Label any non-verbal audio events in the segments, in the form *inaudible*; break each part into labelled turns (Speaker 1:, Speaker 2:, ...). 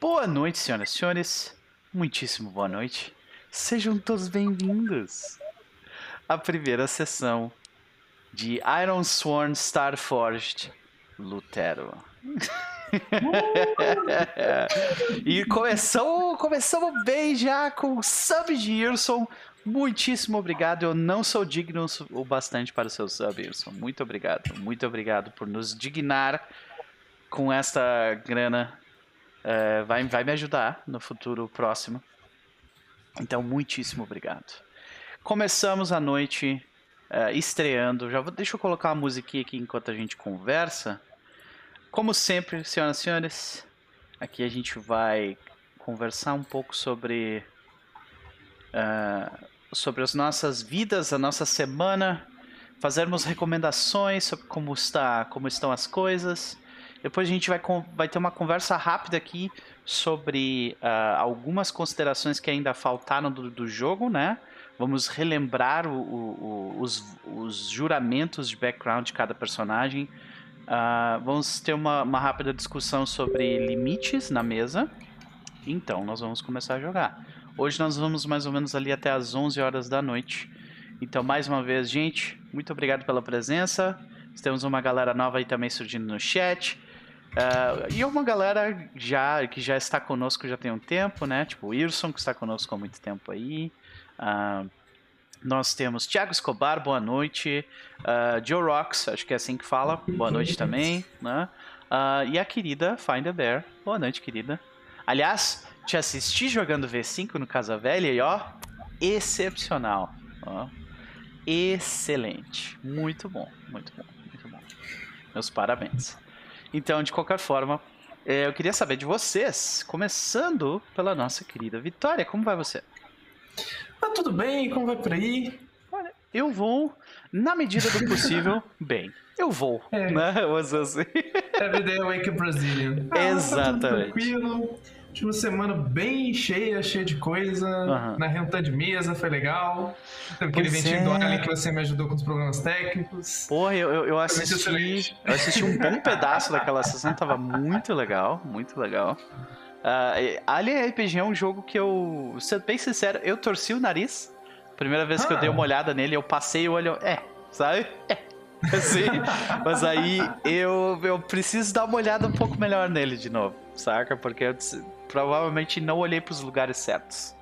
Speaker 1: Boa noite, senhoras e senhores. Muitíssimo boa noite. Sejam todos bem-vindos à primeira sessão de Iron Sworn Starforged Lutero. *laughs* e começou, começamos bem já com o sub de Irson. Muitíssimo obrigado. Eu não sou digno o bastante para o seu sub, Irson. Muito obrigado. Muito obrigado por nos dignar com esta grana. É, vai, vai me ajudar no futuro próximo. Então, muitíssimo obrigado. Começamos a noite uh, estreando. Já vou, deixa eu colocar uma musiquinha aqui enquanto a gente conversa. Como sempre, senhoras e senhores, aqui a gente vai conversar um pouco sobre uh, sobre as nossas vidas, a nossa semana, fazermos recomendações sobre como está, como estão as coisas. Depois a gente vai, vai ter uma conversa rápida aqui sobre uh, algumas considerações que ainda faltaram do, do jogo, né? Vamos relembrar o, o, o, os, os, juramentos de background de cada personagem. Uh, vamos ter uma, uma, rápida discussão sobre limites na mesa. Então, nós vamos começar a jogar. Hoje nós vamos mais ou menos ali até as 11 horas da noite. Então, mais uma vez, gente, muito obrigado pela presença. Temos uma galera nova aí também surgindo no chat. Uh, e uma galera já que já está conosco já tem um tempo, né? Tipo o Irson, que está conosco há muito tempo aí. Uh, nós temos Thiago Escobar, boa noite. Uh, Joe Rocks, acho que é assim que fala, boa noite também. Né? E a querida Find a Bear, boa noite, querida. Aliás, te assisti jogando V5 no Casa Velha e ó, excepcional. Ó, excelente. Muito bom, muito bom, muito bom. Meus parabéns. Então, de qualquer forma, eh, eu queria saber de vocês, começando pela nossa querida Vitória, como vai você?
Speaker 2: Tá tudo bem, como vai por aí?
Speaker 1: Olha, eu vou, na medida do possível, *laughs* bem. Eu vou, é. né? Mas assim.
Speaker 2: Everyday Wake Brazilian.
Speaker 1: Ah, Exatamente. Tá
Speaker 2: tranquilo. Tive uma semana bem cheia, cheia de coisa. Uhum. Na renta de mesa, foi legal. Teve aquele eventinho é. do Alien que você me ajudou com os problemas técnicos.
Speaker 1: Porra, eu, eu, eu assisti. Eu assisti um bom pedaço daquela sessão, tava muito legal, muito legal. Uh, Alien RPG é um jogo que eu, sendo bem sincero, eu torci o nariz. Primeira vez ah. que eu dei uma olhada nele, eu passei o olho, é, sabe? É. Assim, mas aí eu, eu preciso dar uma olhada um pouco melhor nele de novo, saca? Porque eu provavelmente não olhei para os lugares certos.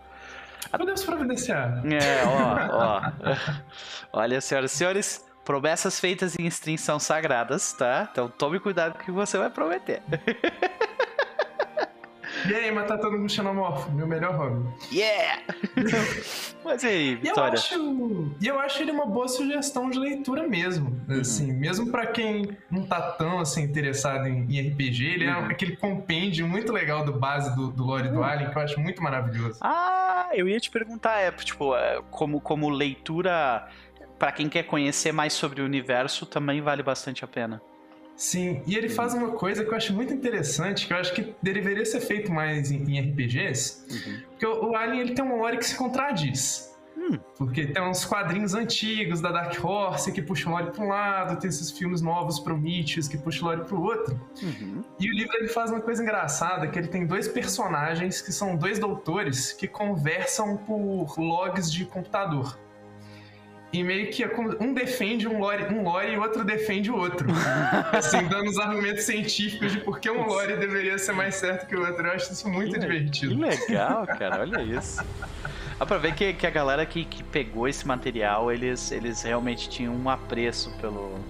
Speaker 2: Podemos providenciar.
Speaker 1: É, ó, *laughs* ó. Olha, senhoras e senhores, promessas feitas em stream são sagradas, tá? Então tome cuidado com o que você vai prometer. *laughs*
Speaker 2: E aí, matar todo mundo xenomorfo, meu melhor hobby.
Speaker 1: Yeah! *laughs* Mas e aí, Vitória?
Speaker 2: E eu, acho, e eu acho ele uma boa sugestão de leitura mesmo. Uhum. Assim, mesmo para quem não tá tão assim, interessado em, em RPG, ele é uhum. é aquele compêndio muito legal do base do, do lore uhum. do Alien, que eu acho muito maravilhoso.
Speaker 1: Ah, eu ia te perguntar, é, tipo, é, como, como leitura para quem quer conhecer mais sobre o universo, também vale bastante a pena.
Speaker 2: Sim, e ele faz uma coisa que eu acho muito interessante, que eu acho que deveria ser feito mais em, em RPGs, uhum. porque o, o, Alien ele tem uma lore que se contradiz. Hum. Porque tem uns quadrinhos antigos da Dark Horse que puxam o lore para um lado, tem esses filmes novos Prometheus que puxam o lore para o outro. Uhum. E o livro ele faz uma coisa engraçada, que ele tem dois personagens que são dois doutores que conversam por logs de computador. E meio que é um defende um lore, um lore e o outro defende o outro. *laughs* assim, dando os argumentos científicos de por que um lore deveria ser mais certo que o outro. Eu acho isso muito que divertido.
Speaker 1: Que legal, *laughs* cara, olha isso. Dá pra ver que, que a galera que, que pegou esse material, eles, eles realmente tinham um apreço pelo,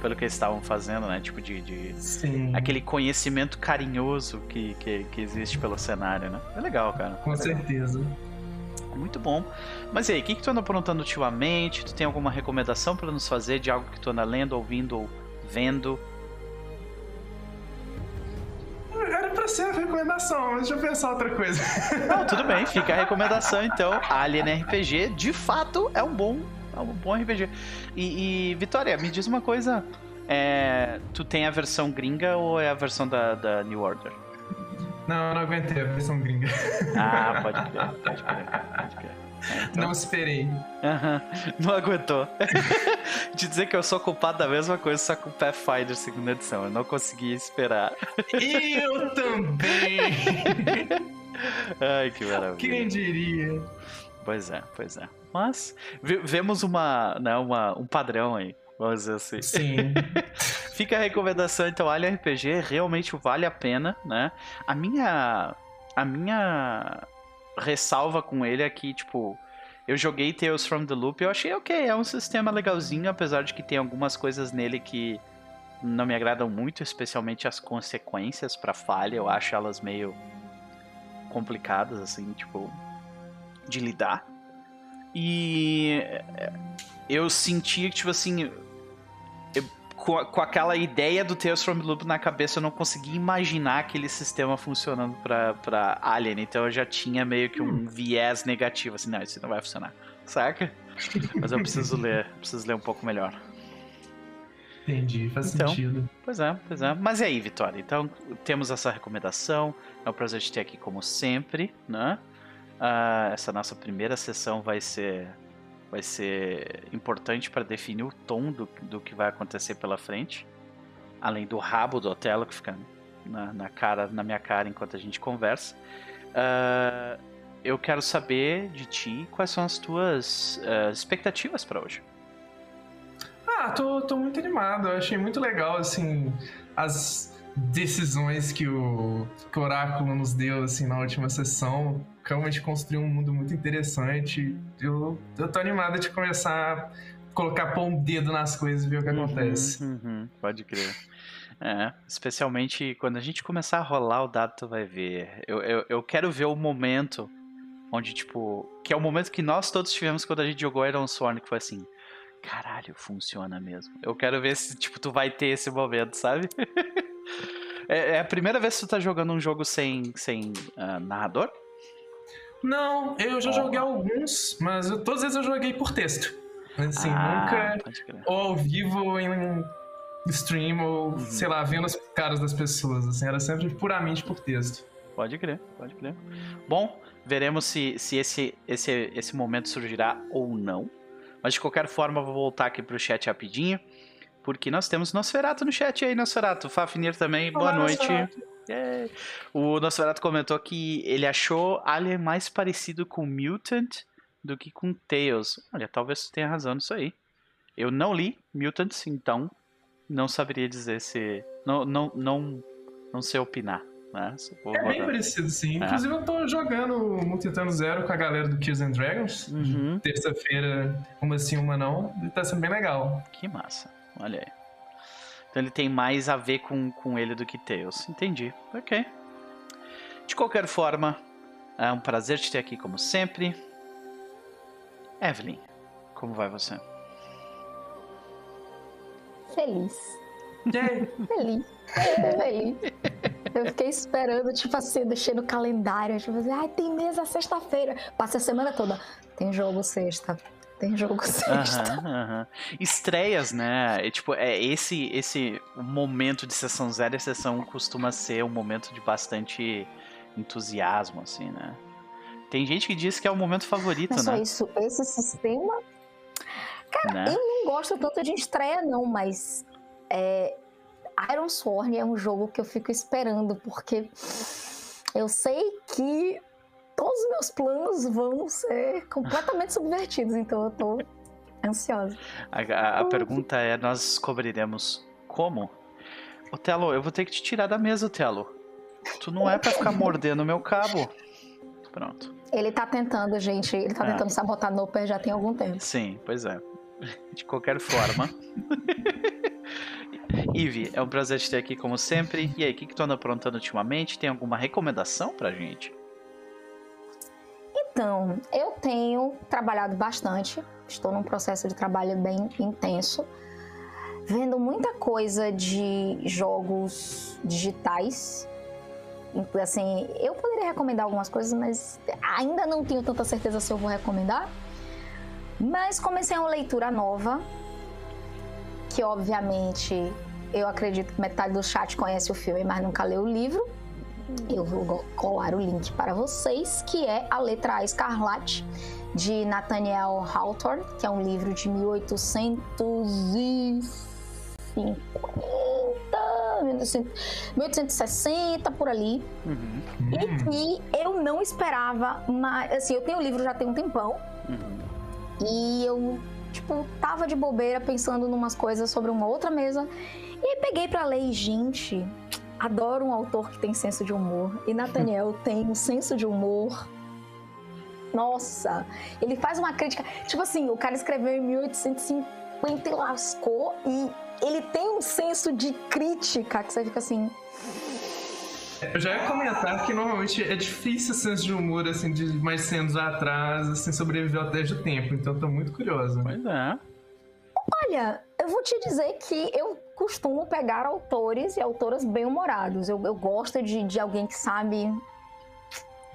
Speaker 1: pelo que eles estavam fazendo, né? Tipo de. de
Speaker 2: Sim.
Speaker 1: Aquele conhecimento carinhoso que, que, que existe pelo cenário, né? É legal, cara.
Speaker 2: Com
Speaker 1: é
Speaker 2: certeza.
Speaker 1: Legal. Muito bom. Mas e aí, o que, que tu anda aprontando ultimamente? Tu tem alguma recomendação para nos fazer de algo que tu anda lendo, ouvindo ou vendo?
Speaker 2: Era pra ser a recomendação, mas deixa eu pensar outra coisa. *laughs*
Speaker 1: Não, tudo bem, fica a recomendação então. Alien RPG, de fato, é um bom, é um bom RPG. E, e Vitória, me diz uma coisa. É, tu tem a versão gringa ou é a versão da, da New Order?
Speaker 2: Não, eu não aguentei a versão gringa.
Speaker 1: Ah, pode crer, pode crer, pode crer.
Speaker 2: Não esperei.
Speaker 1: Uhum. Não aguentou. *laughs* De dizer que eu sou culpado da mesma coisa, só com Pathfinder segunda edição. Eu não consegui esperar.
Speaker 2: Eu também! *laughs*
Speaker 1: Ai, que maravilha.
Speaker 2: Quem diria?
Speaker 1: Pois é, pois é. Mas vemos uma, né, uma, um padrão aí. Vamos dizer assim.
Speaker 2: Sim. *laughs*
Speaker 1: Fica a recomendação, então, Alien RPG realmente vale a pena, né? A minha. A minha ressalva com ele é que, tipo, eu joguei Tales from the Loop e eu achei ok, é um sistema legalzinho, apesar de que tem algumas coisas nele que não me agradam muito, especialmente as consequências para falha, eu acho elas meio complicadas, assim, tipo, de lidar. E eu sentia que, tipo assim, eu, com, com, aquela ideia do Tales from the Loop na cabeça, eu não conseguia imaginar aquele sistema funcionando pra, pra Alien. Então eu já tinha meio que um hum. viés negativo, assim, não, isso não vai funcionar. Saca? Mas eu preciso ler, preciso ler um pouco melhor.
Speaker 2: Entendi, faz então, sentido.
Speaker 1: Pois é, pois é. Mas e aí, Vitória? Então, temos essa recomendação. É um prazer te ter aqui como sempre, né? Uh, essa nossa primeira sessão vai ser vai ser importante para definir o tom do, do que vai acontecer pela frente. Além do rabo do Otelo que fica na, na cara, na minha cara enquanto a gente conversa. Uh, eu quero saber de ti quais são as tuas uh, expectativas para hoje.
Speaker 2: Ah, tô, tô muito animado. Eu achei muito legal, assim, as decisões que o, que o Oráculo nos deu, assim, na última sessão realmente construiu um mundo muito interessante. Eu, eu tô animado de começar a colocar pôr um dedo nas coisas e ver o que uhum, acontece.
Speaker 1: Uhum, pode crer. É, especialmente quando a gente começar a rolar o dado, tu vai ver. Eu, eu, eu quero ver o momento onde, tipo, que é o momento que nós todos tivemos quando a gente jogou Iron Sworn, que foi assim, caralho, funciona mesmo. Eu quero ver se, tipo, tu vai ter esse momento, sabe? *laughs* é, é, a primeira vez que tu tá jogando um jogo sem, sem uh, narrador?
Speaker 2: Não, eu já oh. joguei alguns, mas eu, todas as vezes eu joguei por texto. Assim, ah, nunca ou ao vivo ou em stream ou, uhum. sei lá, vendo as caras das pessoas. Assim, era sempre puramente por texto.
Speaker 1: Pode crer, pode crer. Bom, veremos se, se esse, esse, esse momento surgirá ou não. Mas de qualquer forma, vou voltar aqui pro chat rapidinho. Porque nós temos Nosferato no chat aí, Nosferato. Fafnir também, Olá, boa noite. Nosferato. É. O Nosferatu comentou que ele achou Alien mais parecido com Mutant do que com Tales. Olha, talvez você tenha razão nisso aí. Eu não li Mutants, então não saberia dizer se. Não, não, não, não sei opinar. Né?
Speaker 2: É bem parecido, sim. É. Inclusive, eu tô jogando Multitano Zero com a galera do Kills and Dragons. Uhum. Terça-feira, uma sim, uma não. E tá sendo bem legal.
Speaker 1: Que massa. Olha aí. Então ele tem mais a ver com, com ele do que Tails. Entendi. Ok. De qualquer forma, é um prazer te ter aqui como sempre. Evelyn, como vai você?
Speaker 3: Feliz. feliz. feliz. Eu fiquei esperando, tipo assim, deixei no calendário, tipo assim, ai, tem mesa sexta-feira. Passa a semana toda. Tem jogo sexta tem jogo *laughs* sexta.
Speaker 1: Estreias, né? É, tipo, é esse esse momento de sessão zero e sessão costuma ser um momento de bastante entusiasmo, assim, né? Tem gente que diz que é o momento favorito, né? Só
Speaker 3: isso, esse sistema. Cara, né? eu não gosto tanto de estreia, não, mas é, Iron Sworn é um jogo que eu fico esperando, porque eu sei que todos os meus planos vão ser completamente subvertidos, então eu tô ansiosa.
Speaker 1: A, a, a pergunta é: nós descobriremos como? Otelo, eu vou ter que te tirar da mesa, Otelo. Tu não é para ficar *laughs* mordendo meu cabo. Pronto.
Speaker 3: Ele tá tentando, gente. Ele tá ah. tentando sabotar Noper já tem algum tempo.
Speaker 1: Sim, pois é. De qualquer forma. *laughs* Ivi, é um prazer te ter aqui como sempre. E aí, o que, que tu anda aprontando ultimamente? Tem alguma recomendação pra gente?
Speaker 3: Então, eu tenho trabalhado bastante, estou num processo de trabalho bem intenso, vendo muita coisa de jogos digitais. Assim, eu poderia recomendar algumas coisas, mas ainda não tenho tanta certeza se eu vou recomendar. Mas comecei uma leitura nova, que obviamente eu acredito que metade do chat conhece o filme, mas nunca leu o livro eu vou colar o link para vocês, que é a letra A Escarlate, de Nathaniel Hawthorne, que é um livro de 1850, 1860 por ali, uhum. e que eu não esperava, mas assim, eu tenho o livro já tem um tempão. Uhum. E eu tipo, tava de bobeira pensando numas coisas sobre uma outra mesa. E aí peguei para ler e, gente, adoro um autor que tem senso de humor. E Nathaniel *laughs* tem um senso de humor. Nossa, ele faz uma crítica. Tipo assim, o cara escreveu em 1850 e lascou. E ele tem um senso de crítica que você fica assim.
Speaker 2: Eu já ia comentar que normalmente é difícil o senso de humor, assim, de mais 100 anos atrás, assim, sobreviver ao teste do tempo. Então tô muito curiosa.
Speaker 1: Pois é.
Speaker 3: Olha, eu vou te dizer que eu costumo pegar autores e autoras bem-humorados. Eu, eu gosto de, de alguém que sabe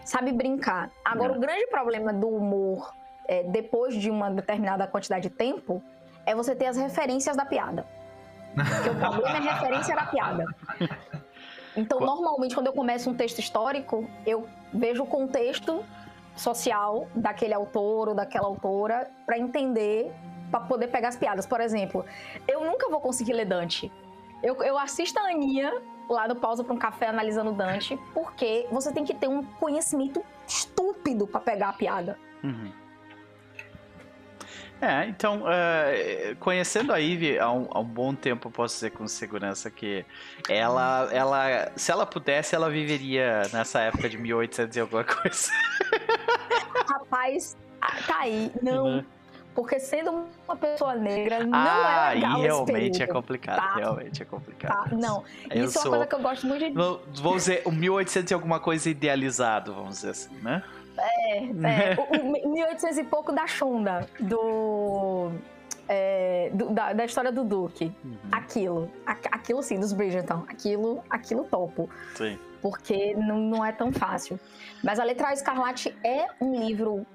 Speaker 3: sabe brincar. Agora, é. o grande problema do humor, é, depois de uma determinada quantidade de tempo, é você ter as referências da piada. Porque o problema é a referência da piada. Então, normalmente, quando eu começo um texto histórico, eu vejo o contexto social daquele autor ou daquela autora para entender, para poder pegar as piadas. Por exemplo, eu nunca vou conseguir ler Dante. Eu, eu assisto a Aninha lá no Pausa para um Café analisando Dante, porque você tem que ter um conhecimento estúpido para pegar a piada. Uhum.
Speaker 1: É, então, uh, conhecendo a Ivy há um, há um, bom tempo, eu posso dizer com segurança que ela, ela, se ela pudesse, ela viveria nessa época de 1800 e alguma coisa. *laughs*
Speaker 3: Rapaz, tá aí, não. Uhum. Porque sendo uma pessoa negra, não ah, é legal
Speaker 1: realmente é complicado, tá? realmente é complicado.
Speaker 3: Tá? Não, eu isso sou... é uma coisa que eu gosto muito de...
Speaker 1: Vamos dizer, o 1800 e alguma coisa idealizado, vamos dizer assim, né?
Speaker 3: É, é. o, o 1800 e pouco da Shonda, do. É, do, da, da, história do Duque. Uhum. Aquilo. A, aquilo sim, dos Bridgerton. Aquilo, aquilo topo.
Speaker 1: Sim.
Speaker 3: Porque não, não é tão fácil. Mas a Letra Escarlate é um livro.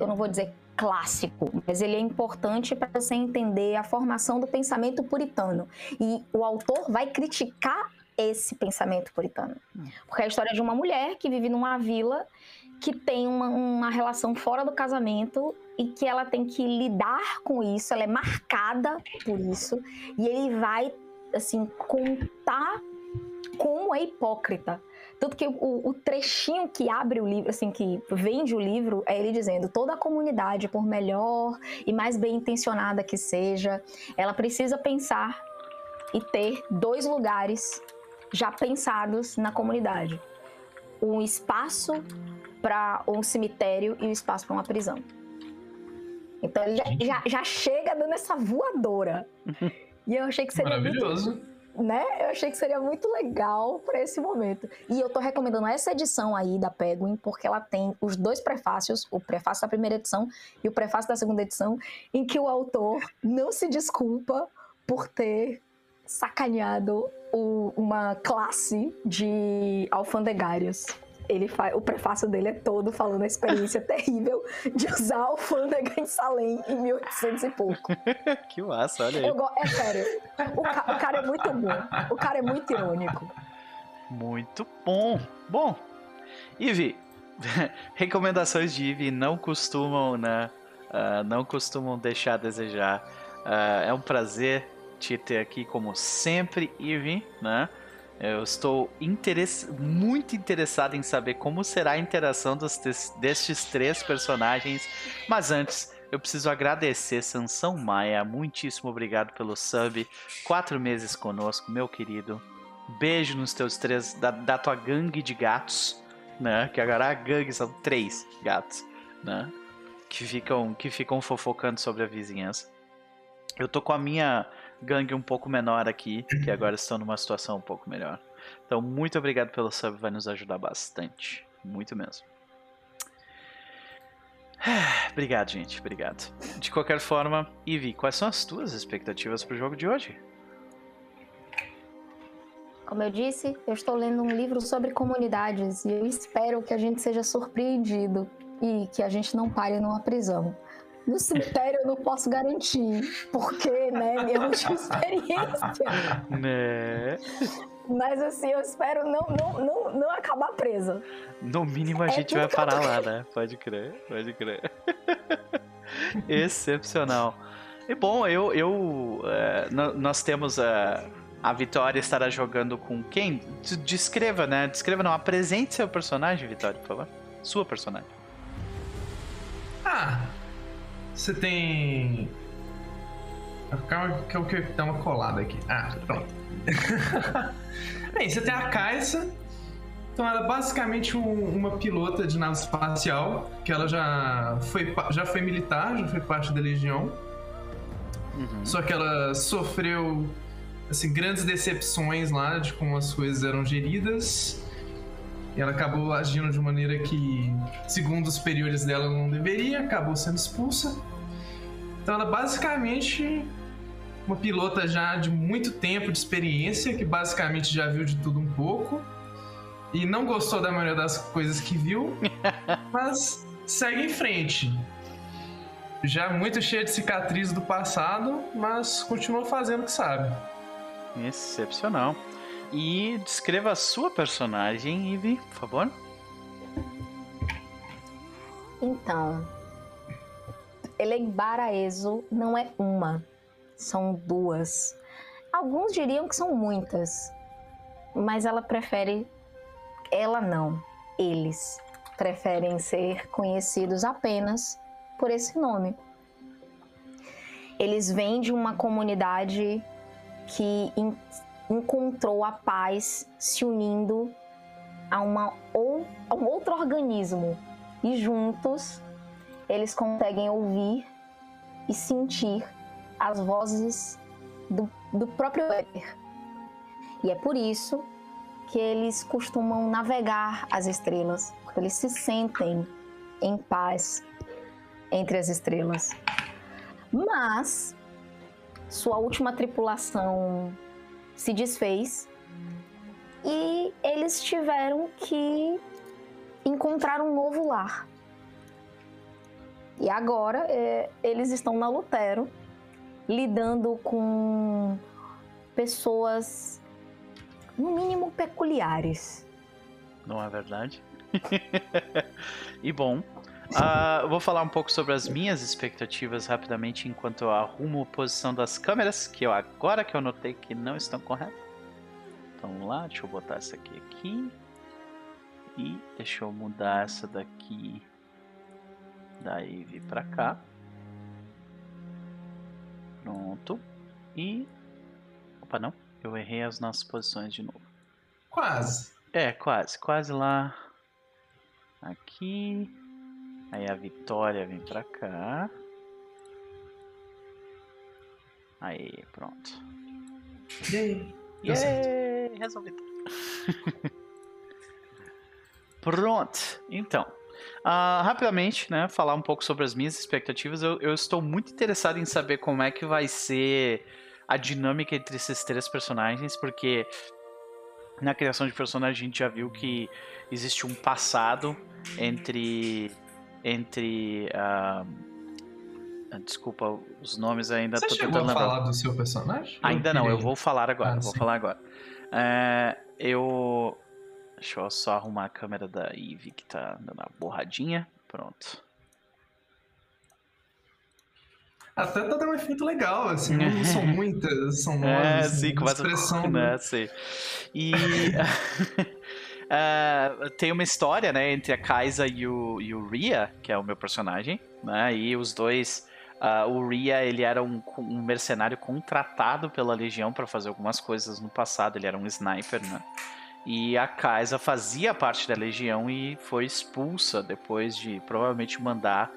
Speaker 3: Eu não vou dizer clássico, mas ele é importante para você entender a formação do pensamento puritano. E o autor vai criticar esse pensamento puritano. Porque é a história de uma mulher que vive numa vila que tem uma, uma relação fora do casamento e que ela tem que lidar com isso, ela é marcada por isso, e ele vai, assim, contar como é hipócrita. Tanto que o, o, trechinho que abre o livro, assim, que vende o livro, é ele dizendo: toda a comunidade, por melhor e mais bem intencionada que seja, ela precisa pensar e ter dois lugares já pensados na comunidade: um espaço para um cemitério e o espaço para uma prisão. Então ele já, já, já, chega dando essa voadora. *laughs* E eu achei que seria
Speaker 2: Maravilhoso.
Speaker 3: Muito, né? Eu achei que seria muito legal para esse momento. E eu tô recomendando essa edição aí da Penguin, porque ela tem os dois prefácios, o prefácio da primeira edição e o prefácio da segunda edição, em que o autor não se desculpa por ter sacaneado o, uma classe de alfandegários ele faz, o prefácio dele é todo falando a experiência *laughs* terrível de usar alfândega em Salem em 1800 e pouco. *laughs*
Speaker 1: que massa, olha aí.
Speaker 3: Eu, é sério, o, ca, o, cara é muito bom, o cara é muito irônico.
Speaker 1: Muito bom. Bom, Ivi, *laughs* recomendações de Ivi não costumam, né, uh, não costumam deixar a desejar. Uh, é um prazer te ter aqui como sempre, Ivi, né? Eu estou interess... muito interessado em saber como será a interação dos destes três personagens. Mas antes, eu preciso agradecer Sansão Maia. Muitíssimo obrigado pelo sub. Quatro meses conosco, meu querido. Beijo nos teus três, da, da tua gangue de gatos, né? Que agora a gangue são três gatos, né? Que ficam, que ficam fofocando sobre a vizinhança. Eu tô com a minha gangue um pouco menor aqui, que agora estão numa situação um pouco melhor. Então, muito obrigado pelo sub, vai nos ajudar bastante. Muito mesmo. *sighs* Obrigado, gente. Obrigado. De qualquer forma, Ivy, quais são as tuas expectativas para o jogo de hoje?
Speaker 3: Como eu disse, eu estou lendo um livro sobre comunidades e eu espero que a gente seja surpreendido e que a gente não pare numa prisão. No cemitério eu não posso garantir, porque, né, eu não tive experiência.
Speaker 1: Né?
Speaker 3: Mas assim, eu espero não, não, não, não acabar presa.
Speaker 1: No mínimo a é gente vai parar lá, né? Pode crer, pode crer. *laughs* Excepcional. E bom, eu. eu é, nós temos a. A Vitória estará jogando com quem? Descreva, né? Descreva, não. Apresente seu personagem, Vitória, por favor. Sua personagem.
Speaker 2: Ah, você tem. Calma que eu quero dar uma colada aqui. Ah, pronto. *laughs* Bem, você tem a Kaisa. Então ela é basicamente um, uma pilota de nave espacial, que ela já foi, já foi militar, já foi parte da Legião. Uhum. Só que ela sofreu assim, grandes decepções lá de como as coisas eram geridas. E ela acabou agindo de maneira que, segundo os superiores dela, não deveria, acabou sendo expulsa. Então ela basicamente uma pilota já de muito tempo de experiência, que basicamente já viu de tudo um pouco. E não gostou da maioria das coisas que viu, *laughs* mas segue em frente. Já muito cheia de cicatrizes do passado, mas continua fazendo o que sabe.
Speaker 1: Excepcional. E descreva a sua personagem, Ivy, por favor.
Speaker 3: Então, Elembaraeso não é uma, são duas. Alguns diriam que são muitas, mas ela prefere. Ela não, eles preferem ser conhecidos apenas por esse nome. Eles vêm de uma comunidade que encontrou a paz se unindo a, uma, ou, a um outro organismo e juntos eles conseguem ouvir e sentir as vozes do, do próprio éter. E é por isso que eles costumam navegar as estrelas, porque eles se sentem em paz entre as estrelas. Mas sua última tripulação se desfez e eles tiveram que encontrar um novo lar. E agora é, eles estão na Lutero, lidando com pessoas, no mínimo, peculiares.
Speaker 1: Não é verdade? *laughs* e bom, uh, vou falar um pouco sobre as minhas expectativas rapidamente enquanto eu arrumo a posição das câmeras, que eu agora que eu notei que não estão corretas. Então vamos lá, deixa eu botar essa aqui aqui. E deixa eu mudar essa daqui Daí vir pra cá. Pronto. E. Opa, não. Eu errei as nossas posições de novo.
Speaker 2: Quase.
Speaker 1: É, quase. Quase lá. Aqui. Aí a Vitória vem pra cá. Aí, pronto.
Speaker 2: Yay!
Speaker 1: Yay! Resolvido. *laughs* pronto. Então. Uh, rapidamente, né, falar um pouco sobre as minhas expectativas. Eu, eu, estou muito interessado em saber como é que vai ser a dinâmica entre esses três personagens, porque na criação de personagem a gente já viu que existe um passado entre entre uh, desculpa os nomes ainda
Speaker 2: Você chegou a falar do seu personagem?
Speaker 1: Ainda não, eu vou falar agora, ah, vou sim. falar agora. Uh, eu Deixa eu só arrumar a câmera da Eve que tá dando uma borradinha. Pronto.
Speaker 2: Até tá dando um efeito legal, assim, não *laughs* são muitas, são
Speaker 1: é,
Speaker 2: assim,
Speaker 1: sim, expressão, né? né? Sim. E *laughs* uh, tem uma história, né, entre a Kaisa e o, e o Ria, que é o meu personagem, né, e os dois, uh, o Ria, ele era um, um mercenário contratado pela Legião para fazer algumas coisas no passado, ele era um sniper, né, e a Kaisa fazia parte da legião e foi expulsa depois de provavelmente mandar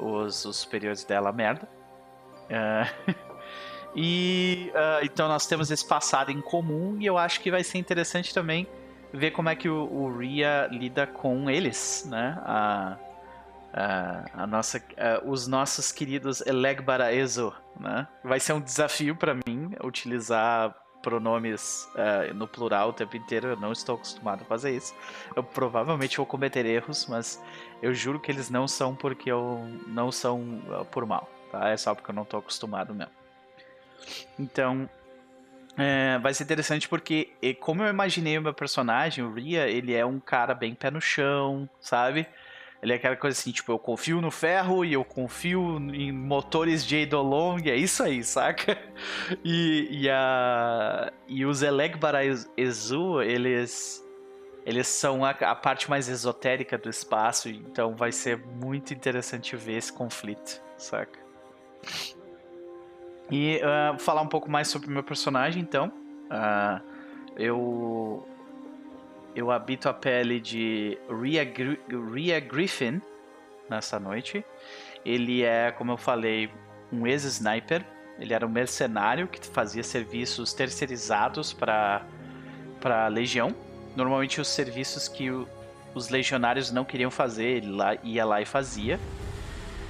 Speaker 1: os, os superiores dela merda. Uh, *laughs* e uh, então nós temos esse passado em comum e eu acho que vai ser interessante também ver como é que o, o Ria lida com eles, né? A, a, a nossa, os nossos queridos Elegbaraezo, né? Vai ser um desafio para mim utilizar pronomes uh, no plural o tempo inteiro, eu não estou acostumado a fazer isso. Eu provavelmente vou cometer erros, mas eu juro que eles não são porque eu não são uh, por mal, tá? É só porque eu não estou acostumado mesmo. Então, É, vai ser interessante porque, como eu imaginei o meu personagem, o Ria, ele é um cara bem pé no chão, sabe? Ele é aquela coisa assim, tipo, eu confio no ferro e eu confio em motores de e é isso aí, saca? E, e, a, e os Elegbara Ezu, eles, eles são a, a, parte mais esotérica do espaço, então vai ser muito interessante ver esse conflito, saca? E uh, falar um pouco mais sobre o meu personagem, então. Uh, eu eu habito a pele de Rhea, Rhea Griffin nessa noite. Ele é, como eu falei, um ex-sniper. Ele era um mercenário que fazia serviços terceirizados para a Legião. Normalmente os serviços que o, os legionários não queriam fazer, ele lá, ia lá e fazia.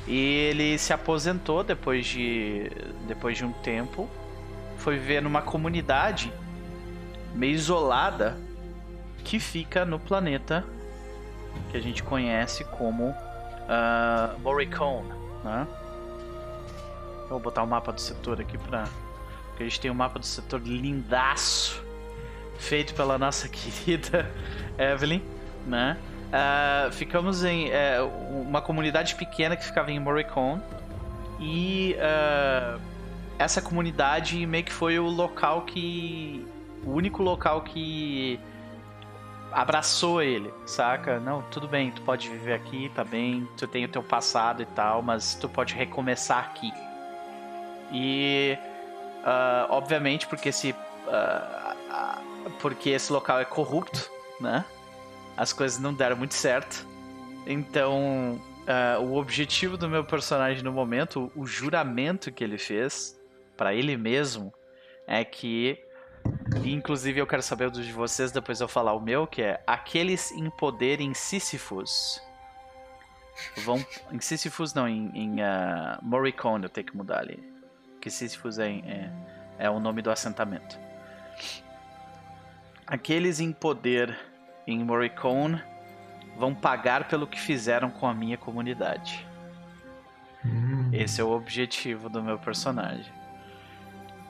Speaker 1: E ele se aposentou depois de, depois de um tempo. Foi viver numa comunidade meio isolada que fica no planeta que a gente conhece como uh, Morricone, né? Vou botar o mapa do setor aqui para a gente tem um mapa do setor lindaço feito pela nossa *laughs* querida Evelyn, né? Uh, ficamos em uh, uma comunidade pequena que ficava em Morricone e uh, essa comunidade meio que foi o local que o único local que abraçou ele, saca? Não, tudo bem, tu pode viver aqui, tá bem, tu tem o teu passado e tal, mas tu pode recomeçar aqui. E obviamente porque esse porque esse local é corrupto, né? As coisas não deram muito certo. Então, uh, o objetivo do meu personagem no momento, o juramento que ele fez para ele mesmo, é que. Inclusive, eu quero saber o de vocês, depois eu falar o meu, que é aqueles em poder em Sísifos. Vão. Em Sísifos, não, em, em uh, Morricone eu tenho que mudar ali. Que Sísifos é, é, é o nome do assentamento. Aqueles em poder em Morricone vão pagar pelo que fizeram com a minha comunidade. Hum. Esse é o objetivo do meu personagem.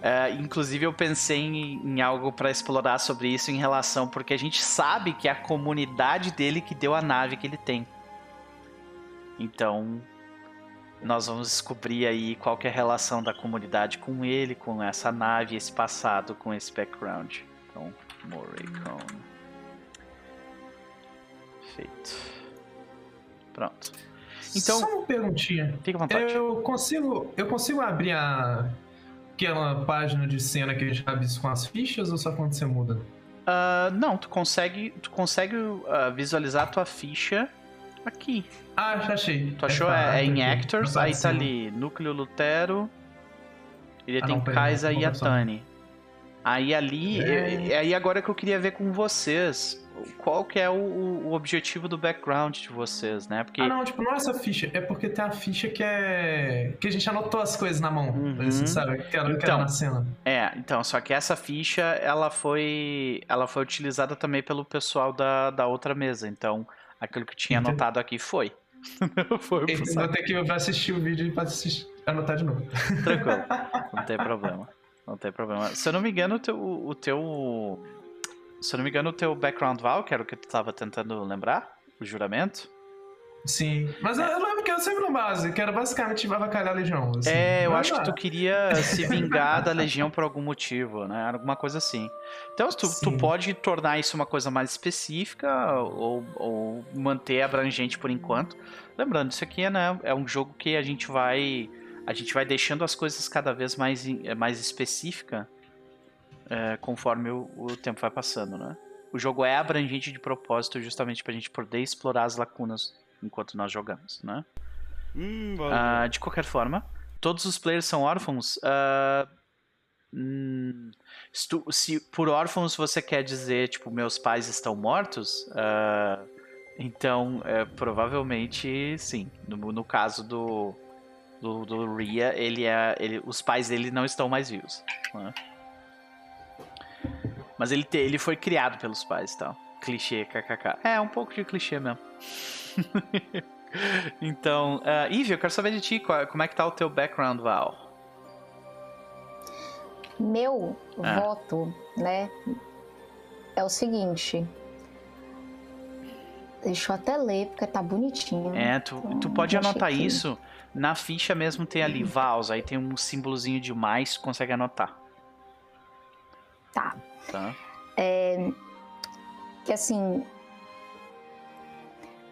Speaker 1: É, inclusive eu pensei em, em algo para explorar sobre isso em relação porque a gente sabe que é a comunidade dele que deu a nave que ele tem. Então nós vamos descobrir aí qual é a relação da comunidade com ele, com essa nave, esse passado, com esse background. Então, Morricone. Perfeito. Pronto.
Speaker 2: Então, Só uma perguntinha.
Speaker 1: Fica à vontade.
Speaker 2: Eu consigo, eu consigo abrir a, aquela página de cena que a gente abre com as fichas ou só quando você muda?
Speaker 1: Uh, não, tu consegue, tu consegue uh, visualizar a tua ficha aqui.
Speaker 2: Ah, já achei.
Speaker 1: Tu achou? É, é, é em Actors, aí tá ali Núcleo Lutero. Ele ah, tem Kaisa e Atani. Aí ali, é... aí agora que eu queria ver com vocês qual que é o, o, objetivo do background de vocês, né?
Speaker 2: Porque... Ah, não, tipo, não é essa ficha, é porque tem a ficha que é... que a gente anotou as coisas na mão, uhum. assim, sabe? Que era, então, que era na cena.
Speaker 1: É, então, só que essa ficha, ela foi ela foi utilizada também pelo pessoal da, da outra mesa, então aquilo que tinha Entendi. anotado aqui foi. *laughs*
Speaker 2: foi Vou ter que assistir o vídeo pra assistir, anotar de novo.
Speaker 1: Tranquilo, *laughs* não tem problema. Não tem problema. Se eu não me engano, o teu, o teu se eu não me engano, o teu background Val, que era o que tu estava tentando lembrar, o juramento.
Speaker 2: Sim, mas é. eu lembro que eu sempre no base, que era basicamente avacalhar a Legião.
Speaker 1: Assim. É, eu acho que tu queria *laughs* se vingar da Legião por algum motivo, né? Alguma coisa assim. Então, tu, tu pode tornar isso uma coisa mais específica ou, ou manter abrangente por enquanto. Lembrando, isso aqui né, é um jogo que a gente vai a gente vai deixando as coisas cada vez mais, mais específica é, conforme o, o, tempo vai passando, né? O jogo é abrangente de propósito justamente para a gente poder explorar as lacunas enquanto nós jogamos, né? Hum, uh, de qualquer forma, todos os players são órfãos. Uh, hum, se, tu, se, por órfãos você quer dizer, tipo, meus pais estão mortos, uh, então é, provavelmente sim. No, no caso do, do, do Ria, ele é, ele, os pais dele não estão mais vivos. Né? Mas ele, te, ele foi criado pelos pais e tal. Clichê, kkk. É, um pouco de clichê mesmo. *laughs* então, uh, Ivy, eu quero saber de ti, qual, como é que tá o teu background, Val?
Speaker 3: Meu
Speaker 1: Ah.
Speaker 3: voto, né, é o seguinte. Deixa eu até ler, porque tá bonitinho.
Speaker 1: É, tu, tu
Speaker 3: Hum,
Speaker 1: pode anotar isso. Na ficha mesmo tem ali Vals, aí tem um símbolozinho de mais, tu consegue anotar,
Speaker 3: Tá.
Speaker 1: tá?
Speaker 3: Que assim.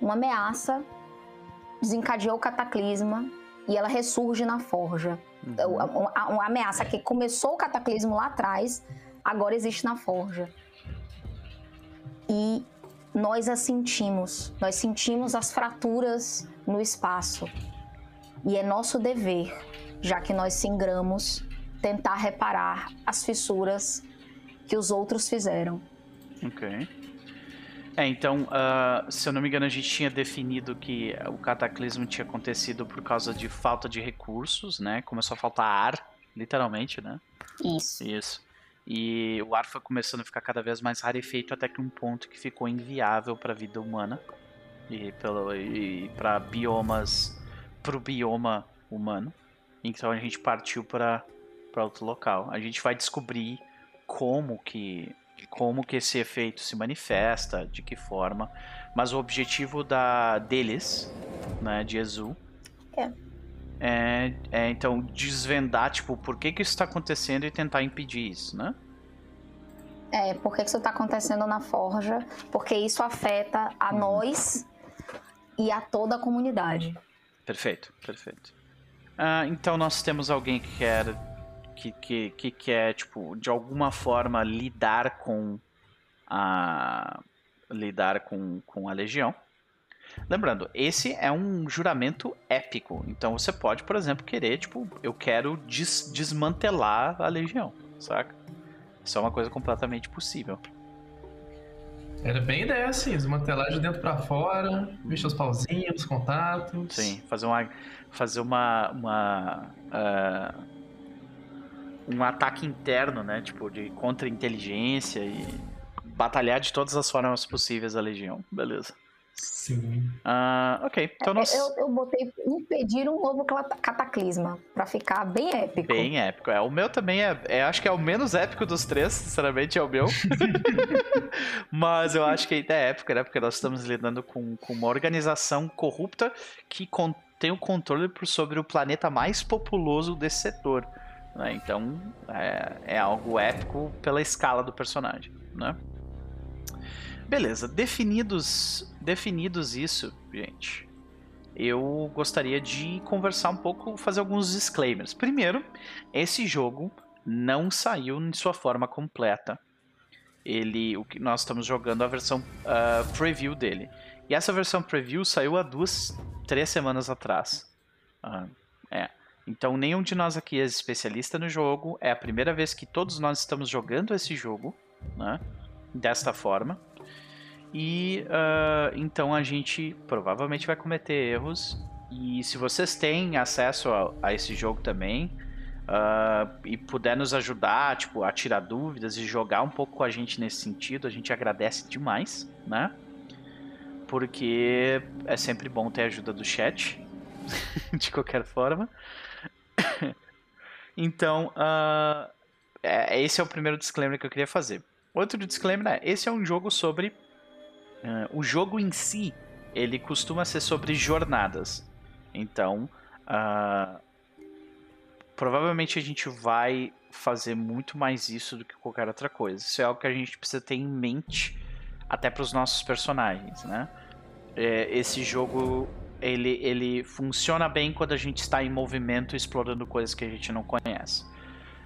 Speaker 3: Uma ameaça desencadeou o cataclisma e ela ressurge na forja.
Speaker 1: Uhum.
Speaker 3: Uma, uma- uma ameaça que começou o cataclismo lá atrás, agora existe na forja. E nós a sentimos. Nós sentimos as fraturas no espaço. E é nosso dever, já que nós singramos, tentar reparar as fissuras que os outros fizeram.
Speaker 1: Ok. É, então, ah, se eu não me engano, a gente tinha definido que o cataclismo tinha acontecido por causa de falta de recursos, né? Começou a faltar ar, literalmente, né?
Speaker 3: Isso.
Speaker 1: Isso. E o ar foi começando a ficar cada vez mais rarefeito até que um ponto que ficou inviável para a vida humana e pelo e para biomas pro bioma humano. Então a gente partiu para para outro local. A gente vai descobrir como que como que esse efeito se manifesta, de que forma, mas o objetivo da deles, né, de Exu,
Speaker 3: É.
Speaker 1: é, é, então desvendar tipo por que que isso está acontecendo e tentar impedir isso, né?
Speaker 3: É, por que que isso está acontecendo na forja? Porque isso afeta a nós e a toda a comunidade.
Speaker 1: Perfeito, perfeito. Ah, então nós temos alguém que quer que, que, que quer tipo de alguma forma lidar com a lidar com, com a legião. Lembrando, esse é um juramento épico. Então você pode, por exemplo, querer, tipo, eu quero des- desmantelar a legião, saca? Isso é uma coisa completamente possível.
Speaker 2: Era bem ideia assim, desmantelar de dentro pra fora, mexer os pauzinhos, os contatos.
Speaker 1: Sim, fazer uma. Fazer uma. uma ah, um ataque interno, né? Tipo, de contra-inteligência e batalhar de todas as formas possíveis a Legião. Beleza.
Speaker 2: Sim.
Speaker 1: Ah, ok, então nós.
Speaker 3: Eu, eu botei impedir um novo cata- cataclisma, pra ficar bem épico.
Speaker 1: Bem épico. É, o meu também é, é. Acho que é o menos épico dos três, sinceramente, é o meu. *laughs* Mas eu acho que ainda é épico, né? Porque nós estamos lidando com, com uma organização corrupta que con- tem o controle sobre o planeta mais populoso desse setor. Né? Então é, é algo épico pela escala do personagem, né? Beleza, definidos, definidos isso, gente, eu gostaria de conversar um pouco, fazer alguns disclaimers. Primeiro, esse jogo não saiu em sua forma completa. Ele, o que nós estamos jogando a versão ah, preview dele. E essa versão preview saiu há duas, três semanas atrás. Ah, é. Então nenhum de nós aqui é especialista no jogo. É a primeira vez que todos nós estamos jogando esse jogo, né? Desta forma. E ah, então a gente provavelmente vai cometer erros. E se vocês têm acesso a, a esse jogo também ah, e puder nos ajudar, tipo, a tirar dúvidas e jogar um pouco com a gente nesse sentido, a gente agradece demais, né? Porque é sempre bom ter a ajuda do chat, *laughs* de qualquer forma. Então, é- esse é o primeiro disclaimer que eu queria fazer. Outro disclaimer é: esse é um jogo sobre. ah, o jogo em si, ele costuma ser sobre jornadas. Então, ah, provavelmente a gente vai fazer muito mais isso do que qualquer outra coisa. Isso é algo que a gente precisa ter em mente até para os nossos personagens, né? É, esse jogo ele, ele funciona bem quando a gente está em movimento explorando coisas que a gente não conhece.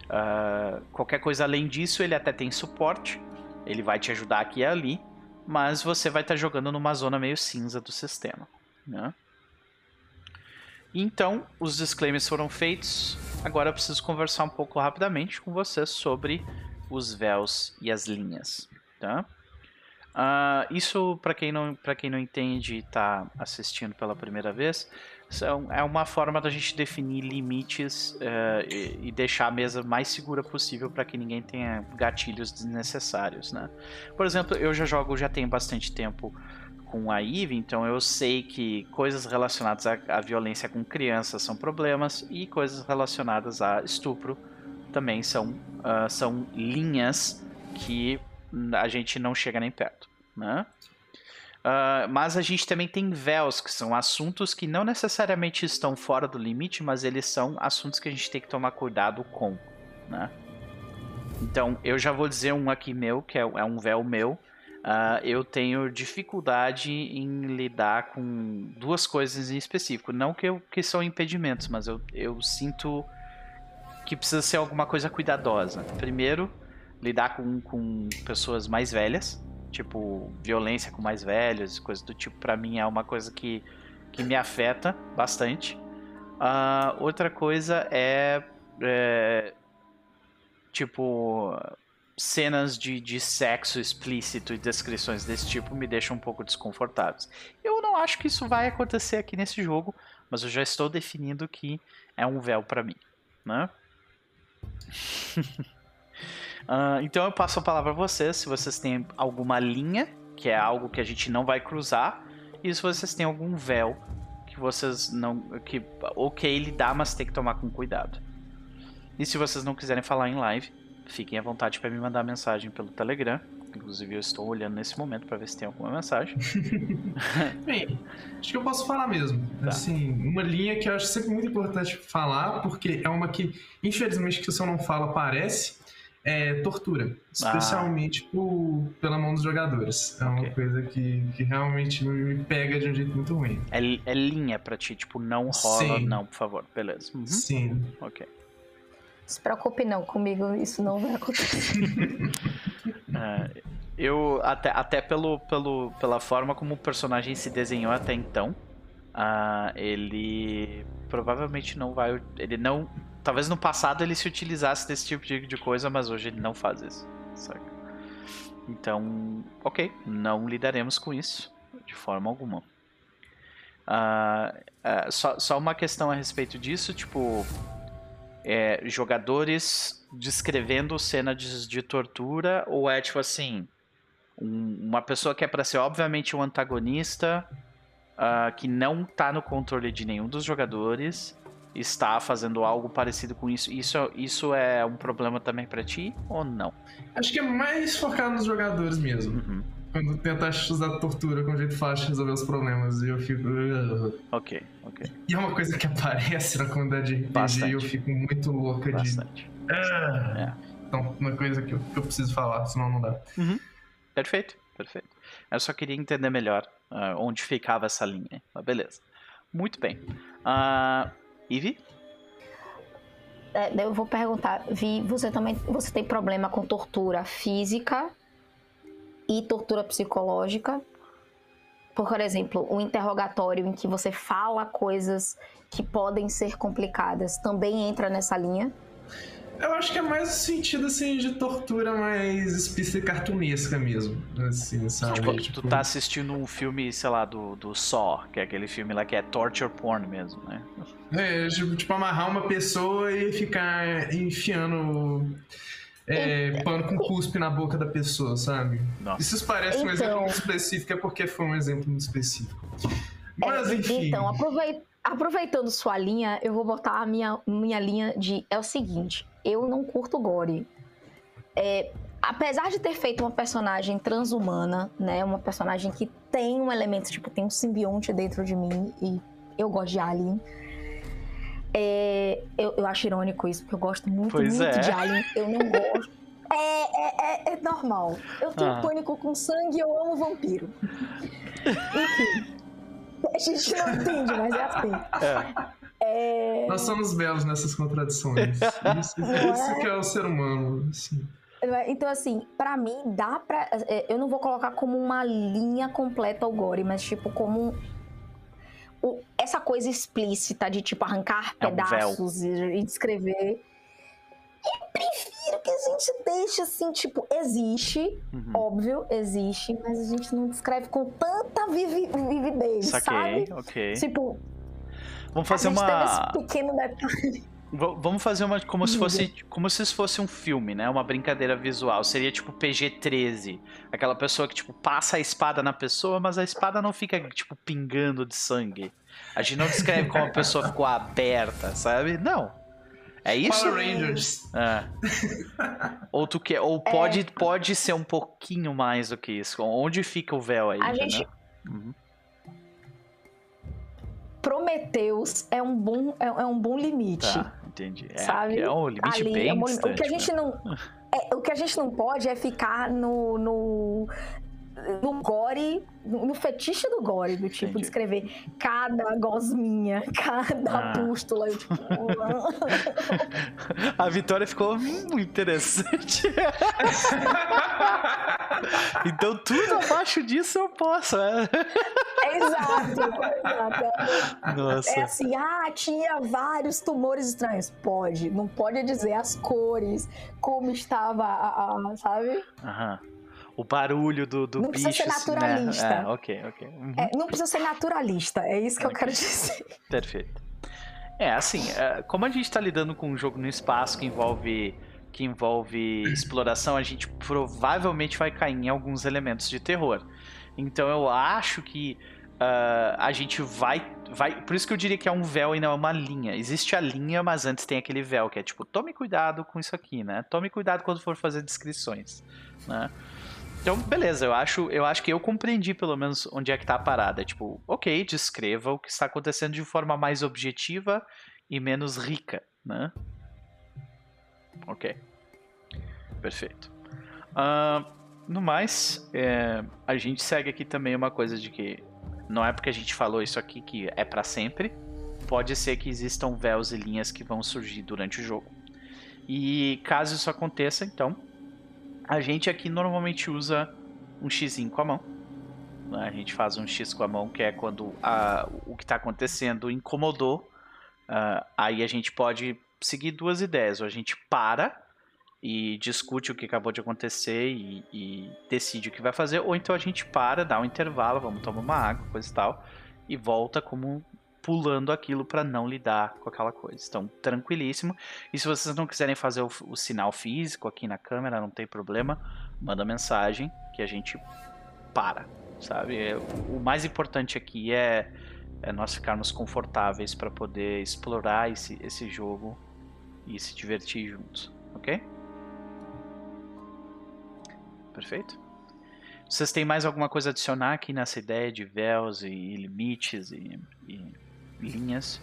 Speaker 1: Ah, qualquer coisa além disso, ele até tem suporte, ele vai te ajudar aqui e ali, mas você vai estar jogando numa zona meio cinza do sistema. Né? Então, os disclaimers foram feitos. Agora eu preciso conversar um pouco rapidamente com vocês sobre os véus e as linhas. Tá? Ah, isso, para quem, não, quem não entende e está assistindo pela primeira vez, são, é uma forma da gente definir limites eh, e, e deixar a mesa mais segura possível para que ninguém tenha gatilhos desnecessários. Né? Por exemplo, eu já jogo já tem bastante tempo com a Eve, então eu sei que coisas relacionadas à, à violência com crianças são problemas e coisas relacionadas a estupro também são, uh, são linhas que a gente não chega nem perto, né? Uh, mas a gente também tem véus, que são assuntos que não necessariamente estão fora do limite, mas eles são assuntos que a gente tem que tomar cuidado com, né? Então, eu já vou dizer um aqui meu, que é, é um véu meu. Uh, eu tenho dificuldade em lidar com duas coisas em específico. Não que, eu, que são impedimentos, mas eu, eu sinto que precisa ser alguma coisa cuidadosa. Primeiro, lidar com, com pessoas mais velhas, tipo violência com mais velhos, coisas do tipo, para mim é uma coisa que, que me afeta bastante. Uh, outra coisa é, é tipo cenas de, de sexo explícito e descrições desse tipo me deixam um pouco desconfortáveis. Eu não acho que isso vai acontecer aqui nesse jogo, mas eu já estou definindo que é um véu para mim, né? *laughs* Uh, então eu passo a palavra a vocês, se vocês têm alguma linha, que é algo que a gente não vai cruzar, e se vocês têm algum véu que vocês não. que ok lidar, mas tem que tomar com cuidado. E se vocês não quiserem falar em live, fiquem à vontade para me mandar mensagem pelo Telegram. Inclusive eu estou olhando nesse momento para ver se tem alguma mensagem. *laughs*
Speaker 2: Bem, acho que eu posso falar mesmo. Tá. Assim, uma linha que eu acho sempre muito importante falar, porque é uma que, infelizmente, que se eu não falo aparece, é tortura, especialmente ah. por, pela mão dos jogadores. É uma okay. coisa que, que realmente me pega de um jeito muito ruim.
Speaker 1: É, é linha pra ti, tipo, não rola, Sim. não, por favor, beleza. Uhum.
Speaker 2: Sim.
Speaker 1: Ok.
Speaker 3: Se preocupe não, comigo isso não vai acontecer. *laughs*
Speaker 1: é, eu, até, até pelo, pelo, pela forma como o personagem se desenhou até então, uh, ele provavelmente não vai. Ele não Talvez no passado ele se utilizasse desse tipo de, de coisa, mas hoje ele não faz isso. Saca? Então, ok, não lidaremos com isso de forma alguma. Uh, uh, só, só uma questão a respeito disso, tipo, é, jogadores descrevendo cena de, de, tortura, ou é tipo assim, um, uma pessoa que é para ser obviamente um antagonista, uh, que não tá no controle de nenhum dos jogadores, está fazendo algo parecido com isso. Isso, isso é um problema também para ti ou não?
Speaker 2: Acho que é mais focado nos jogadores mesmo. Uhum. Quando tenta usar tortura como jeito fácil de resolver os problemas. E eu fico.
Speaker 1: Ok, ok.
Speaker 2: E é uma coisa que aparece na comunidade de RPG e eu fico muito louca
Speaker 1: Bastante.
Speaker 2: de. Ah. É. Então, uma coisa que eu, que eu, preciso falar, senão não dá.
Speaker 1: Uhum. Perfeito, perfeito. Eu só queria entender melhor uh, onde ficava essa linha. Mas beleza. Muito bem. Uh, Ivy?
Speaker 3: É, eu vou perguntar, Vi, você também você tem problema com tortura física e tortura psicológica? Por exemplo, um interrogatório em que você fala coisas que podem ser complicadas também entra nessa linha?
Speaker 2: Eu acho que é mais o sentido, assim, de tortura mais explícita cartunesca mesmo, assim, sabe?
Speaker 1: Tipo, tipo, tu tá assistindo um filme, sei lá, do, do Saw, que é aquele filme lá que é torture porn mesmo, né?
Speaker 2: É, tipo, tipo amarrar uma pessoa e ficar enfiando é, pano com cuspe na boca da pessoa, sabe? Nossa. Isso parece então... um exemplo muito específico, é porque foi um exemplo muito específico. Mas,
Speaker 3: é,
Speaker 2: enfim...
Speaker 3: Então, aproveita Aproveitando sua linha, eu vou botar a minha, minha linha de. É o seguinte: eu não curto gore. É, apesar de ter feito uma personagem transhumana, né? Uma personagem que tem um elemento, tipo, tem um simbionte dentro de mim e eu gosto de Alien. É, eu, eu acho irônico isso, porque eu gosto muito, pois muito é. de Alien. Eu não gosto. *laughs* É, é, é, é normal. Eu tenho ah. pânico com sangue e eu amo vampiro. *laughs* Enfim. A gente não entende, mas é assim. É.
Speaker 2: É... Nós somos belos nessas contradições. *laughs* Isso, isso que é o ser humano. Assim.
Speaker 3: Então, assim, para mim, dá pra. É, eu não vou colocar como uma linha completa o gore, mas, tipo, como. O, essa coisa explícita de, tipo, arrancar é pedaços um e, e descrever. Eu prefiro que a gente deixe assim, tipo, existe, uhum. óbvio, existe, mas a gente não descreve com tanta vivi vividez, Saquei, sabe?
Speaker 1: ok.
Speaker 3: Tipo,
Speaker 1: Vamos fazer a gente uma.
Speaker 3: esse pequeno detalhe.
Speaker 1: Vamos fazer uma como se fosse como se fosse um filme, né? Uma brincadeira visual. Seria tipo PG-13. Aquela pessoa que tipo passa a espada na pessoa, mas a espada não fica tipo pingando de sangue. A gente não descreve como a pessoa ficou aberta, sabe? Não. É isso?
Speaker 2: Power Rangers.
Speaker 1: É. ou tu quer, ou pode, pode ser um pouquinho mais do que isso. Onde fica o véu aí?
Speaker 3: A gente. Uhum. Prometeus é um bom, é, é um bom limite.
Speaker 1: Tá, entendi. É,
Speaker 3: sabe?
Speaker 1: é um limite Ali, bem é um, distante,
Speaker 3: O que a gente não... É, o que a gente não pode é ficar no, no, no gore, no fetiche do gore, do tipo, Entendi. de escrever cada gosminha, *laughs* cada ah. pústula. Eu, tipo, *laughs*
Speaker 1: a Vitória ficou muito interessante. *laughs* então tudo abaixo disso eu posso.
Speaker 3: É. Exato, exato. Nossa. É assim, ah, tinha vários tumores estranhos. Pode, não pode dizer as cores, como estava, a, a sabe?
Speaker 1: Aham o barulho do, do
Speaker 3: não
Speaker 1: bicho. Não
Speaker 3: precisa ser naturalista. Né?
Speaker 1: É, ok, ok.
Speaker 3: Uhum. É, não precisa ser naturalista, é isso que okay. eu quero dizer.
Speaker 1: Perfeito. É, assim, é, como a gente está lidando com um jogo no espaço que envolve que envolve exploração, a gente provavelmente vai cair em alguns elementos de terror. Então eu acho que uh, a gente vai, vai. Por isso que eu diria que é um véu e não é uma linha. Existe a linha, mas antes tem aquele véu que é tipo, tome cuidado com isso aqui, né? Tome cuidado quando for fazer descrições, né? Então, beleza, eu acho, eu acho que eu compreendi pelo menos onde é que tá a parada. Tipo, ok, descreva o que está acontecendo de forma mais objetiva e menos rica, né? Ok. Perfeito. Uh, no mais, é, a gente segue aqui também uma coisa de que não é porque a gente falou isso aqui que é para sempre. Pode ser que existam véus e linhas que vão surgir durante o jogo. E caso isso aconteça, então, a gente aqui normalmente usa um x com a mão. Né? A gente faz um x com a mão, que é quando a, o que está acontecendo incomodou. Uh, aí a gente pode seguir duas ideias. Ou a gente para e discute o que acabou de acontecer e, e, decide o que vai fazer, ou então a gente para, dá um intervalo, vamos tomar uma água, coisa e tal, e volta como pulando aquilo para não lidar com aquela coisa. Então, tranquilíssimo. E se vocês não quiserem fazer o, o, sinal físico aqui na câmera, não tem problema, manda mensagem que a gente para, sabe? É, o mais importante aqui é, é nós ficarmos confortáveis para poder explorar esse, esse jogo e se divertir juntos, ok? Perfeito? Vocês têm mais alguma coisa a adicionar aqui nessa ideia de véus e limites e, e linhas.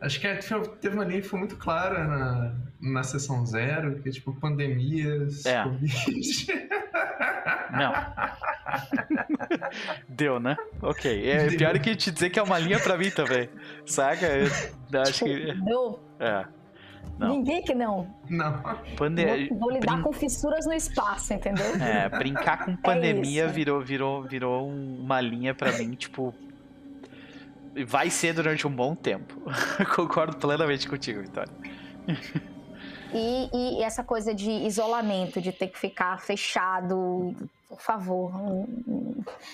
Speaker 2: Acho que teve uma linha que foi muito clara na, na sessão zero, que é tipo pandemias,
Speaker 1: é. Covid. Não. *laughs* Deu, né? Ok. É Deu. pior que te dizer que é uma linha pra mim também. Saca? Eu acho que.
Speaker 3: Deu.
Speaker 1: É. Não.
Speaker 3: Ninguém que não.
Speaker 2: Não.
Speaker 3: Pande... Vou, vou lidar Brin... com fissuras no espaço, entendeu?
Speaker 1: É, brincar com *laughs* é pandemia é virou, virou, virou uma linha pra mim, tipo, vai ser durante um bom tempo. *laughs* Concordo plenamente contigo, Vitória. *laughs*
Speaker 3: E, e, essa coisa de isolamento, de ter que ficar fechado, por favor.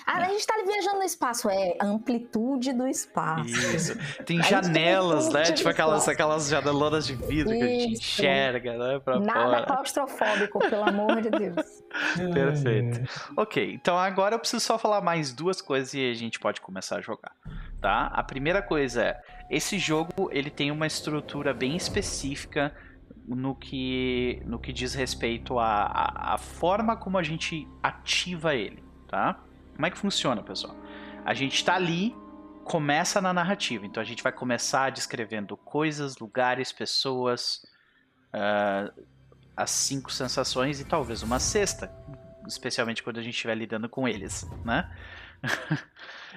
Speaker 3: Ah, é. a gente tá viajando no espaço, é amplitude do espaço.
Speaker 1: Isso. Tem janelas, né? Tipo aquelas, aquelas janelonas de vidro Isso. que a gente enxerga, né? Pra
Speaker 3: Nada
Speaker 1: fora.
Speaker 3: claustrofóbico, pelo amor de Deus. *laughs*
Speaker 1: Perfeito. Ok, então agora eu preciso só falar mais duas coisas e a gente pode começar a jogar tá? A primeira coisa é, esse jogo ele tem uma estrutura bem específica no que, no que diz respeito à, à forma como a gente ativa ele, tá? Como é que funciona, pessoal? A gente está ali, começa na narrativa, então a gente vai começar descrevendo coisas, lugares, pessoas, uh, as cinco sensações e talvez uma sexta, especialmente quando a gente estiver lidando com eles, né? *laughs*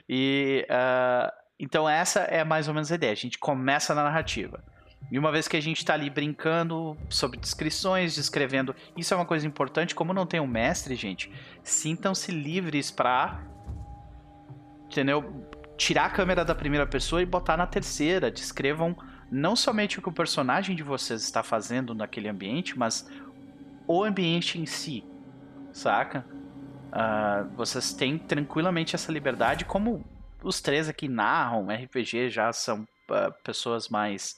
Speaker 1: e uh, então essa é mais ou menos a ideia. A gente começa na narrativa. E uma vez que a gente está ali brincando sobre descrições, descrevendo, isso é uma coisa importante. Como não tem um mestre, gente, sintam-se livres para, entendeu? Tirar a câmera da primeira pessoa e botar na terceira. Descrevam não somente o que o personagem de vocês está fazendo naquele ambiente, mas o ambiente em si, saca? Uh, vocês têm tranquilamente essa liberdade, como os três aqui narram RPG, já são uh, pessoas mais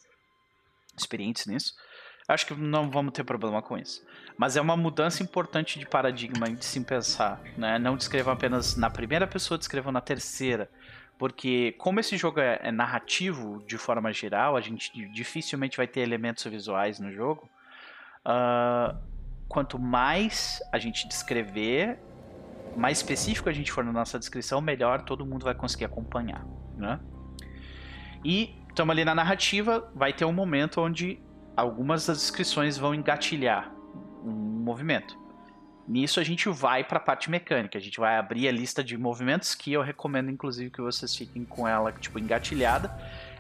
Speaker 1: experientes nisso. Acho que não vamos ter problema com isso. Mas é uma mudança importante de paradigma de se pensar. Né? Não descrevam apenas na primeira pessoa, descrevam na terceira. Porque como esse jogo é, é, narrativo de forma geral, a gente dificilmente vai ter elementos visuais no jogo. Uh, quanto mais a gente descrever, mais específico a gente for na nossa descrição, melhor todo mundo vai conseguir acompanhar, né? E estamos ali na narrativa, vai ter um momento onde algumas das descrições vão engatilhar um movimento. Nisso a gente vai para a parte mecânica, a gente vai abrir a lista de movimentos que eu recomendo inclusive que vocês fiquem com ela tipo engatilhada.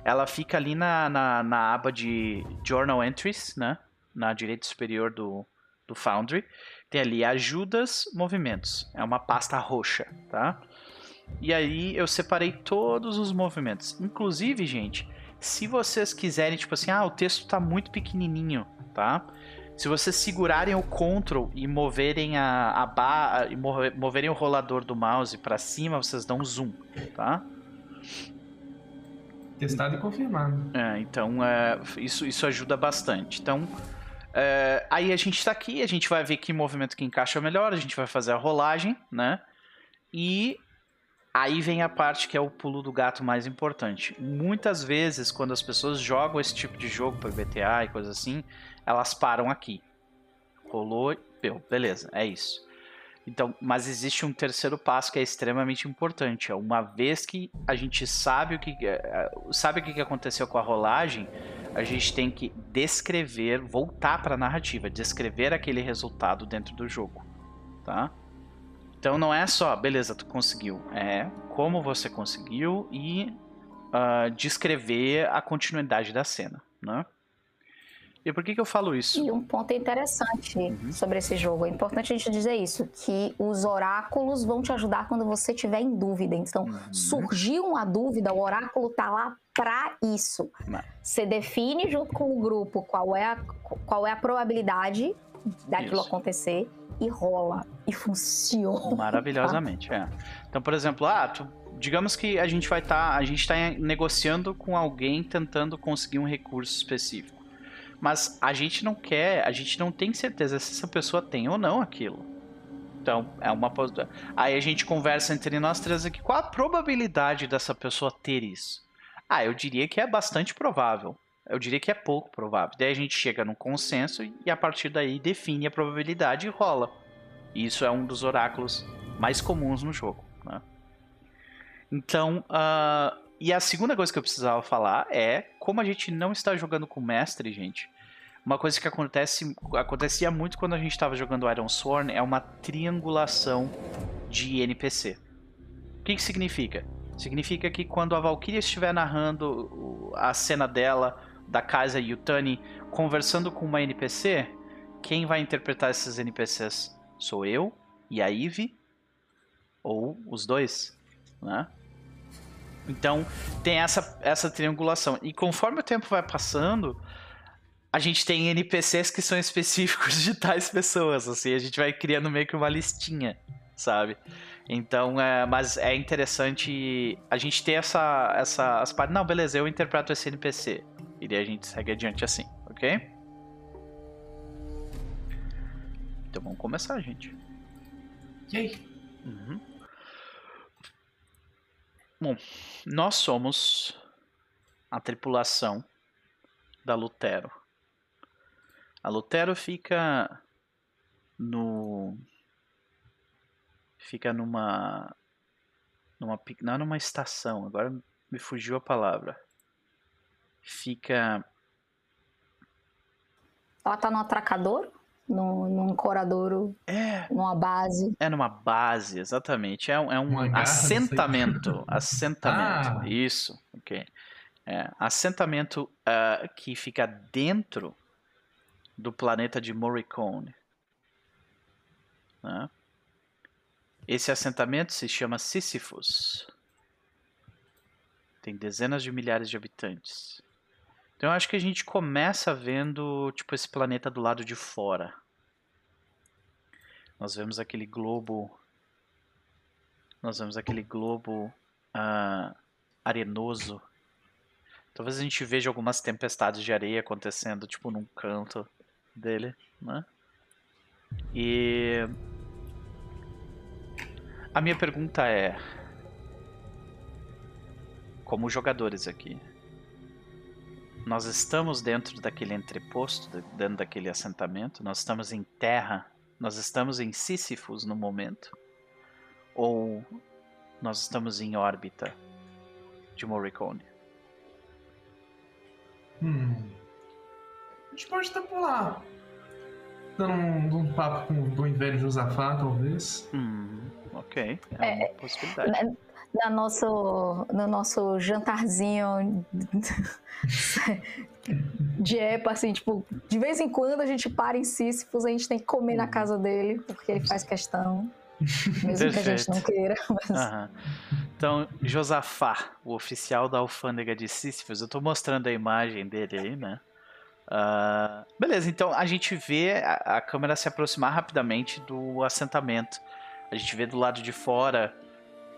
Speaker 1: Ela fica ali na, na, na aba de Journal Entries, né? na direita superior do, do Foundry. Tem ali ajudas, movimentos. É uma pasta roxa, tá? E aí eu separei todos os movimentos. Inclusive, gente, se vocês quiserem, tipo assim, ah, o texto tá muito pequenininho, tá? Se vocês segurarem o Ctrl e moverem a, a barra, e moverem o rolador do mouse para cima, vocês dão zoom, tá?
Speaker 2: Testado e confirmado.
Speaker 1: É, então é, isso, isso ajuda bastante. Então, é, aí a gente está aqui, a gente vai ver que movimento que encaixa melhor, a gente vai fazer a rolagem, né? E aí vem a parte que é o pulo do gato mais importante. Muitas vezes, quando as pessoas jogam esse tipo de jogo para BTA e coisa assim, elas param aqui. Rolou, beleza, é isso. Então, mas existe um terceiro passo que é extremamente importante. É uma vez que a gente sabe o que é, é, sabe o que aconteceu com a rolagem, a gente tem que descrever, voltar para a narrativa, descrever aquele resultado dentro do jogo, tá? Então não é só, beleza, tu conseguiu, é como você conseguiu e uh, descrever a continuidade da cena, né? E por que, que eu falo isso?
Speaker 3: E um ponto interessante uhum. sobre esse jogo, é importante a gente dizer isso, que os oráculos vão te ajudar quando você tiver em dúvida. Então, uhum. surgiu uma dúvida, o oráculo tá lá para isso. Você define junto com o grupo qual é a, qual é a probabilidade daquilo isso. acontecer e rola e funciona.
Speaker 1: Maravilhosamente, é. Então, por exemplo, ah, tu, digamos que a gente vai estar, tá, a gente está negociando com alguém tentando conseguir um recurso específico mas a gente não quer, a gente não tem certeza se essa pessoa tem ou não aquilo. Então, é uma Aí a gente conversa entre nós três aqui, qual a probabilidade dessa pessoa ter isso? Ah, eu diria que é bastante provável. Eu diria que é pouco provável. Daí a gente chega num consenso e a partir daí define a probabilidade e rola. Isso é um dos oráculos mais comuns no jogo. Né? Então, uh, e a segunda coisa que eu precisava falar é como a gente não está jogando com mestre, gente. Uma coisa que acontece, acontecia muito quando a gente estava jogando Iron Sworn é uma triangulação de NPC. O que, que significa? Significa que quando a Valkyria estiver narrando a cena dela, da casa Yutani, conversando com uma NPC, quem vai interpretar esses NPCs? Sou eu e a Eve? Ou os dois? Né? Então tem essa, essa triangulação. E conforme o tempo vai passando, a gente tem NPCs que são específicos de tais pessoas, assim, a gente vai criando meio que uma listinha, sabe? Então, é, mas é interessante a gente ter essa, essa as partes. Não, beleza, eu interpreto esse NPC. E daí a gente segue adiante assim, ok? Então vamos começar, gente.
Speaker 2: E aí?
Speaker 1: Uhum. Bom, nós somos a tripulação da Lutero. A Lutero fica no fica numa numa não é numa estação, agora me fugiu a palavra. Fica
Speaker 3: Ela tá no atracador? No, num ancoradouro?
Speaker 1: É.
Speaker 3: Numa base?
Speaker 1: É numa base, exatamente. É, é um assentamento. *laughs* Assentamento. Ah. Isso, ok. É, assentamento uh, que fica dentro do planeta de Morricone. Né? Esse assentamento se chama Sisyphus. Tem dezenas de milhares de habitantes. Então eu acho que a gente começa vendo tipo esse planeta do lado de fora. Nós vemos aquele globo. Nós vemos aquele globo uh, arenoso. Talvez a gente veja algumas tempestades de areia acontecendo, tipo, num canto dele, né? E a minha pergunta é: como jogadores aqui, nós estamos dentro daquele entreposto, dentro daquele assentamento, nós estamos em terra, nós estamos em Sísifos no momento, ou nós estamos em órbita de Morricone?
Speaker 2: Hum. A gente pode estar por lá. Dando um, um papo com o bom velho Josafá, talvez.
Speaker 1: Hum, ok. É, é uma possibilidade.
Speaker 3: Na, na nosso, no nosso jantarzinho *laughs* de época, assim, tipo, de vez em quando a gente para em Sísifos, a gente tem que comer na casa dele, porque ele faz questão. Mesmo que a gente não queira. *laughs* Mas...
Speaker 1: Uhum. Então, Josafá, o oficial da alfândega de Sísifos, eu tô mostrando a imagem dele aí, né? Uh, beleza, então a gente vê a, a, câmera se aproximar rapidamente do assentamento. A gente vê do lado de fora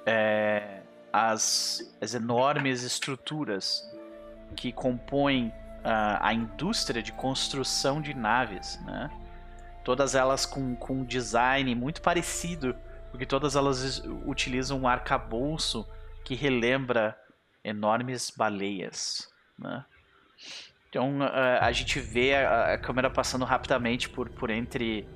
Speaker 1: é, as, as enormes estruturas que compõem uh, a indústria de construção de naves, né? Todas elas com, com um design muito parecido, porque todas elas utilizam um arcabouço que relembra enormes baleias, né? Então a, a gente vê a, a, câmera passando rapidamente por, por entre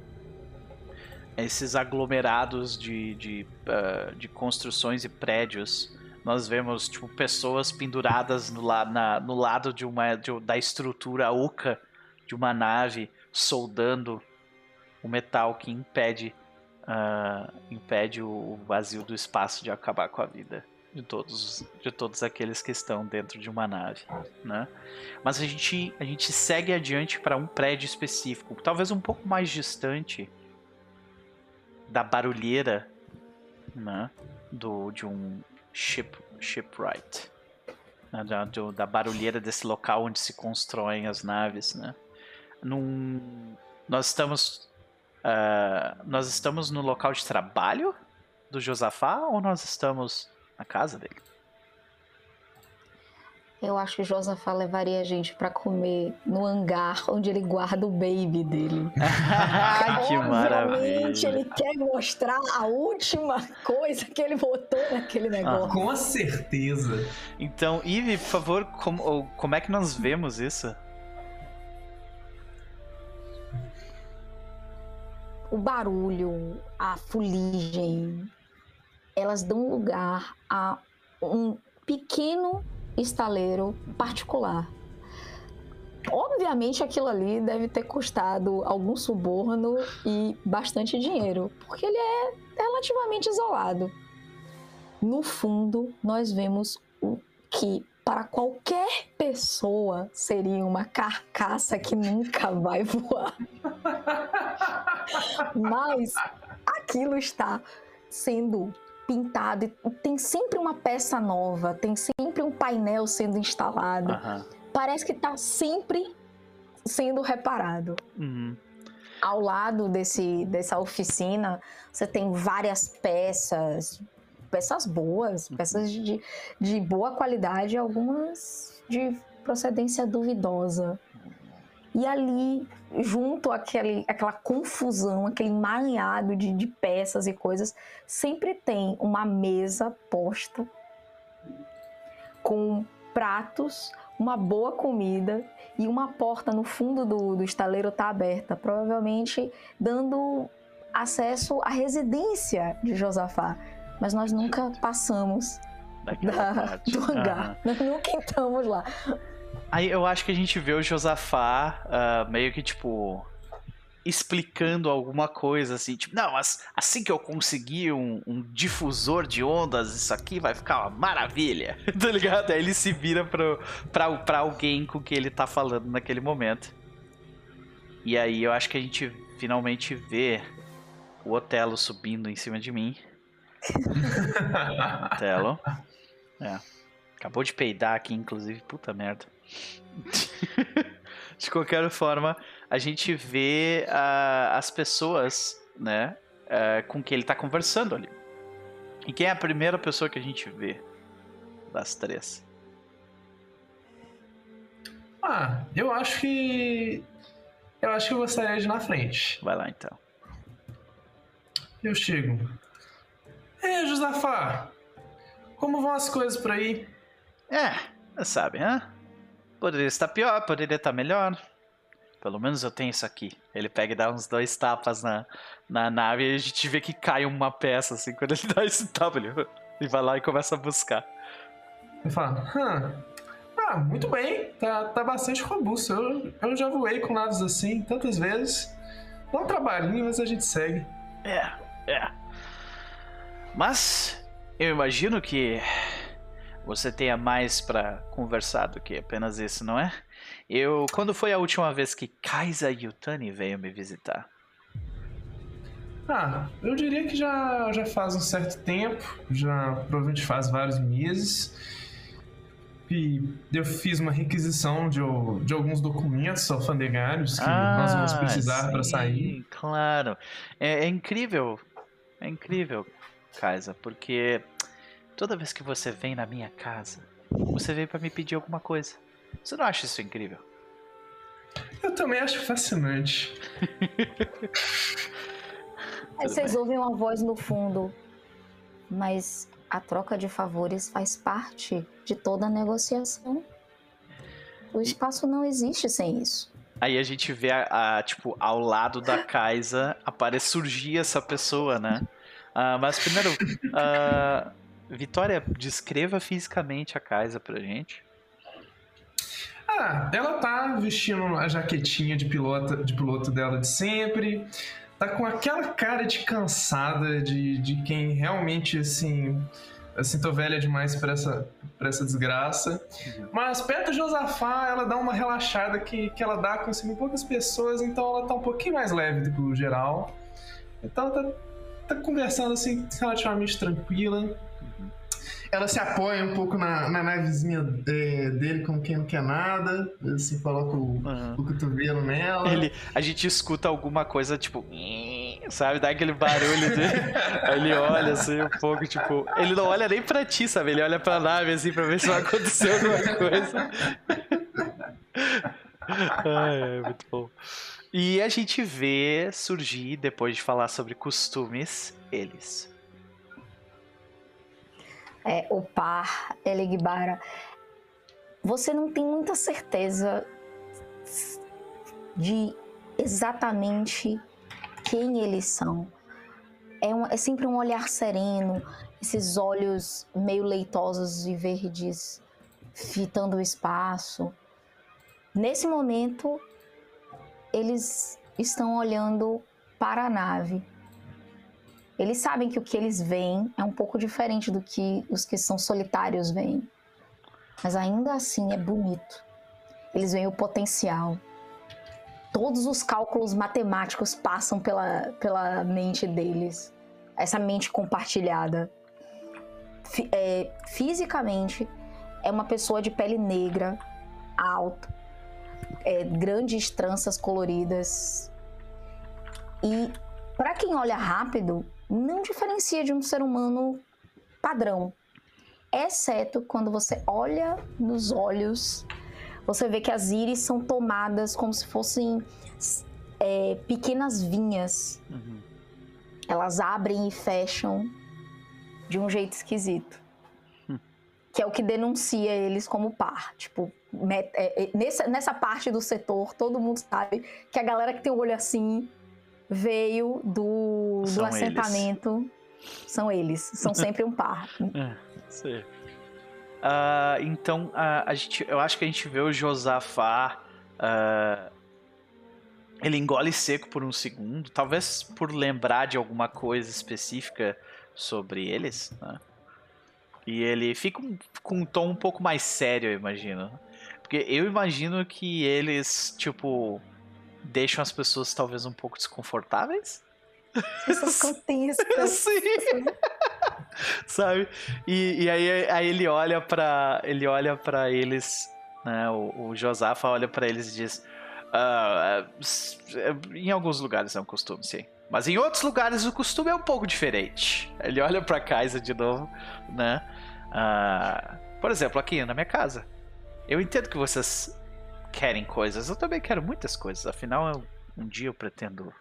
Speaker 1: esses aglomerados de, de, uh, de construções e prédios. Nós vemos tipo, pessoas penduradas no, la, na, no lado de uma, de, da estrutura oca de uma nave, soldando o metal que impede, uh, impede o vazio do espaço de acabar com a vida de todos, de todos aqueles que estão dentro de uma nave, né? Mas a gente, a gente segue adiante para um prédio específico, talvez um pouco mais distante da barulheira, né? Do, de um ship, shipwright, né? da, do, da barulheira desse local onde se constroem as naves, né? Num, nós estamos uh, nós estamos no local de trabalho do Josafá ou nós estamos na casa dele.
Speaker 3: Eu acho que o Josafá levaria a gente para comer no hangar onde ele guarda o baby dele. *laughs*
Speaker 1: que maravilha!
Speaker 3: ele quer mostrar a última coisa que ele botou naquele ah, negócio. Ah,
Speaker 2: com certeza.
Speaker 1: Então, Ive, por favor, como, como é que nós vemos isso?
Speaker 3: O barulho, a fuligem, elas dão lugar a um pequeno estaleiro particular. Obviamente aquilo ali deve ter custado algum suborno e bastante dinheiro, porque ele é relativamente isolado. No fundo, nós vemos o que para qualquer pessoa seria uma carcaça que nunca vai voar. *laughs* Mas aquilo está sendo pintado, e tem sempre uma peça nova, tem sempre um painel sendo instalado. Uhum. Parece que está sempre sendo reparado. Uhum. Ao lado desse, dessa oficina, você tem várias peças, peças boas, uhum. peças de, de boa qualidade, algumas de procedência duvidosa. E ali, junto àquele, àquela confusão, aquele emaranhado de, de peças e coisas, sempre tem uma mesa posta com pratos, uma boa comida e uma porta no fundo do, do estaleiro está aberta, provavelmente dando acesso à residência de Josafá. Mas nós nunca passamos da, do hangar, nós nunca entramos lá.
Speaker 1: Aí eu acho que a gente vê o Josafá uh, meio que tipo explicando alguma coisa assim, tipo, não, assim que eu conseguir um, um, difusor de ondas, isso aqui vai ficar uma maravilha, *laughs* tá ligado? Aí ele se vira pro, pra, pra alguém com quem ele tá falando naquele momento. E aí eu acho que a gente finalmente vê o Otelo subindo em cima de mim. *laughs* Otelo. É. Acabou de peidar aqui, inclusive, puta merda. *laughs* de qualquer forma, a gente vê uh, as pessoas, né, uh, com quem ele está conversando ali. E quem é a primeira pessoa que a gente vê das três?
Speaker 2: Ah, eu acho que. Eu acho que eu gostaria de ir na frente.
Speaker 1: Vai lá então.
Speaker 2: Eu chego. Ei, Josafá! Como vão as coisas por aí?
Speaker 1: É, sabe, hã? Poderia estar pior, poderia estar melhor. Pelo menos eu tenho isso aqui. Ele pega e dá uns dois tapas na, na nave e a gente vê que cai uma peça, assim, quando ele *laughs* dá esse W. E vai lá e começa a buscar.
Speaker 2: Ele fala, hã, ah, muito bem, tá, tá bastante robusto. Eu, eu já voei com naves assim tantas vezes. Dá um trabalhinho, mas a gente segue.
Speaker 1: É, é. Mas eu imagino que você tenha mais para conversar do que apenas isso, não é? Eu, quando foi a última vez que Kaisa Yutani veio me visitar?
Speaker 2: Ah, eu diria que já, já faz um certo tempo, já provavelmente faz vários meses. E eu fiz uma requisição de, de alguns documentos alfandegários que ah, nós vamos precisar para sair.
Speaker 1: Claro. É, é incrível. É incrível, Kaisa, porque toda vez que você vem na minha casa, você vem para me pedir alguma coisa. Você não acha isso incrível?
Speaker 2: Eu também acho fascinante. *laughs*
Speaker 3: Aí vocês ouvem uma voz no fundo, mas a troca de favores faz parte de toda a negociação. O espaço não existe sem isso.
Speaker 1: Aí a gente vê, a, a tipo, ao lado da Kaisa aparece surgir essa pessoa, né? Uh, mas primeiro, uh, *laughs* Vitória, descreva fisicamente a Kaisa pra gente.
Speaker 2: Ah, ela tá vestindo a jaquetinha de piloto, de piloto dela de sempre. Tá com aquela cara de cansada de, de quem realmente, assim, assim, tô velha demais pra essa, pra essa desgraça. Uhum. Mas perto de Josafá, ela dá uma relaxada que, que ela dá com assim, poucas pessoas, então ela tá um pouquinho mais leve do que o geral. Então ela tá, tá conversando assim, relativamente tranquila ela se apoia um pouco na, na navezinha é, dele, como quem não quer nada. Assim, coloca o, uhum. o cotovelo nela.
Speaker 1: Ele, a gente escuta alguma coisa, tipo. Sabe? Dá aquele barulho dele. *laughs* aí ele olha assim um pouco, tipo. Ele não olha nem pra ti, sabe? Ele olha pra nave assim pra ver se vai acontecer alguma coisa. *laughs* Ai, é muito bom. E a gente vê surgir, depois de falar sobre costumes, eles
Speaker 3: é, o par, Elegbara, você não tem muita certeza de exatamente quem eles são. É, um, é sempre um olhar sereno, esses olhos meio leitosos e verdes fitando o espaço. Nesse momento, eles estão olhando para a nave eles sabem que o que eles veem é um pouco diferente do que os que são solitários veem. Mas ainda assim é bonito. Eles veem o potencial. Todos os cálculos matemáticos passam pela, pela mente deles. Essa mente compartilhada. F é, fisicamente, é uma pessoa de pele negra, alta, é, grandes tranças coloridas. E para quem olha rápido, não diferencia de um ser humano padrão. Exceto quando você olha nos olhos, você vê que as íris são tomadas como se fossem é, pequenas vinhas. Uhum. Elas abrem e fecham de um jeito esquisito. Hum. Que é o que denuncia eles como par. Tipo, é, é, nessa, nessa parte do setor, todo mundo sabe que a galera que tem o olho assim veio do, do assentamento. Eles. São eles, são *laughs* sempre um par.
Speaker 1: É, sei. Uh, então, uh, a gente, eu acho que a gente vê o Josafá. Uh, ele engole seco por um segundo, talvez por lembrar de alguma coisa específica sobre eles, né? E ele fica um, com um tom um pouco mais sério, eu imagino. Porque eu imagino que eles, tipo, deixam as pessoas talvez um pouco desconfortáveis.
Speaker 3: Pessoas. *laughs*
Speaker 1: Sim. Sabe? E, e aí, aí ele olha para ele olha para eles, né? O, o Josafa olha para eles e diz: ah, em alguns lugares é um costume, sim. Mas em outros lugares o costume é um pouco diferente. Ele olha para casa de novo, né? Uh, por exemplo, aqui na minha casa. Eu entendo que vocês querem coisas. Eu também quero muitas coisas. Afinal, eu, um dia eu pretendo,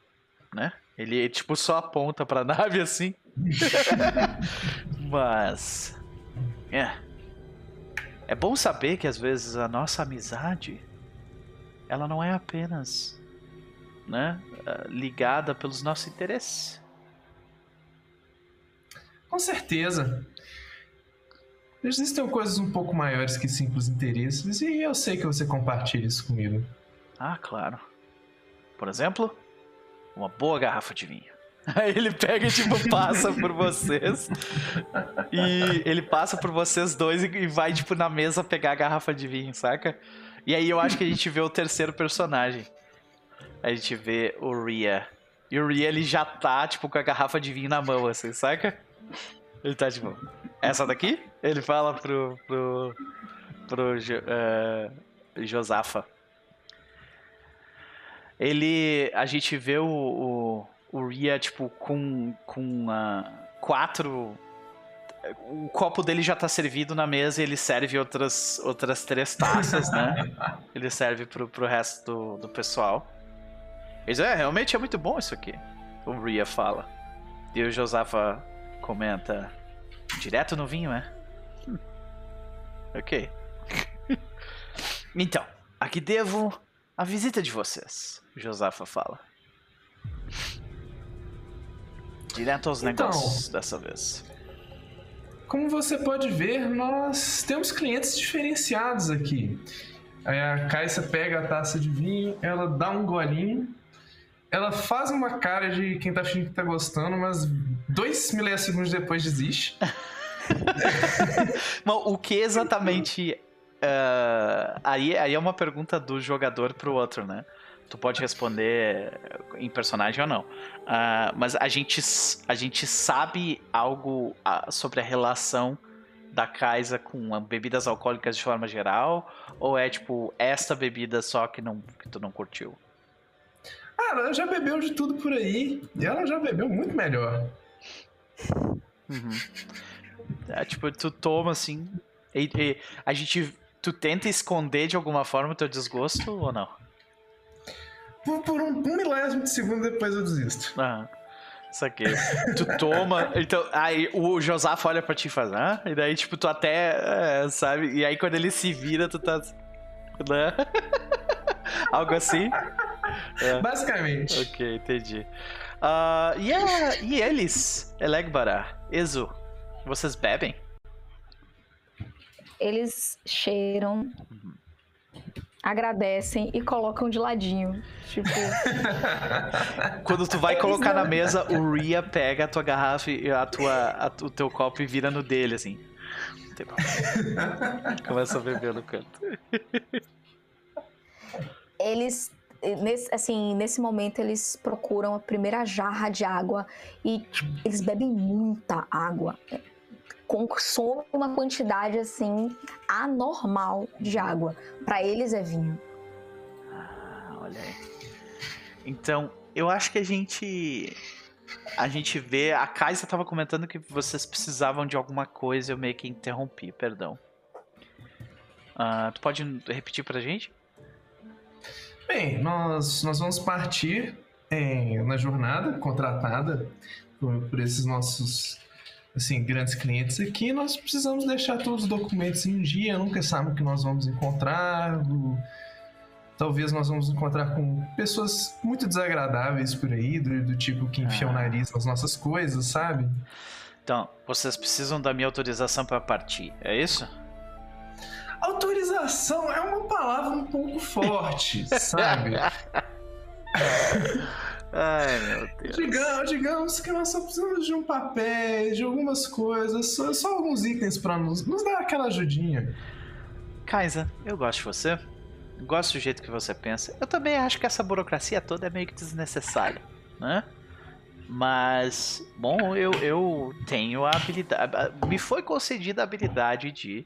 Speaker 1: né? Ele tipo só aponta pra *laughs* nave assim. Mas é. É bom saber que às vezes a nossa amizade ela não é apenas né, eh, ligada pelos nossos interesses.
Speaker 2: Com certeza. Existem coisas um pouco maiores que simples interesses e eu sei que você compartilha isso comigo.
Speaker 1: Ah, claro. Por exemplo, uma boa garrafa de vinho. *laughs* Aí ele pega e, tipo, passa por vocês. E ele passa por vocês dois e vai, tipo, na mesa pegar a garrafa de vinho, saca? E aí eu acho que a gente vê o terceiro personagem. A gente vê o Ria. E o Ria, ele já tá, tipo, com a garrafa de vinho na mão, assim, saca? Ele tá, tipo, essa daqui? Ele fala pro. pro. pro uh, Josafa. Ele. A gente vê o, o, o Ria, tipo, com. com uh, quatro. O copo dele já tá servido na mesa e ele serve outras, outras três taças, né? *laughs* Ele serve pro, pro resto do, do pessoal. Ele diz, é, realmente é muito bom isso aqui. O Ria fala. E o Josafa comenta. Direto no vinho, é? Hum. Ok. *laughs* então, aqui devo a visita de vocês, Josafa fala. Direto aos
Speaker 2: Então.
Speaker 1: negócios dessa vez.
Speaker 2: Como você pode ver, nós temos clientes diferenciados aqui. Aí a Caixa pega a taça de vinho, ela dá um golinho, ela faz uma cara de quem tá achando que tá gostando, mas dois milissegundos depois desiste. *laughs*
Speaker 1: Mas o que exatamente. ah, aí, aí é uma pergunta do jogador pro outro, né? Tu pode responder em personagem ou não. Ah, mas a gente, a gente sabe algo ah, sobre a relação da Kaisa com bebidas alcoólicas de forma geral? Ou é tipo, esta bebida só que, não, que tu não curtiu?
Speaker 2: Ah, ela já bebeu de tudo por aí, e ela já bebeu muito melhor.
Speaker 1: Uhum. É, tipo, tu toma assim. E, e a gente. Tu tenta esconder de alguma forma o teu desgosto ou não?
Speaker 2: Por, por um, um milésimo de segundo depois eu desisto.
Speaker 1: Ah, isso aqui. Tu toma. Então, aí o Josafo olha pra ti e faz, ah? E daí, tipo, tu até. é, sabe? E aí quando ele se vira, tu tá. Né? *laughs* Algo assim? É.
Speaker 2: Basicamente.
Speaker 1: Ok, entendi. Ah, e, a- e eles, Elegbara, Ezu, vocês bebem?
Speaker 3: Eles cheiram, agradecem e colocam de ladinho. Tipo, *laughs*
Speaker 1: Quando tu vai
Speaker 3: Eles
Speaker 1: colocar
Speaker 3: não-
Speaker 1: na mesa, o Ria pega a tua garrafa e a tua, a o teu copo e vira no dele, assim. Não tem problema. *laughs* Começa a beber no canto.
Speaker 3: eles nesse, assim, nesse momento eles procuram a primeira jarra de água e tipo, eles bebem muita água. Consomem uma quantidade assim anormal de água. Pra eles é vinho.
Speaker 1: Ah, olha aí. Então, eu acho que a gente. A gente vê. A Kaisa tava comentando que vocês precisavam de alguma coisa, eu meio que interrompi, perdão. Ah, tu pode repetir pra gente?
Speaker 2: Bem, nós, nós vamos partir em- na jornada contratada por, por esses nossos assim, grandes clientes aqui. Nós precisamos deixar todos os documentos em dia, nunca sabe o que nós vamos encontrar. o- Talvez nós vamos encontrar com pessoas muito desagradáveis por aí, do, do tipo que enfia o
Speaker 1: Ah.
Speaker 2: nariz nas nossas coisas, sabe?
Speaker 1: Então, vocês precisam da minha autorização pra partir, é isso?
Speaker 2: Autorização é uma palavra um pouco forte, *laughs* sabe?
Speaker 1: Ai, meu Deus.
Speaker 2: Digamos, digamos que nós só precisamos de um papel, de algumas coisas, só, só alguns itens pra nos, nos dar aquela ajudinha.
Speaker 1: Kaisa, eu gosto de você. Gosto do jeito que você pensa. Eu também acho que essa burocracia toda é meio que desnecessária, né? Mas, bom, eu, eu tenho a habilidade. Me foi concedida a habilidade de.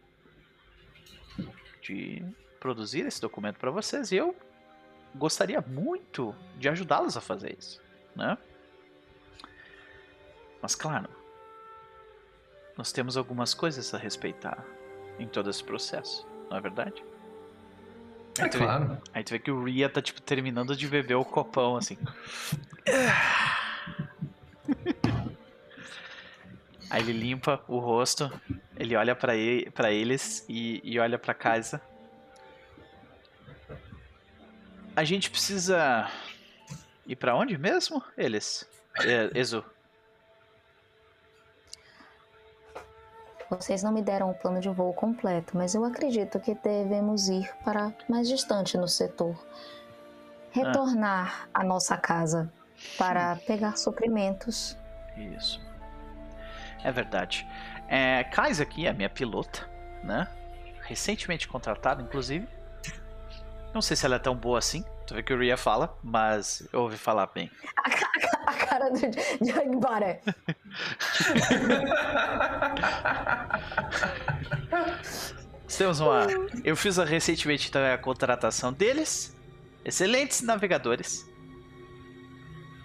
Speaker 1: De produzir esse documento para vocês e eu gostaria muito de ajudá-los a fazer isso, né? Mas, claro, nós temos algumas coisas a respeitar em todo esse processo, não é verdade?
Speaker 2: É
Speaker 1: Aí tu vê-
Speaker 2: claro.
Speaker 1: Aí tu vê que o Ria tá, tipo, terminando de beber o copão, assim. *laughs* Aí ele limpa o rosto. ele olha pra, ele, pra eles e, e olha pra casa. A gente precisa ir pra onde mesmo? Eles. É, Ezu.
Speaker 3: Vocês não me deram o plano de voo completo, mas eu acredito que devemos ir para mais distante no setor. Retornar à nossa casa para pegar suprimentos.
Speaker 1: Isso. É verdade. É, Kais aqui é minha pilota, né? Recentemente contratada, inclusive. Não sei se ela é tão boa assim. Tu vê que o Ria fala, mas eu ouvi falar bem.
Speaker 3: A, ca- a cara do.
Speaker 1: Nós *laughs* Temos uma. Eu fiz a- recentemente também a contratação deles. Excelentes navegadores.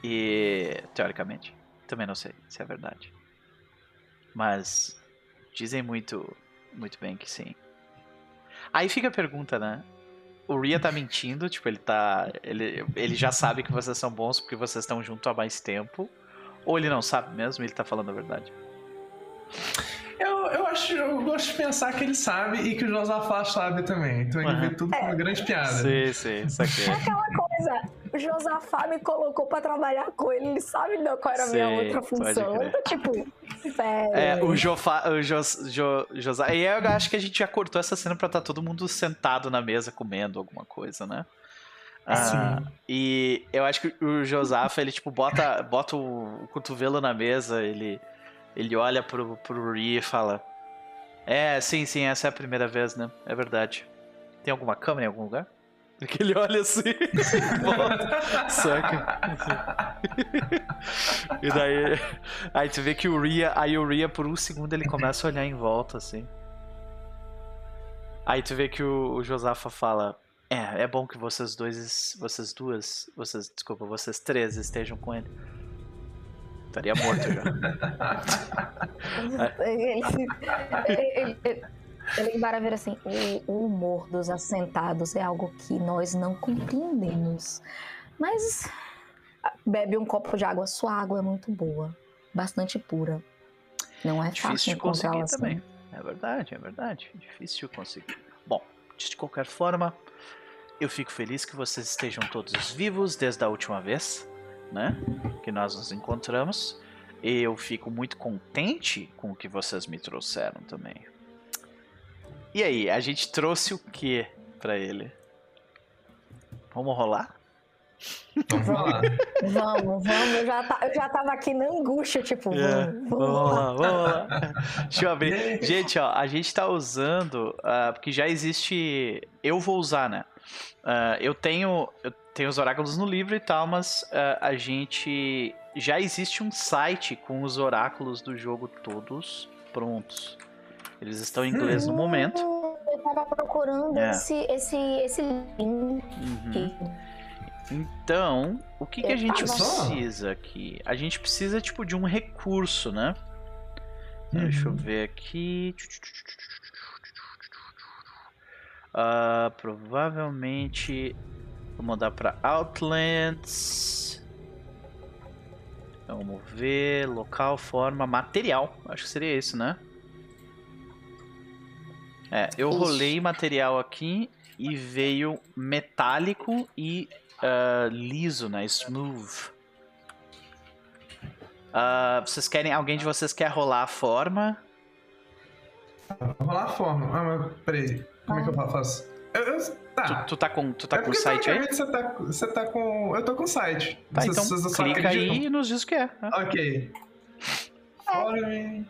Speaker 1: E. Teoricamente. Também não sei se é verdade. Mas. Dizem muito. Muito bem que sim. Aí fica a pergunta, né? O Ria tá mentindo, tipo, ele tá. Ele, ele já sabe que vocês são bons porque vocês estão junto há mais tempo. Ou ele não sabe mesmo e ele tá falando a verdade.
Speaker 2: Eu, eu acho, eu gosto de pensar que ele sabe e que o Josafá sabe também. Então ele
Speaker 1: Aham.
Speaker 2: vê tudo como uma grande piada.
Speaker 1: Sim, sim, isso aqui.
Speaker 3: É aquela coisa, o Josafá me colocou pra trabalhar com ele, ele sabe não qual era a minha outra função. Então, tipo, sério.
Speaker 1: É, o Jofa, o Jos, Jo, Josá. E eu acho que a gente já cortou essa cena pra estar todo mundo sentado na mesa comendo alguma coisa, né? Ah,
Speaker 2: Sim.
Speaker 1: e eu acho que o Josafa, ele tipo bota, bota o, o cotovelo na mesa, ele, ele olha pro, pro Ri e fala: É, sim, sim, essa é a primeira vez, né? É verdade. Tem alguma câmera em algum lugar? *laughs* Que ele olha assim, *laughs* volta, saca? *laughs* e daí, aí tu vê que o Ria, aí o Ria por um segundo ele começa a olhar em volta assim. Aí tu vê que o, o Josafa fala: É, é bom que vocês dois, vocês duas, vocês, desculpa, vocês três estejam com ele. Estaria morto já.
Speaker 3: Ele, ele, ele, ele para ver assim, o, o humor dos assentados é algo que nós não compreendemos. Mas bebe um copo de água, sua água é muito boa, bastante pura. Não é
Speaker 1: Difícil
Speaker 3: fácil encontrá-la assim.
Speaker 1: também. É verdade, é verdade. Difícil conseguir. Bom, de qualquer forma, eu fico feliz que vocês estejam todos vivos desde a última vez, né? Que nós nos encontramos. E eu fico muito contente com o que vocês me trouxeram também. E aí, a gente trouxe o que pra ele? Vamos rolar?
Speaker 2: Vamos falar.
Speaker 3: Vamos, vamos. Eu já, ta- eu já tava aqui na angústia, tipo,
Speaker 1: É,
Speaker 3: vamos,
Speaker 1: Vamos
Speaker 3: vamos lá.
Speaker 1: lá, vamos lá. Deixa eu abrir. Gente, ó, a gente tá usando, ah, porque já existe. Eu vou usar, né? Ah, eu tenho. Eu tenho os oráculos no livro e tal, mas ah, a gente. Já existe um site com os oráculos do jogo todos prontos. Eles estão em inglês no momento.
Speaker 3: Eu tava procurando
Speaker 1: É.
Speaker 3: esse, esse, esse link.
Speaker 1: Uhum. Então, o que, que a gente
Speaker 3: tava-
Speaker 1: precisa aqui? A gente precisa, tipo, de um recurso, né? Deixa eu
Speaker 2: Uhum.
Speaker 1: ver aqui. Ah, provavelmente vou mudar para Outlands. Vamos ver. Local, forma, material. Acho que seria isso, né? É, eu
Speaker 3: Isso.
Speaker 1: rolei material aqui e veio metálico e ah, liso, né? Smooth. Ah, vocês querem. Alguém de vocês quer rolar a forma?
Speaker 2: Vou rolar a forma. Ah, mas peraí. Como é que eu faço? Eu, eu- tá.
Speaker 1: Tu, tu tá com, tu tá
Speaker 2: é
Speaker 1: com o site aí?
Speaker 2: Você tá, você tá com. Eu tô com o site.
Speaker 1: Tá,
Speaker 2: Vocês-
Speaker 1: então
Speaker 2: vocês
Speaker 1: clica
Speaker 2: acreditam.
Speaker 1: aí e nos diz o que é. né?
Speaker 2: Ok. Forme.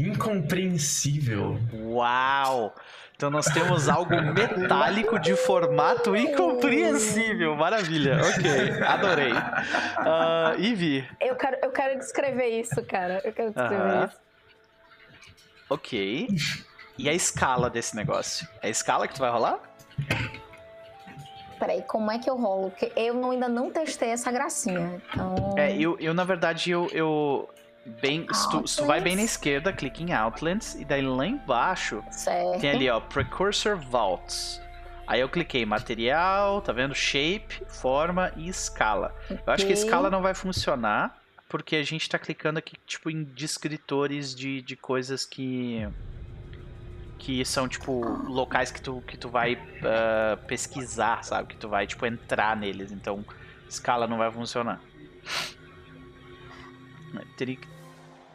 Speaker 2: Incompreensível.
Speaker 1: Uau! Então nós temos algo metálico de formato incompreensível. Maravilha. Ok, adorei. Ivy,
Speaker 3: Eu quero, eu quero descrever isso, cara. Eu quero descrever
Speaker 1: Aham.
Speaker 3: isso.
Speaker 1: ok. E a escala desse negócio? É a escala que tu vai rolar?
Speaker 3: Peraí, como é que eu rolo? Porque eu não- ainda não testei essa gracinha. Então.
Speaker 1: É, eu, eu na verdade, eu. eu bem, se tu, se tu vai bem na esquerda, clica em Outlands, e daí lá embaixo
Speaker 3: Certo.
Speaker 1: Tem ali, ó, Precursor Vaults. Aí eu cliquei material, tá vendo? Shape, forma e escala. Eu acho que a escala não vai funcionar, porque a gente tá clicando aqui, tipo, em descritores de, de coisas que. Que são, tipo, locais que tu, que tu vai uh, pesquisar, sabe? Que tu vai, tipo, entrar neles. Então, escala não vai funcionar. Teria que,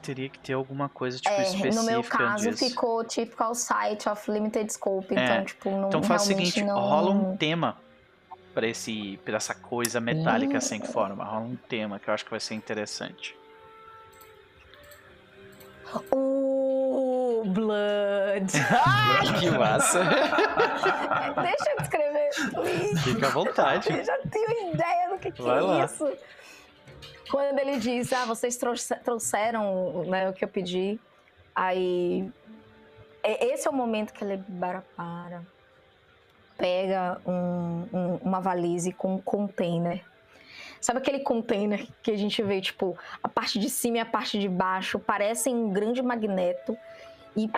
Speaker 1: teria que ter alguma coisa, tipo,
Speaker 3: É,
Speaker 1: específica
Speaker 3: no meu caso
Speaker 1: disso.
Speaker 3: ficou typical site of limited scope,
Speaker 1: É,
Speaker 3: então tipo não
Speaker 1: Então faz o seguinte,
Speaker 3: não...
Speaker 1: rola um tema pra esse pra essa coisa metálica
Speaker 3: Hum.
Speaker 1: sem forma. Rola um tema que eu acho que vai ser interessante.
Speaker 3: O Blood. *laughs*
Speaker 1: que massa! *laughs*
Speaker 3: Deixa eu descrever.
Speaker 1: Fica à vontade.
Speaker 3: Eu já tenho ideia do que, que é
Speaker 1: lá.
Speaker 3: isso. Quando ele diz, ah, vocês trouxe- trouxeram né, o que eu pedi, aí. é- Esse é o momento que ele para, para pega um- um- uma valise com um container. Sabe aquele container que a gente vê, tipo, a parte de cima e a parte de baixo parecem um grande magneto e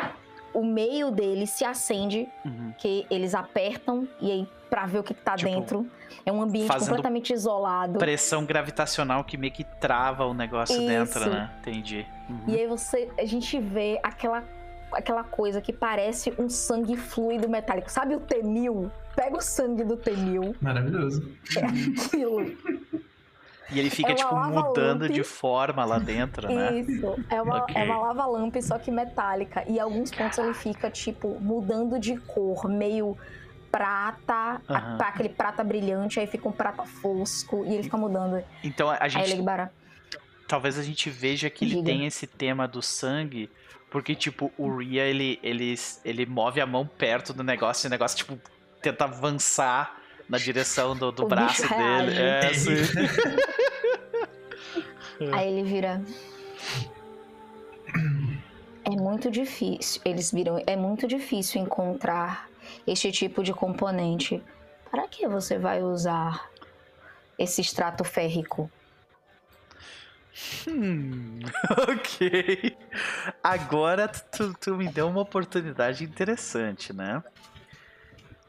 Speaker 3: o meio dele se acende
Speaker 1: Uhum.
Speaker 3: que eles apertam e aí pra ver o que, que tá
Speaker 1: Tipo,
Speaker 3: dentro. É um ambiente completamente isolado.
Speaker 1: Pressão gravitacional que meio que trava o negócio
Speaker 3: Isso.
Speaker 1: dentro, né? Entendi. Uhum.
Speaker 3: E aí você, a gente vê aquela, aquela coisa que parece um sangue fluido metálico. Sabe o T-1000? Pega o sangue do T-1000,
Speaker 2: Maravilhoso.
Speaker 3: é aquilo. *laughs*
Speaker 1: E ele fica,
Speaker 3: É
Speaker 1: tipo, mudando
Speaker 3: lamp.
Speaker 1: de forma lá dentro, né?
Speaker 3: Isso, é uma,
Speaker 1: Ok.
Speaker 3: é uma lava-lamp, só que metálica. E em alguns pontos ele fica, tipo, mudando de cor, meio prata, pra aquele prata brilhante, aí fica um prata fosco, e ele fica mudando.
Speaker 1: Então a
Speaker 3: Aí
Speaker 1: gente
Speaker 3: ele bara.
Speaker 1: talvez a gente veja que ele tem esse tema do sangue, porque, tipo, o Ria, ele, ele, ele move a mão perto do negócio e o negócio, tipo, tenta avançar na direção do, do braço dele.
Speaker 3: reage. *laughs*
Speaker 1: É.
Speaker 3: Aí ele vira. É muito difícil. Eles viram. É muito difícil encontrar este tipo de componente. Para que você vai usar esse extrato férrico?
Speaker 1: Hum, *laughs* ok. Agora tu, tu me deu uma oportunidade interessante, né?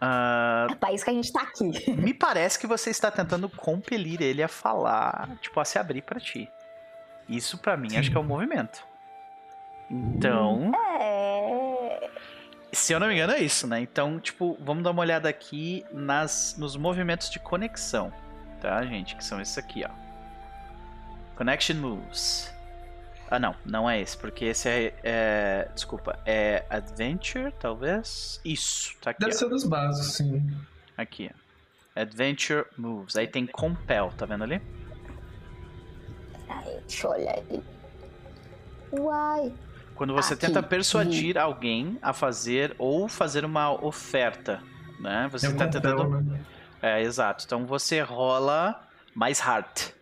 Speaker 1: Ah,
Speaker 3: É pra isso que a gente tá aqui.
Speaker 1: me parece que você está tentando compelir ele a falar, tipo, a se abrir pra ti. Isso pra mim acho que é o movimento. Então,
Speaker 3: É.
Speaker 1: se eu não me engano é isso, né? Então, tipo, vamos dar uma olhada aqui nas nos movimentos de conexão, tá, gente? Que são esses aqui, ó. Connection moves. Ah, não, não é esse, porque esse é, é- desculpa, é adventure, talvez. Isso, tá aqui,
Speaker 2: Deve
Speaker 1: ó.
Speaker 2: ser dos básicos, sim.
Speaker 1: Aqui. Adventure moves. Aí tem compel, tá vendo ali?
Speaker 3: Aí, ali. Uai.
Speaker 1: Quando você
Speaker 3: Aqui.
Speaker 1: tenta persuadir alguém a fazer ou fazer uma oferta, né? Você
Speaker 2: É um
Speaker 1: tá
Speaker 2: compel,
Speaker 1: tentando.
Speaker 2: né?
Speaker 1: É, exato. Então você rola mais hard.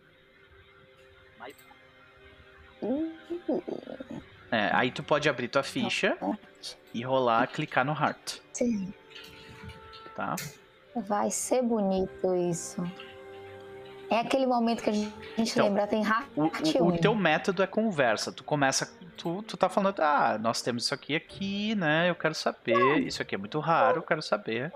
Speaker 1: É, aí tu pode abrir tua ficha e rolar, clicar no heart,
Speaker 3: Sim.
Speaker 1: tá?
Speaker 3: Vai ser bonito isso. É aquele momento que a gente
Speaker 1: Então,
Speaker 3: lembra, tem heart
Speaker 1: O, o- o teu método é conversa. Tu começa, tu, tu tá falando, ah, nós temos isso aqui aqui, né? Eu quero saber. Isso aqui é muito raro, eu quero saber.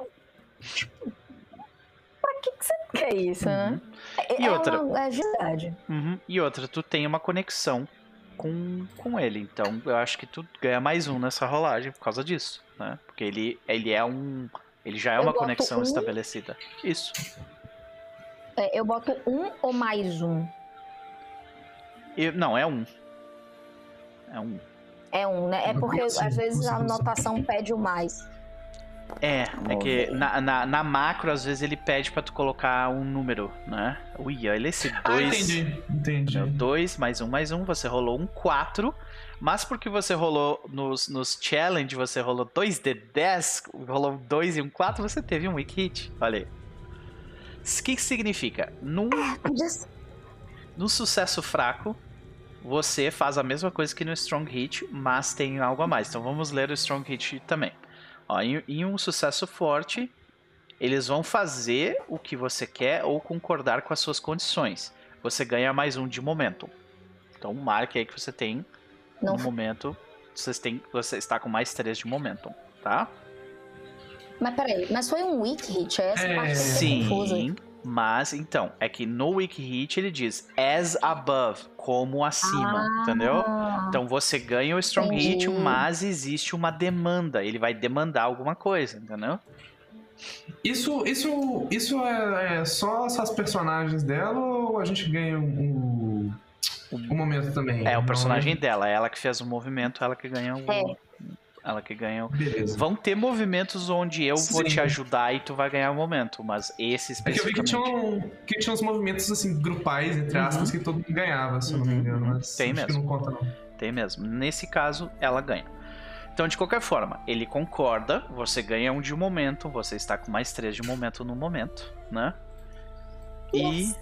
Speaker 3: Pra que, que você quer isso, né?
Speaker 1: Uhum.
Speaker 3: É,
Speaker 1: E
Speaker 3: é
Speaker 1: outra?
Speaker 3: Uma, é verdade.
Speaker 1: Uhum. E outra, tu tem uma conexão com, com ele. Então eu acho que tu ganha mais um nessa rolagem por causa disso, né? Porque ele, ele é um. Ele já é
Speaker 3: Eu
Speaker 1: uma conexão
Speaker 3: um.
Speaker 1: estabelecida. Isso.
Speaker 3: É, eu boto um ou mais um.
Speaker 1: E, não, é um. É um.
Speaker 3: É um, né? É porque às vezes a anotação pede o mais.
Speaker 1: É, é que na, na, na macro, às vezes, ele pede pra tu colocar um número, né? Ui, olha esse
Speaker 2: Ah,
Speaker 1: dois.
Speaker 2: entendi. Entendi.
Speaker 1: É o 2 mais um mais um, você rolou um 4. Mas porque você rolou nos, nos challenge, você rolou 2 de 10, rolou 2 e um 4, você teve um weak hit. Olha aí. O que, que significa? Num,
Speaker 3: ser-
Speaker 1: num sucesso fraco, você faz a mesma coisa que no strong hit, mas tem algo a mais. Então vamos ler o strong hit também. Ó, em, em um sucesso forte, eles vão fazer o que você quer ou concordar com as suas condições. Você ganha mais um de momentum. Então marque aí que você tem
Speaker 3: Não
Speaker 1: no momento, vocês têm, você está com mais 3 de momentum, tá?
Speaker 3: Mas peraí, mas foi um weak hit, é essa
Speaker 2: É,
Speaker 3: parte tô confusa.
Speaker 1: Sim, Mas, então, é que no Wiki Hit ele diz as above, como acima,
Speaker 3: Ah,
Speaker 1: entendeu? Então você ganha o Strong Hit,
Speaker 3: Entendi.
Speaker 1: mas existe uma demanda. Ele vai demandar alguma coisa, entendeu?
Speaker 2: Isso, isso, isso é, é só essas personagens dela ou a gente ganha um, um, um momento também?
Speaker 1: É o
Speaker 2: Não,
Speaker 1: personagem dela, é ela que fez o movimento, ela que ganha o.
Speaker 3: É.
Speaker 1: Ela que ganha o.
Speaker 2: Beleza.
Speaker 1: Vão ter movimentos onde eu vou
Speaker 2: Sim.
Speaker 1: te ajudar e tu vai ganhar o momento, mas esse
Speaker 2: É que eu vi que tinha,
Speaker 1: especificamente.
Speaker 2: um, que tinha uns movimentos assim, grupais, entre aspas, que todo mundo ganhava, se eu não me
Speaker 1: Uhum,
Speaker 2: engano.
Speaker 1: uhum.
Speaker 2: Mas
Speaker 1: Tem mesmo.
Speaker 2: não conta, não.
Speaker 1: Tem mesmo. Nesse caso, ela ganha. Então, de qualquer forma, ele concorda, você ganha um de momento, você está com mais três de momento no momento, né? E.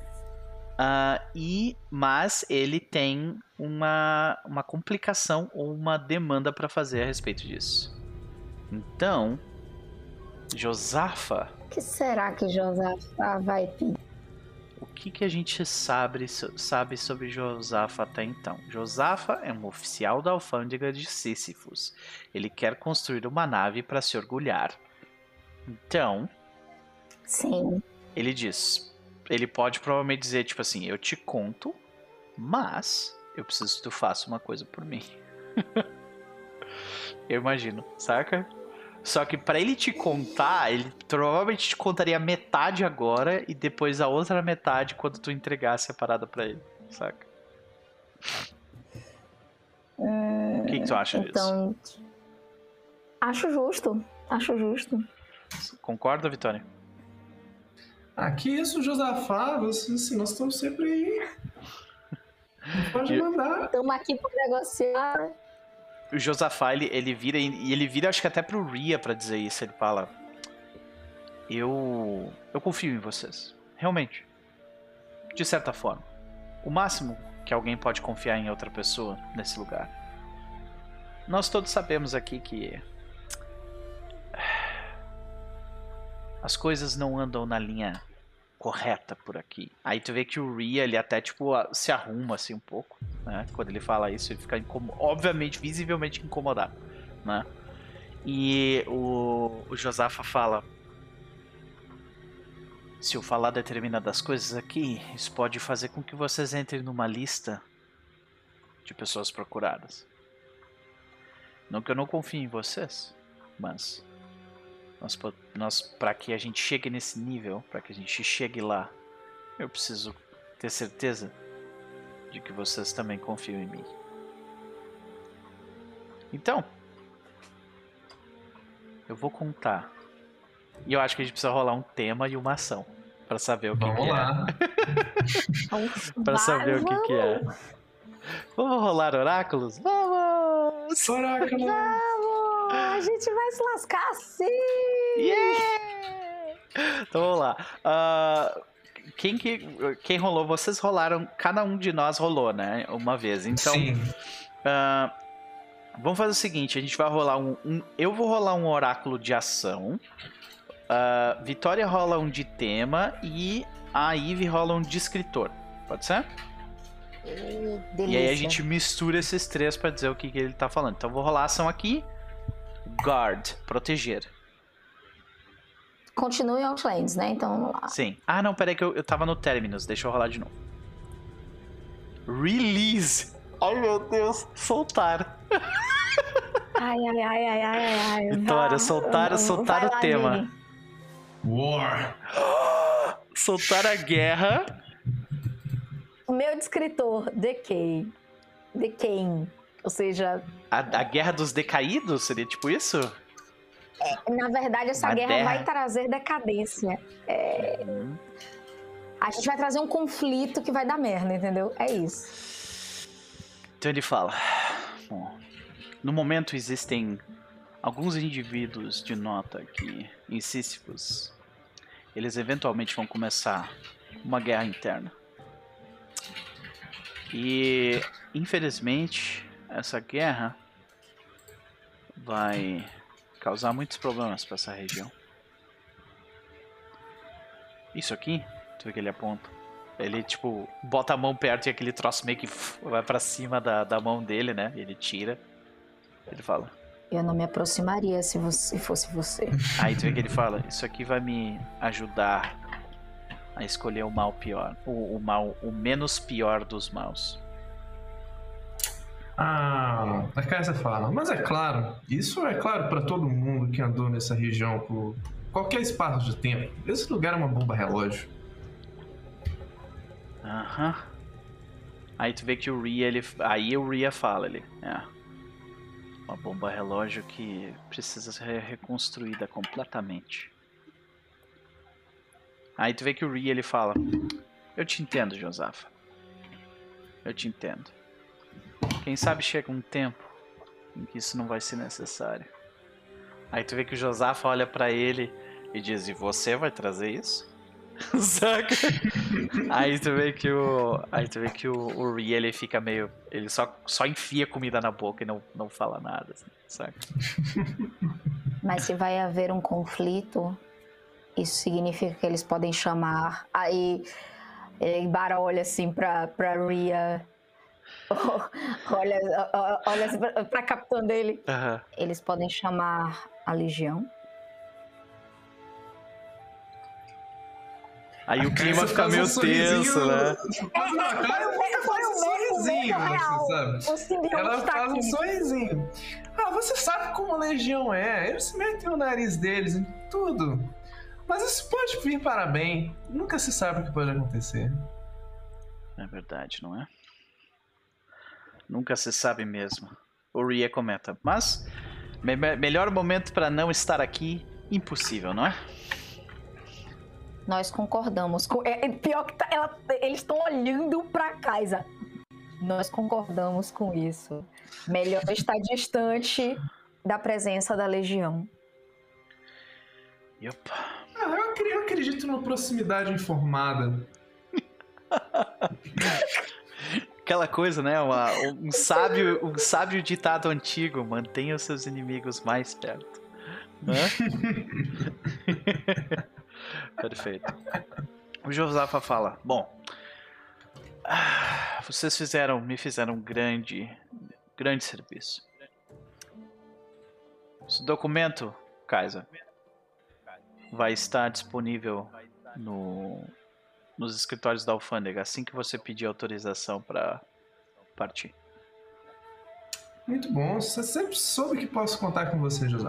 Speaker 1: Ah, e mas ele tem uma, uma complicação ou uma demanda para fazer a respeito disso. Então, Josafa,
Speaker 3: O que será que Josafá vai pedir?
Speaker 1: o que, que a gente sabe, sabe sobre Josafa até então? Josafa é um oficial da alfândega de Sísifos. Ele quer construir uma nave para se orgulhar. Então,
Speaker 3: Sim.
Speaker 1: ele diz: ele pode provavelmente dizer, tipo assim, eu te conto, mas eu preciso que tu faça uma coisa por mim. *laughs* eu imagino, saca? Só que pra ele te contar, ele provavelmente te contaria metade agora e depois a outra metade quando tu entregasse a parada pra ele, saca? O que, que tu acha disso?
Speaker 3: Então. Acho justo. Acho justo.
Speaker 1: Concorda, Vitória?
Speaker 2: Ah, que isso, Josafá, você, assim, nós estamos sempre aí. Pode mandar.
Speaker 3: Estamos aqui para negociar.
Speaker 1: o Josafá, ele, ele vira e ele vira, acho que até pro Ria pra dizer isso. Ele fala: Eu. Eu confio em vocês. Realmente. De certa forma. O máximo que alguém pode confiar em outra pessoa nesse lugar. Nós todos sabemos aqui que. As coisas não andam na linha correta por aqui. Aí tu vê que o Ria, ele até, tipo, se arruma assim um pouco né? Quando ele fala isso, ele fica incomo- obviamente, visivelmente incomodado, né? E o, o Josafa fala: Se eu falar determinadas coisas aqui, isso pode fazer com que vocês entrem numa lista de pessoas procuradas. Não que eu não confie em vocês, mas nós, nós para que a gente chegue nesse nível, para que a gente chegue lá, eu preciso ter certeza de que vocês também confiam em mim. Então, eu vou contar. E eu acho que a gente precisa rolar um tema e uma ação Pra saber o que,
Speaker 2: Vamos
Speaker 1: que é.
Speaker 2: lá. *laughs*
Speaker 1: Pra saber o que, que é. Vamos rolar oráculos? Vamos!
Speaker 2: Oráculo.
Speaker 3: A gente vai se lascar sim!
Speaker 1: Yeah! Então vamos lá. Ah, quem, que, quem rolou? Vocês rolaram, cada um de nós rolou, né? Uma vez. Então,
Speaker 2: Sim.
Speaker 1: ah, vamos fazer o seguinte: a gente vai rolar um. um- eu vou rolar um oráculo de ação. ah, Vitória rola um de tema e a Eve rola um de escritor. Pode ser?
Speaker 3: Delícia.
Speaker 1: E aí a gente mistura esses três pra dizer o que, que ele tá falando. Então eu vou rolar a ação aqui. Guard, proteger.
Speaker 3: Continue Outlands, né? Então vamos lá.
Speaker 1: Sim. Ah, não, peraí que eu, eu tava no Terminus. Deixa eu rolar de novo. Release. Ai, meu Deus. Soltar. *laughs*
Speaker 3: Ai, ai, ai, ai, ai, ai.
Speaker 1: Vitória,
Speaker 3: Vai
Speaker 1: soltaram o
Speaker 3: lá,
Speaker 1: tema.
Speaker 2: War. *gasps*
Speaker 1: Soltar a guerra.
Speaker 3: O meu descritor, Decay. Decaying. Ou seja,
Speaker 1: A, a guerra dos decaídos? Seria tipo isso?
Speaker 3: na verdade, essa
Speaker 1: Uma
Speaker 3: guerra
Speaker 1: terra.
Speaker 3: vai trazer decadência.
Speaker 1: Hum.
Speaker 3: A gente vai trazer um conflito que vai dar merda, entendeu? É isso.
Speaker 1: Então ele fala: Bom, no momento existem alguns indivíduos de nota que, em Sísifos, eles eventualmente vão começar uma guerra interna. E, infelizmente, essa guerra vai causar muitos problemas para essa região. Isso aqui, tu vê que ele aponta. Ele, tipo, bota a mão perto e aquele troço meio que vai pra cima da, da mão dele, né? E ele tira. Ele fala.
Speaker 3: Eu não me aproximaria se você fosse você. *laughs*
Speaker 1: Aí tu vê que ele fala: Isso aqui vai me ajudar a escolher o mal pior, o, o mal, o menos pior dos maus.
Speaker 2: Ah, a casa fala, mas é claro, isso é claro para todo mundo que andou nessa região por qualquer espaço de tempo. Esse lugar é uma bomba relógio.
Speaker 1: Aham. Aí tu vê que o Ria, ele. Aí o Ria fala, ele. É. Uma bomba relógio que precisa ser reconstruída completamente. Aí tu vê que o Ria ele fala: Eu te entendo, Josafa. Eu te entendo. Quem sabe chega um tempo em que isso não vai ser necessário. Aí tu vê que o Josafa olha para ele e diz: E você vai trazer isso? *laughs* Saca? aí tu vê que o. Aí tu vê que o, o ele fica meio. Ele só, só enfia comida na boca e não, não fala nada, assim, saca?
Speaker 3: Mas se vai haver um conflito, isso significa que eles podem chamar. Aí ele olha assim pra, pra Ria. *laughs* olha, olha assim pra, pra capitã dele.
Speaker 1: Aham.
Speaker 3: Eles podem chamar a Legião.
Speaker 1: Aí o clima fica meio
Speaker 2: um
Speaker 1: tenso, né?
Speaker 2: Faz uma cara um sorrisinho, você sabe? Ela faz um sorrisinho. Ah, você sabe como a Legião é. Eles metem o nariz deles em tudo. Mas isso pode vir para bem. Nunca se sabe o que pode acontecer.
Speaker 1: É verdade, não é? Nunca se sabe mesmo. O Ria comenta. Mas, me- me- melhor momento para não estar aqui, impossível, não é?
Speaker 3: Nós concordamos com. É, é pior que tá- ela- eles estão olhando pra Kaisa. Nós concordamos com isso. Melhor *laughs* estar distante da presença da Legião.
Speaker 1: Yup.
Speaker 2: Ah, eu acredito numa proximidade informada. *laughs*
Speaker 1: Aquela coisa, né? Uma- um, sábio, um sábio ditado antigo: mantenha os seus inimigos mais perto. *laughs* Perfeito. O Josafa fala: Bom, ah, vocês fizeram, me fizeram um grande, grande serviço. Esse documento, Kaiser, vai estar disponível no, nos escritórios da alfândega assim que você pedir autorização para partir.
Speaker 2: Muito bom. Você sempre soube que posso contar com você, José.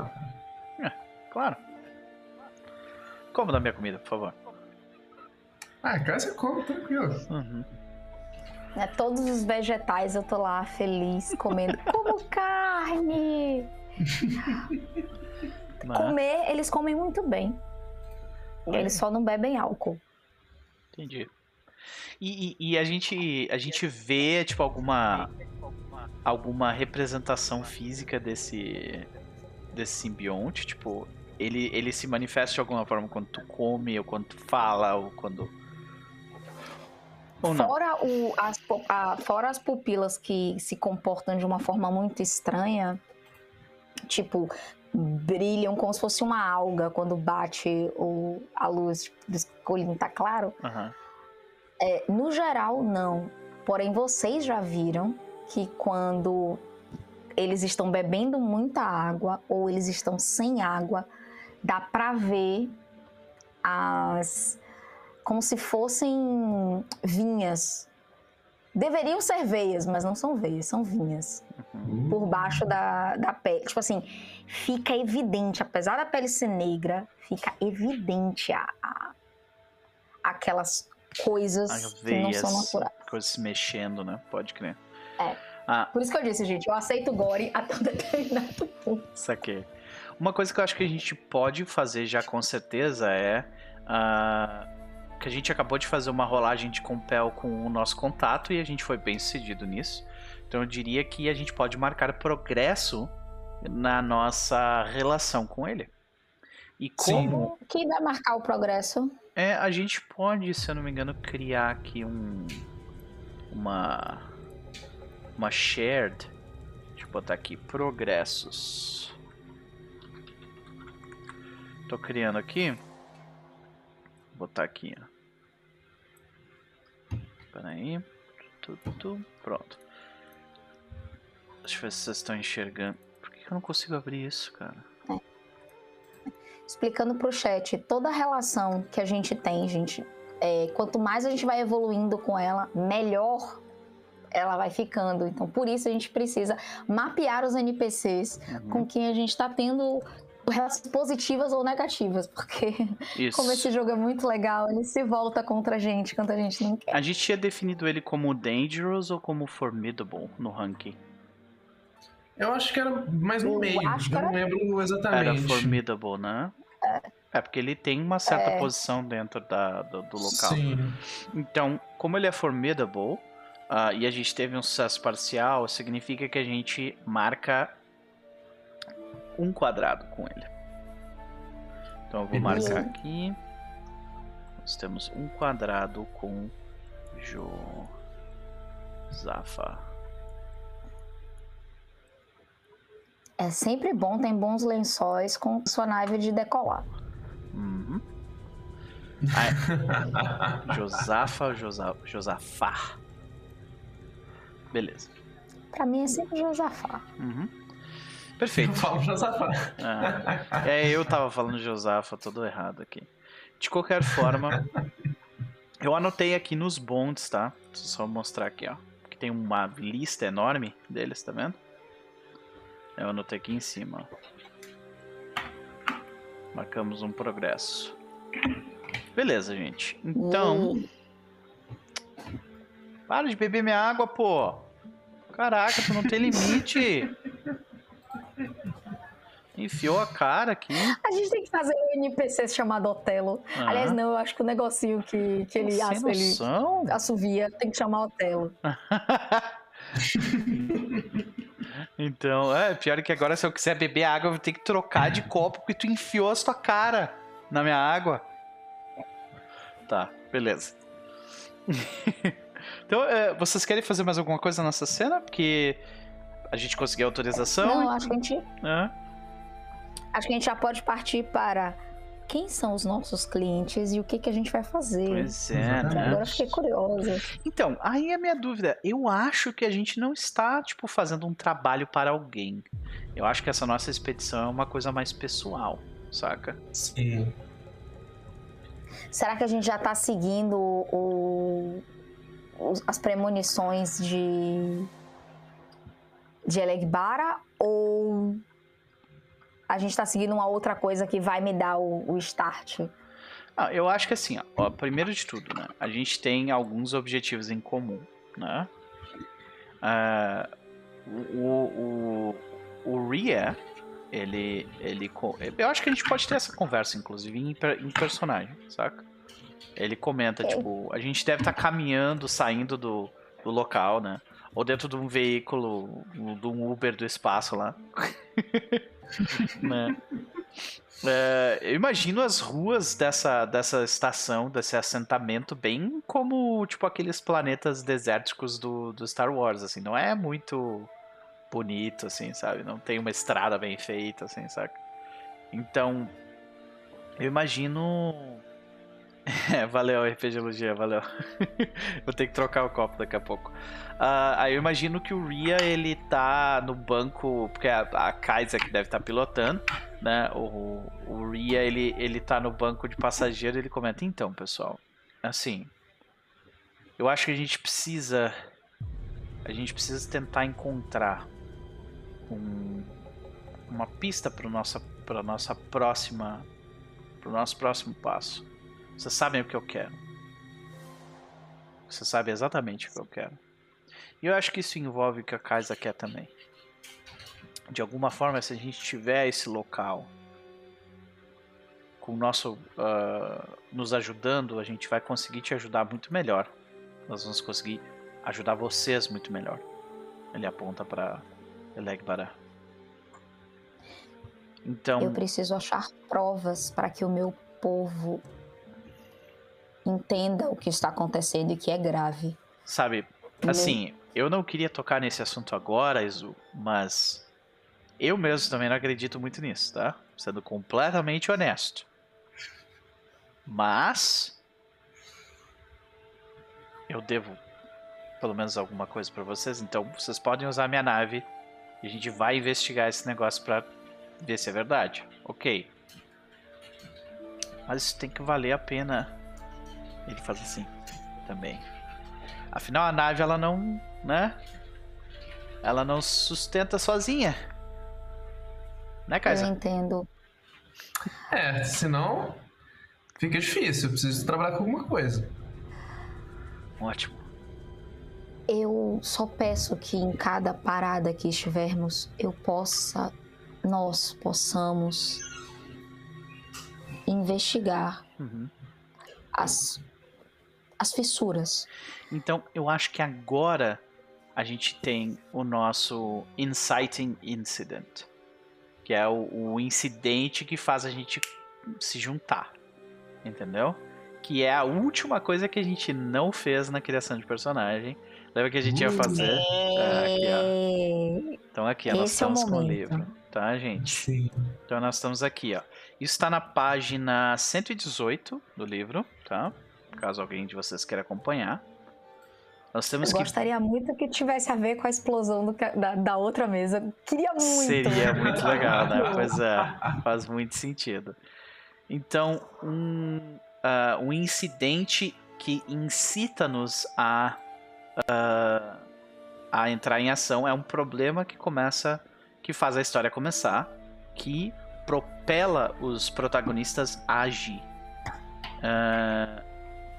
Speaker 1: Claro. Como da minha comida, por favor.
Speaker 2: Ah, cara, você come, tranquilo.
Speaker 1: Uhum.
Speaker 3: Né, Todos os vegetais eu tô lá feliz comendo. *laughs* Como carne! *laughs*
Speaker 1: Né?
Speaker 3: Comer, eles comem muito bem. Eles só não bebem álcool.
Speaker 1: Entendi. E, e- e a gente a gente vê tipo alguma alguma representação física desse desse simbionte, tipo ele, ele se manifesta de alguma forma quando tu come ou quando tu fala ou quando ou?
Speaker 3: Fora, o- as, a- fora as pupilas que se comportam de uma forma muito estranha, tipo, brilham como se fosse uma alga quando bate o, a luz tipo, do escurinho, tá claro?
Speaker 1: Aham.
Speaker 3: É, no geral, não. Porém, vocês já viram que quando eles estão bebendo muita água ou eles estão sem água, dá pra ver as. como se fossem vinhas. Deveriam ser veias, mas não são veias, são vinhas. Por baixo da, da pele. Tipo assim, fica evidente, apesar da pele ser negra, fica evidente a, a- aquelas coisas
Speaker 1: As
Speaker 3: que não são naturais.
Speaker 1: coisas se mexendo, né? Pode crer.
Speaker 3: É.
Speaker 1: Ah,
Speaker 3: Por isso que eu disse, gente, eu aceito gore até um determinado ponto.
Speaker 1: Saquei. Uma coisa que eu acho que a gente pode fazer já com certeza é. ah, que a gente acabou de fazer uma rolagem de compel com o nosso contato e a gente foi bem sucedido nisso. Então eu diria que a gente pode marcar progresso na nossa relação com ele. E
Speaker 2: Sim.
Speaker 1: como
Speaker 3: Quem vai marcar o progresso?
Speaker 1: é, a gente pode, se eu não me engano, criar aqui um. Uma. Uma shared. Deixa eu botar aqui. Progressos. Tô criando aqui. Vou botar aqui, ó. Pera aí. Tu, tu, tu. Pronto. Deixa eu ver se vocês estão enxergando. Que eu não consigo abrir isso, cara?
Speaker 3: Explicando pro chat, toda a relação que a gente tem, gente, é, quanto mais a gente vai evoluindo com ela, melhor ela vai ficando. Então, por isso a gente precisa mapear os NPCs
Speaker 1: Uhum.
Speaker 3: com quem a gente está tendo relações positivas ou negativas, porque
Speaker 1: Isso.
Speaker 3: como esse jogo é muito legal, ele se volta contra a gente quando a gente não quer.
Speaker 1: A gente tinha definido ele como Dangerous ou como Formidable no ranking?
Speaker 2: Eu acho que era mais no
Speaker 3: Eu
Speaker 2: meio.
Speaker 3: acho que
Speaker 2: eu não
Speaker 3: era-
Speaker 2: lembro
Speaker 1: Era
Speaker 2: exatamente.
Speaker 1: Formidable, né? É, porque ele tem uma certa posição dentro da, do, do local.
Speaker 2: Sim.
Speaker 1: Então, como ele é formidable ah, e a gente teve um sucesso parcial, significa que a gente marca um quadrado com ele. Então eu vou
Speaker 2: Beleza.
Speaker 1: marcar aqui. Nós temos um quadrado com Josafa.
Speaker 3: É sempre bom ter bons lençóis com sua nave de decolar.
Speaker 1: Uhum. *laughs* Josafa, Josa, Josafá. Beleza.
Speaker 3: Pra mim é sempre Josafá.
Speaker 1: Uhum.
Speaker 2: Eu
Speaker 1: Perfeito.
Speaker 2: falo Josafá.
Speaker 1: Ah, é, eu tava falando Josafa todo errado aqui. De qualquer forma, eu anotei aqui nos bonds, tá? Deixa eu só mostrar aqui, ó. Que tem uma lista enorme deles, tá vendo? Eu anotei aqui em cima. Marcamos um progresso. Beleza, gente. Então,
Speaker 3: E
Speaker 1: para de beber minha água, pô. Caraca, tu não tem limite. Enfiou a cara aqui.
Speaker 3: a gente tem que fazer um NPC chamado Otelo.
Speaker 1: Ah.
Speaker 3: Aliás, não, eu acho que o negocinho que, que ele, ass- ele assovia tem que chamar Otelo. *laughs*
Speaker 1: Então, é, pior que agora se eu quiser beber água, eu vou ter que trocar de *laughs* copo porque tu enfiou a sua cara na minha água. Tá, beleza. *laughs* então, é, vocês querem fazer mais alguma coisa nessa cena? Porque a gente conseguiu autorização.
Speaker 3: Não, acho que, a gente,
Speaker 1: É.
Speaker 3: acho que a gente já pode partir para quem são os nossos clientes e o que, que a gente vai fazer.
Speaker 1: Pois é, né?
Speaker 3: Agora eu fiquei curiosa.
Speaker 1: Então, aí é a minha dúvida. Eu acho que a gente não está, tipo, fazendo um trabalho para alguém. Eu acho que essa nossa expedição é uma coisa mais pessoal, saca?
Speaker 2: Sim.
Speaker 3: Será que a gente já tá seguindo o- os- as premonições de. de Elegbara? Ou a gente tá seguindo uma outra coisa que vai me dar o, o start?
Speaker 1: Ah, eu acho que assim, ó, ó, primeiro de tudo, né? A gente tem alguns objetivos em comum, né? Ah, o, o, o Ria, ele, ele. Eu acho que a gente pode ter essa conversa, inclusive, em, em personagem, saca? Ele comenta, tipo, a gente deve estar caminhando, saindo do, do local, né? Ou dentro de um veículo, de um Uber do espaço lá. *laughs* né? É, eu imagino as ruas dessa, dessa estação, desse assentamento, bem como, tipo, aqueles planetas desérticos do, do Star Wars, assim. Não é muito bonito, assim, sabe? Não tem uma estrada bem feita, assim, saca? Então, eu imagino... *laughs* É, valeu, RPG Logia, valeu. *laughs* Vou ter que trocar o copo daqui a pouco. Ah, aí eu imagino que o Ria, ele tá no banco, porque a, a que deve estar pilotando, né? O, o Ria, ele, ele tá no banco de passageiro ele comenta, então, pessoal, assim, eu acho que a gente precisa, a gente precisa tentar encontrar um- uma pista para nossa, nossa próxima, para o nosso próximo passo. Vocês sabem o que eu quero. Você sabe exatamente o que eu quero. E eu acho que isso envolve o que a Kaisa quer também. De alguma forma, se a gente tiver esse local com o nosso ah, nos ajudando, a gente vai conseguir te ajudar muito melhor. Nós vamos conseguir ajudar vocês muito melhor. Ele aponta para Elegbara. Então,
Speaker 3: Eu preciso achar provas para que o meu povo entenda o que está acontecendo e que é grave.
Speaker 1: Sabe, assim, eu não queria tocar nesse assunto agora, Izu, mas eu mesmo também não acredito muito nisso, tá? Sendo completamente honesto. Mas eu devo pelo menos alguma coisa pra vocês, então vocês podem usar minha nave e a gente vai investigar esse negócio pra ver se é verdade. OK. Mas isso tem que valer a pena Ele faz assim também. Afinal, a nave ela não, né? Ela não sustenta sozinha. Né, Kaisa?
Speaker 3: Eu entendo.
Speaker 2: É, senão fica difícil. Eu preciso trabalhar com alguma coisa.
Speaker 1: Ótimo.
Speaker 3: Eu só peço que em cada parada que estivermos, eu possa, nós possamos investigar
Speaker 1: Uhum.
Speaker 3: as, as fissuras.
Speaker 1: Então, eu acho que agora a gente tem o nosso Inciting Incident, que é o, o incidente que faz a gente se juntar, entendeu? Que é a última coisa que a gente não fez na criação de personagem. Lembra que a gente ia fazer? Ah, aqui, ó. Então aqui, ó, nós
Speaker 3: Esse é
Speaker 1: estamos com o livro, tá, gente?
Speaker 2: Sim.
Speaker 1: Então nós estamos aqui, ó. Isso está na página 118 do livro, tá? Caso alguém de vocês queira acompanhar. Nós temos
Speaker 3: Eu
Speaker 1: que
Speaker 3: gostaria muito que tivesse a ver com a explosão do da, da outra mesa. Queria muito.
Speaker 1: Seria muito legal, né? *laughs* Pois é, faz muito sentido. Então, um, ah, um incidente que incita-nos a, ah, a entrar em ação é um problema que começa, que faz a história começar, que propela os protagonistas a agir. Ah,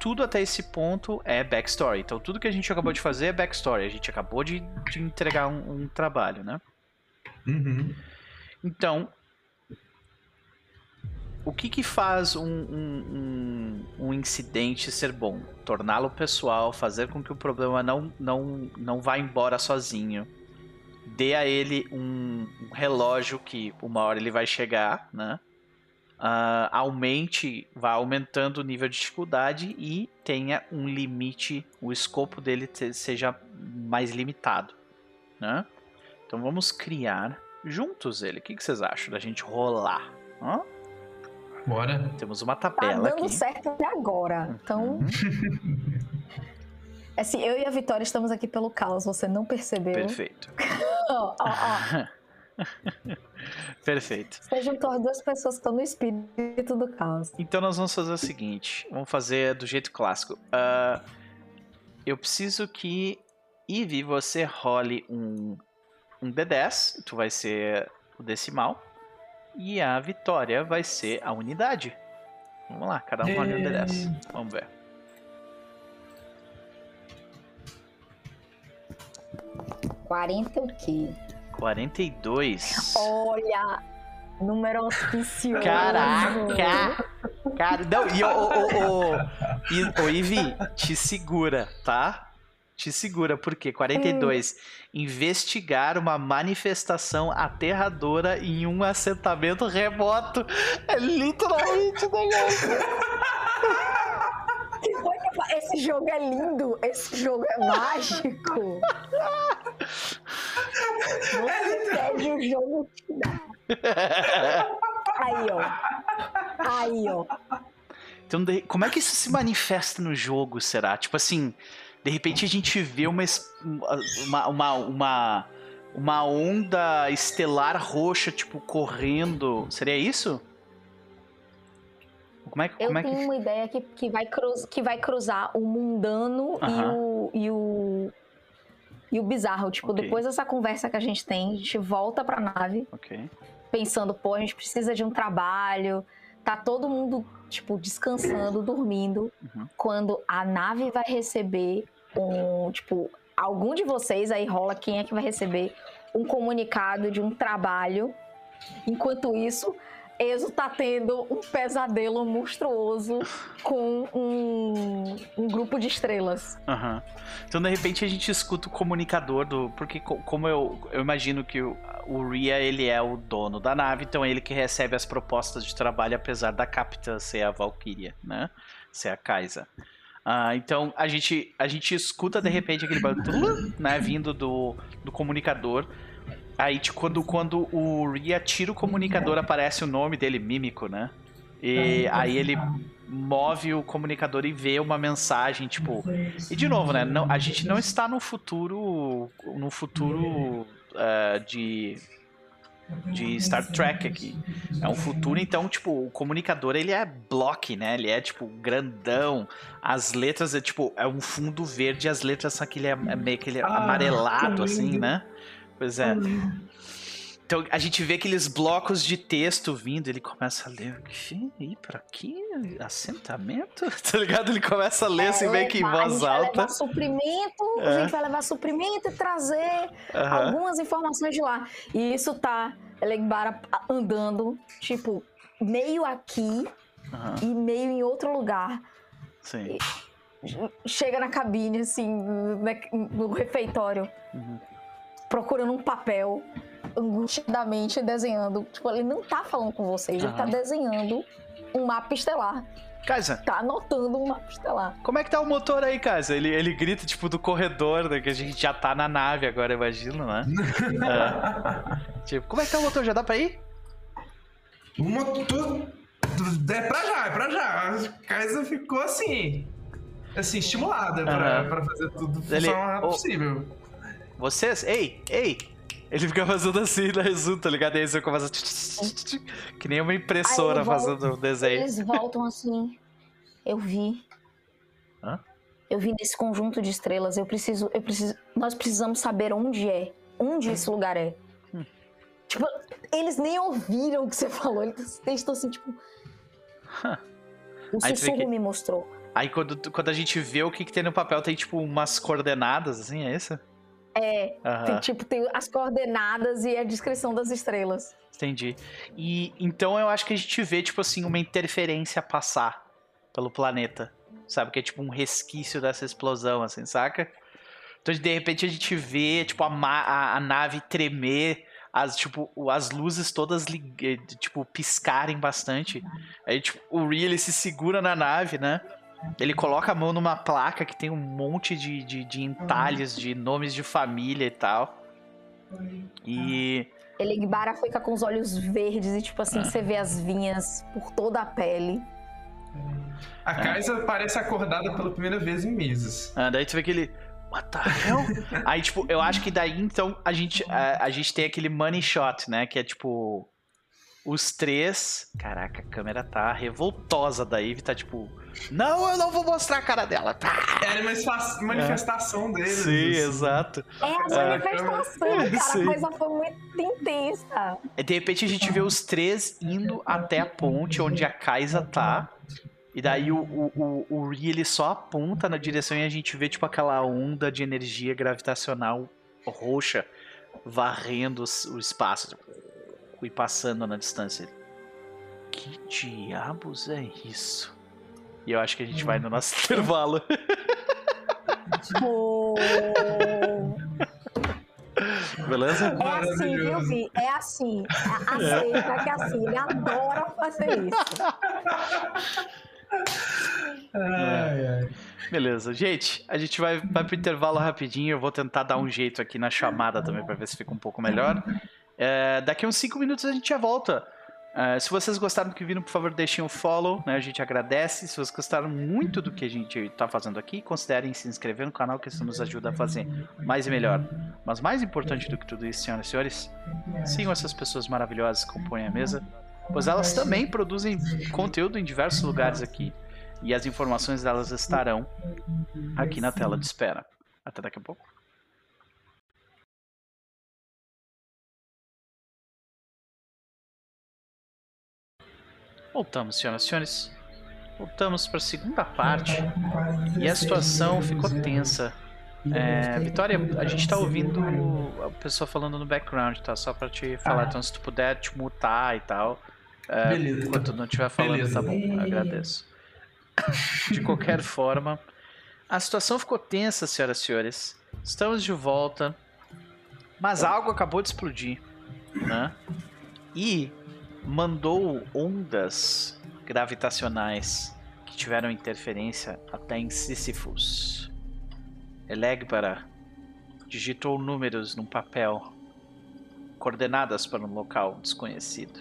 Speaker 1: tudo até esse ponto é backstory. Então, tudo que a gente acabou de fazer é backstory. A gente acabou de, de entregar um- um trabalho, né?
Speaker 2: Uhum.
Speaker 1: Então, o que que faz um, um, um, incidente ser bom? Torná-lo pessoal, fazer com que o problema não, não, não vá embora sozinho. Dê a ele um, um relógio que uma hora ele vai chegar, né? Ah, aumente, vá aumentando o nível de dificuldade e tenha um limite, o escopo dele seja mais limitado, né? Então vamos criar juntos ele. O que, que vocês acham da gente rolar? Hã?
Speaker 2: Bora.
Speaker 1: Temos uma
Speaker 3: Tá
Speaker 1: tabela
Speaker 3: dando
Speaker 1: aqui.
Speaker 3: certo até agora. Então,
Speaker 1: Uhum, *laughs*
Speaker 3: assim, eu e a Vitória estamos aqui pelo caos, você não percebeu.
Speaker 1: perfeito. *laughs*
Speaker 3: Ó, ó, ó. *laughs* *laughs*
Speaker 1: Perfeito.
Speaker 3: Você juntou as duas pessoas que estão no espírito do caos.
Speaker 1: Então nós vamos fazer o seguinte: vamos fazer do jeito clássico. Ah, eu preciso que, Ivy, você role um, um D10, tu vai ser o decimal, e a Vitória vai ser a unidade. Vamos lá, cada um role um D10. Vamos ver.
Speaker 3: Quarenta o quê?
Speaker 1: 42.
Speaker 3: Olha, número auspicioso.
Speaker 1: Caraca! Cara, não, e o, o, o, Ivi, te segura, tá? Te segura, porque 42. Investigar uma manifestação aterradora em um assentamento remoto. É literalmente negócio.
Speaker 3: Que foi que eu fa- Esse jogo é lindo, esse jogo é mágico. Você pede o jogo te dá. Aí, ó. Aí, ó.
Speaker 1: Então, de- como é que isso se manifesta no jogo, será? Tipo assim, de repente a gente vê uma, uma, uma, uma, uma onda estelar roxa, tipo, correndo. Seria isso? Como é, que-
Speaker 3: Eu
Speaker 1: como é
Speaker 3: tenho
Speaker 1: que.
Speaker 3: uma ideia que, que, vai cruz, que vai cruzar o mundano e, o, e o. E o bizarro. Tipo,
Speaker 1: Ok.
Speaker 3: depois dessa conversa que a gente tem, a gente volta pra nave pensando, pô, a gente precisa de um trabalho. Tá todo mundo, tipo, descansando, dormindo.
Speaker 1: Uhum.
Speaker 3: Quando a nave vai receber um. Tipo, algum de vocês aí rola quem é que vai receber um comunicado de um trabalho. Enquanto isso, Exo tá tendo um pesadelo monstruoso com um, um grupo de estrelas.
Speaker 1: Aham. Então, de repente, a gente escuta o comunicador do. Porque, co- como eu, eu imagino que o, o Ria ele é o dono da nave, então é ele que recebe as propostas de trabalho, apesar da capitã ser a Valkyria, né? Ser a Kaisa. Ah, então, a gente, a gente escuta, de repente, aquele barulho, *laughs* né? Vindo do, do comunicador. Aí, tipo, quando, quando o Ria tira o comunicador, aparece o nome dele, Mímico, né? E aí ele move o comunicador e vê uma mensagem, tipo. E de novo, né? Não, a gente não está no futuro. No futuro eh, de. de Star Trek aqui. É um futuro, então, tipo, o comunicador ele é block, né? Ele é, tipo, grandão. As letras é, tipo, é um fundo verde as letras são aquele, é meio aquele ah, amarelado, assim, né? Pois é. Então a gente vê aqueles blocos de texto vindo, ele começa a ler. Ir pra aqui? Assentamento? *laughs* Tá ligado? Ele começa a ler assim, meio que em voz alta. A gente vai levar
Speaker 3: suprimento, é. a gente vai levar suprimento e trazer algumas informações de lá. E isso tá Elegbara andando, tipo, meio aqui e meio em outro lugar.
Speaker 1: Sim.
Speaker 3: E chega na cabine, assim, no refeitório, uhum. Procurando um papel angustiadamente desenhando. Tipo, ele não tá falando com vocês, ele tá desenhando um mapa estelar.
Speaker 1: Kaisa.
Speaker 3: Tá anotando um mapa estelar.
Speaker 1: Como é que tá o motor aí, Kaisa? Ele, ele grita, tipo, do corredor, né, que a gente já tá na nave agora, imagino, né? *laughs* é. Tipo, como é que tá o motor? Já dá pra ir?
Speaker 2: O motor... É pra já, é pra já. A Kaisa ficou assim... Assim, estimulada uhum. pra, pra fazer tudo funcionar ele... o possível.
Speaker 1: Vocês... Ei, ei, ele fica fazendo assim na resumo, tá ligado? E aí você começa. Que nem uma impressora fazendo o desenho.
Speaker 3: Eles voltam assim. Eu vi.
Speaker 1: Hã?
Speaker 3: Eu vi nesse conjunto de estrelas. Eu preciso. Eu preciso. Nós precisamos saber onde é. Onde esse lugar é. Hum. Tipo, eles nem ouviram o que você falou. Eles estão assim, tipo. Huh. O sussurro que... me mostrou.
Speaker 1: Aí quando, quando a gente vê o que, que tem no papel, tem tipo umas coordenadas, assim, é isso?
Speaker 3: É, uhum. tem, tipo, tem as coordenadas e a descrição das estrelas.
Speaker 1: Entendi. E então eu acho que a gente vê, tipo assim, uma interferência passar pelo planeta. Sabe? Que é tipo um resquício dessa explosão, assim, saca? Então, de repente, a gente vê, tipo, a, a, a nave tremer, as, tipo, as luzes todas, eh, tipo, piscarem bastante. Aí, tipo, o Ree, ele se segura na nave, né? Ele coloca a mão numa placa que tem um monte de, de, de entalhes de nomes de família e tal. E.
Speaker 3: Ele Bara fica com os olhos verdes e, tipo assim, ah. você vê as vinhas por toda a pele.
Speaker 2: A Kaisa é. parece acordada pela primeira vez em meses.
Speaker 1: Ah, daí tu vê aquele. What the hell? *laughs* Aí, tipo, eu acho que daí então a gente, a, a gente tem aquele money shot, né? Que é tipo. Os três. Caraca, a câmera tá revoltosa da Eve, tá tipo. Não, eu não vou mostrar a cara dela.
Speaker 2: É uma manifestação é. deles.
Speaker 1: Sim, exato.
Speaker 3: É a manifestação, é, cara. Sim. A coisa foi muito intensa.
Speaker 1: E de repente a gente vê os três indo até a ponte onde a Kaisa tá. E daí o, o, o, o Ri, ele só aponta na direção e a gente vê tipo aquela onda de energia gravitacional roxa varrendo o espaço e passando na distância. Que diabos é isso? E eu acho que a gente vai no nosso intervalo. Beleza?
Speaker 3: É assim, viu, Vi? É assim. Aceita que é assim. Ele adora fazer isso.
Speaker 2: Ai, ai.
Speaker 1: Beleza. Gente, a gente vai, vai pro intervalo rapidinho. Eu vou tentar dar um jeito aqui na chamada também para ver se fica um pouco melhor. É, daqui uns 5 minutos a gente já volta. Uh, se vocês gostaram do que viram, por favor, deixem um follow, né? A gente agradece. Se vocês gostaram muito do que a gente está fazendo aqui, considerem se inscrever no canal, que isso nos ajuda a fazer mais e melhor. Mas mais importante do que tudo isso, senhoras e senhores, sigam essas pessoas maravilhosas que compõem a mesa, pois elas também produzem conteúdo em diversos lugares aqui. E as informações delas estarão aqui na tela de espera. Até daqui a pouco. Voltamos, senhoras e senhores. Voltamos para a segunda parte. E a situação ficou tensa. É, Vitória, a gente está ouvindo a pessoa falando no background, tá? Só para te falar. Ah. Então, se tu puder te mutar e tal. É, Beleza. Enquanto não estiver falando, Beleza. tá bom. Agradeço. *laughs* De qualquer forma, a situação ficou tensa, senhoras e senhores. Estamos de volta. Mas algo acabou de explodir, né? E mandou ondas gravitacionais que tiveram interferência até em Sísifos. Elegbara digitou números num papel, coordenadas para um local desconhecido.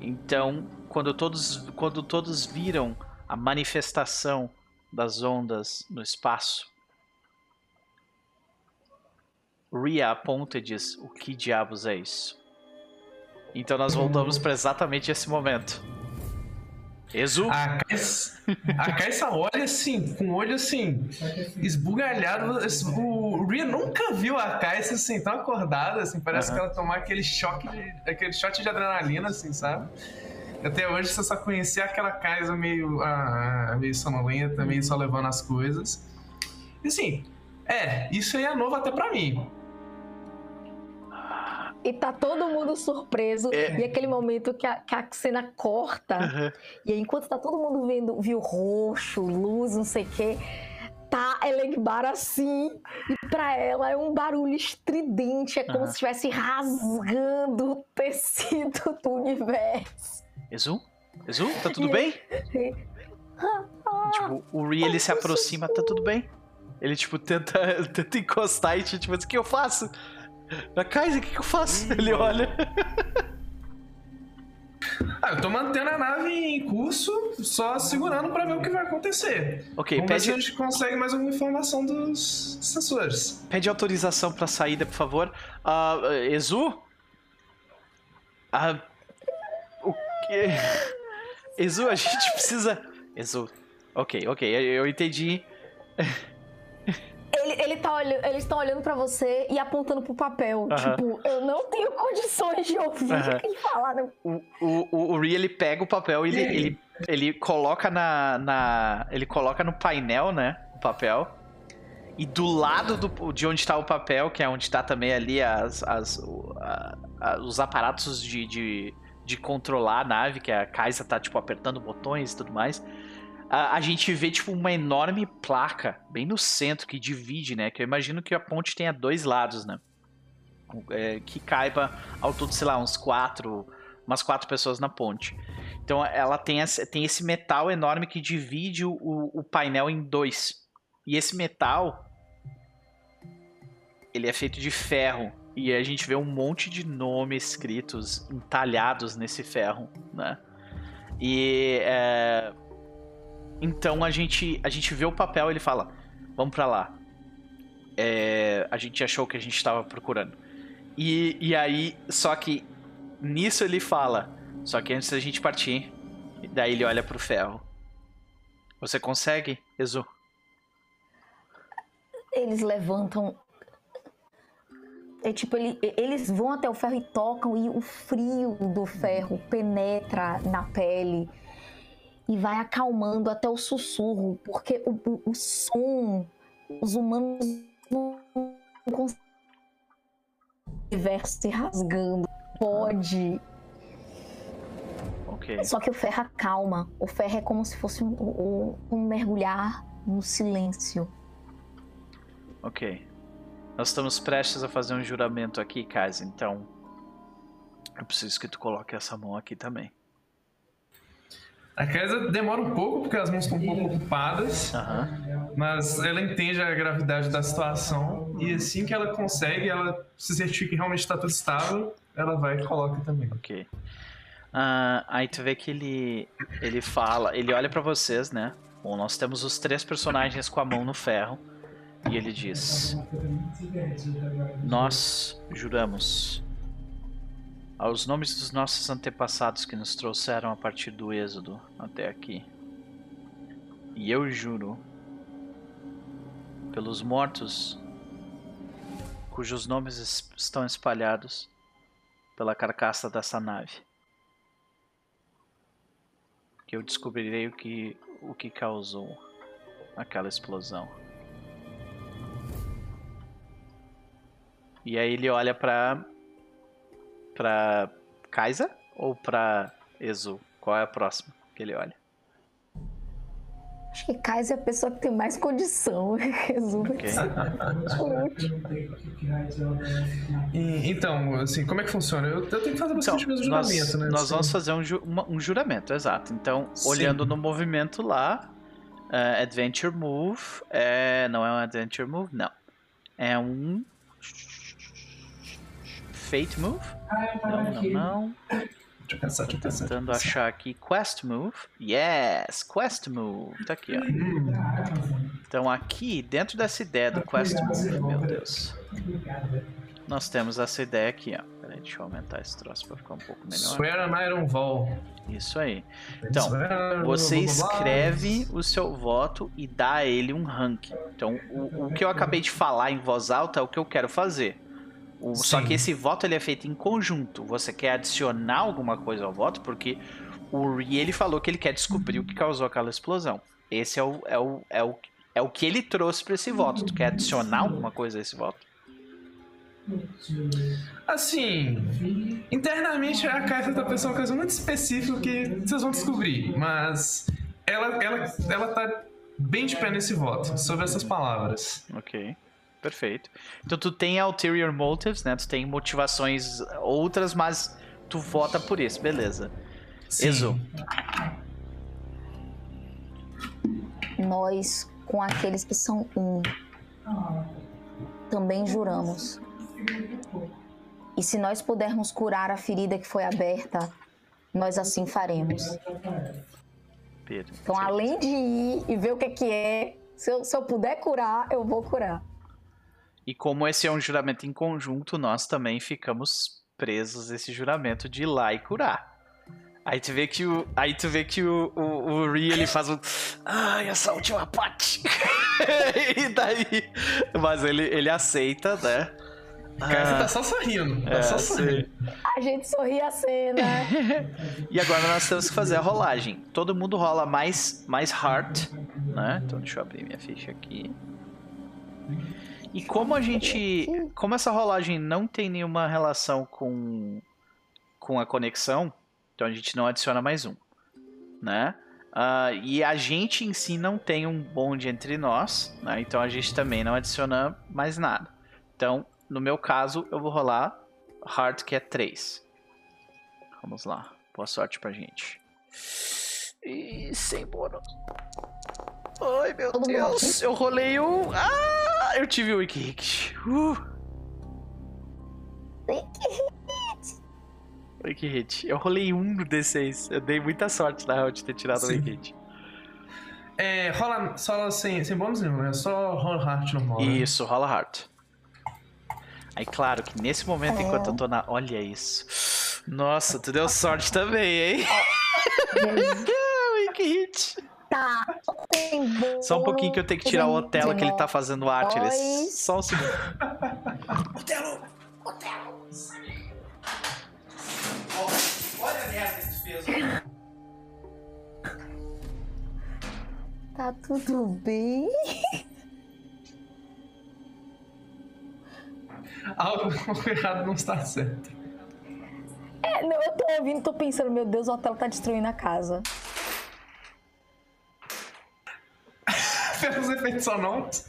Speaker 1: Então, quando todos, quando todos viram a manifestação das ondas no espaço, Ria aponta e diz: O que diabos é isso? Então nós voltamos para exatamente esse momento. Exu?
Speaker 2: A Caixa, Caixa olha assim, com o olho assim, esbugalhado. O Ria nunca viu a Caixa assim, tão acordada, assim, parece que ela tomou aquele choque, de, aquele shot de adrenalina, assim, sabe? Até hoje você só conhecia aquela Kaisa meio, ah, meio sonolenta, meio só levando as coisas. E assim, é, isso aí é novo até pra mim.
Speaker 3: E tá todo mundo surpreso. É. E aquele momento que a, que a cena corta. Uhum. E aí, enquanto tá todo mundo vendo, viu roxo, luz, não sei o quê. Tá Elegbar assim, e pra ela é um barulho estridente, é como uhum. se estivesse rasgando o tecido *laughs* do universo.
Speaker 1: Exu? Exu, tá tudo bem? tipo, o Ri ele se aproxima, tá tudo bem? Ele, tipo, tenta, *laughs* tenta encostar e, tipo, o que eu faço? Na Kaiser, o que, que eu faço? Ele olha.
Speaker 2: Ah, eu tô mantendo a nave em curso, só segurando para ver o que vai acontecer.
Speaker 1: Ok,
Speaker 2: Vamos pede... ver se a gente consegue mais alguma informação dos sensores.
Speaker 1: Pede autorização pra saída, por favor. Uh, Exu? Uh, o que? Exu, a gente precisa. Exu. Ok, ok, eu entendi.
Speaker 3: Ele, ele tá olhando, eles estão olhando para você e apontando pro papel. Uh -huh. Tipo, eu não tenho condições de ouvir uh -huh. e falar. Né?
Speaker 1: O, o, o Ri, ele pega o papel e ele, ele, ele coloca na, na. Ele coloca no painel, né? O papel. E do lado do, de onde está o papel, que é onde está também ali as, as, a, a, os aparatos de, de, de, controlar a nave, que a Kaisa tá, tipo, apertando botões e tudo mais a, a, gente vê tipo uma enorme placa bem no centro que divide, né? Que eu imagino que a ponte tenha dois lados, né? É, que caiba ao todo, sei lá, uns quatro, umas quatro pessoas na ponte. Então ela tem, esse, tem esse metal enorme que divide o, o painel em dois. E esse metal ele é feito de ferro e a gente vê um monte de nomes escritos entalhados nesse ferro, né? E é, então a gente, a gente vê o papel e ele fala: Vamos para lá. É, a gente achou que a gente estava procurando. E, e aí, só que nisso ele fala: Só que antes da gente partir, daí ele olha pro ferro. Você consegue, Exu?
Speaker 3: Eles levantam. É tipo, ele, eles vão até o ferro e tocam, e o frio do ferro penetra na pele e vai acalmando até o sussurro, porque o, o, o som, os humanos não conseguem se rasgando. Pode.
Speaker 1: Okay.
Speaker 3: Só que o ferro acalma. O ferro é como se fosse um, um, um mergulhar no silêncio.
Speaker 1: Ok. Nós estamos prestes a fazer um juramento aqui, Kaz, então eu preciso que tu coloque essa mão aqui também.
Speaker 2: A Kaisa demora um pouco, porque as mãos estão um pouco ocupadas, uhum. mas ela entende a gravidade da situação e assim que ela consegue, ela se certifica que realmente está tudo estável, ela vai e coloca também.
Speaker 1: Ok. Uh, aí tu vê que ele, ele fala, ele olha para vocês, né? Bom, nós temos os três personagens com a mão no ferro e ele diz: Nós juramos aos nomes dos nossos antepassados que nos trouxeram a partir do Êxodo até aqui. E eu juro pelos mortos cujos nomes estão espalhados pela carcaça dessa nave que eu descobrirei o que o que causou aquela explosão. E aí ele olha para pra Kaisa ou pra Ezu? Qual é a próxima que ele olha?
Speaker 3: Acho que Kaisa é a pessoa que tem mais condição. *laughs* Ezu okay.
Speaker 2: e, Então, assim, como é que funciona? Eu, eu tenho que fazer bastante então, juramento,
Speaker 1: nós,
Speaker 2: né?
Speaker 1: Nós assim. vamos fazer um, ju uma, um, juramento, exato. Então, Sim. olhando no movimento lá, uh, Adventure Move, é, não é um Adventure Move, não. É um Fate Move. Não, não, não.
Speaker 2: Deixa eu pensar, deixa eu pensar.
Speaker 1: Tentando achar aqui Quest Move. Yes, Quest Move. Tá aqui, ó. Então aqui, dentro dessa ideia do Quest Move, meu Deus. Nós temos essa ideia aqui, ó. Peraí, deixa eu aumentar esse troço pra ficar um pouco melhor.
Speaker 2: Swear on Iron Wall.
Speaker 1: Isso aí. Então, você escreve o seu voto e dá a ele um ranking. Então, o, o que eu acabei de falar em voz alta é o que eu quero fazer. O, só que esse voto ele é feito em conjunto. Você quer adicionar alguma coisa ao voto, porque o Ri ele falou que ele quer descobrir o que causou aquela explosão. Esse é o, é o, é o, é o que ele trouxe para esse voto. Tu quer adicionar alguma coisa a esse voto?
Speaker 2: Assim, internamente a Cássia tá pensando uma coisa muito específica que vocês vão descobrir, mas ela, ela, ela tá bem de pé nesse voto, sobre essas palavras.
Speaker 1: Ok. Perfeito. Então tu tem ulterior motives, né? Tu tem motivações outras, mas tu vota por isso, beleza.
Speaker 2: Sim.
Speaker 1: Exo.
Speaker 3: Nós, com aqueles que são um, também juramos. E se nós pudermos curar a ferida que foi aberta, nós assim faremos.
Speaker 1: Pedro.
Speaker 3: Então, além de ir e ver o que, que é, se eu, se eu puder curar, eu vou curar.
Speaker 1: E como esse é um juramento em conjunto, nós também ficamos presos a esse juramento de ir lá e curar. Aí tu vê que o, aí tu vê que o, o, o Ri, ele faz um. Ai, essa última parte. *laughs* e daí. Mas ele, ele aceita, né?
Speaker 2: Cássia tá só sorrindo. Tá
Speaker 1: É,
Speaker 2: só sorrindo.
Speaker 3: A gente sorri a cena. *laughs*
Speaker 1: E agora nós temos que fazer a rolagem. Todo mundo rola mais, mais heart, né? Então deixa eu abrir minha ficha aqui. E como a gente. Como essa rolagem não tem nenhuma relação com, com a conexão, então a gente não adiciona mais um. Né? Ah, e a gente em si não tem um bonde entre nós, né? Então a gente também não adiciona mais nada. Então, no meu caso, eu vou rolar Heart, que é 3. Vamos lá. Boa sorte pra gente. E sem bônus. Ai, meu
Speaker 3: Todo mundo
Speaker 1: Deus. Eu rolei um. Ah, eu tive o Wiki Hit. Uh. Wiki Hit. Eu rolei um no D6. Eu dei muita sorte, na real, de ter tirado o. Wiki Hit.
Speaker 2: É, rola só sem, sem bônus nenhum, né? Só rola heart normal. né?
Speaker 1: Isso, rola Heart. Aí, claro que nesse momento,
Speaker 3: É.
Speaker 1: enquanto eu tô na. Olha isso. Nossa, tu deu sorte também, hein? Wiki *laughs* Hit.
Speaker 3: Tá, tem bom.
Speaker 1: Só um pouquinho que eu tenho que tirar o Otelo que ele tá fazendo arte. Ele...
Speaker 3: Dois.
Speaker 1: Só um segundo. Otelo! Otelo! Olha a merda que tu fez.
Speaker 3: Tá tudo bem? *laughs*
Speaker 2: Algo errado não está certo.
Speaker 3: É, não, eu tô ouvindo, tô pensando, meu Deus, o hotel tá destruindo a casa.
Speaker 2: Pelos efeitos sonoros.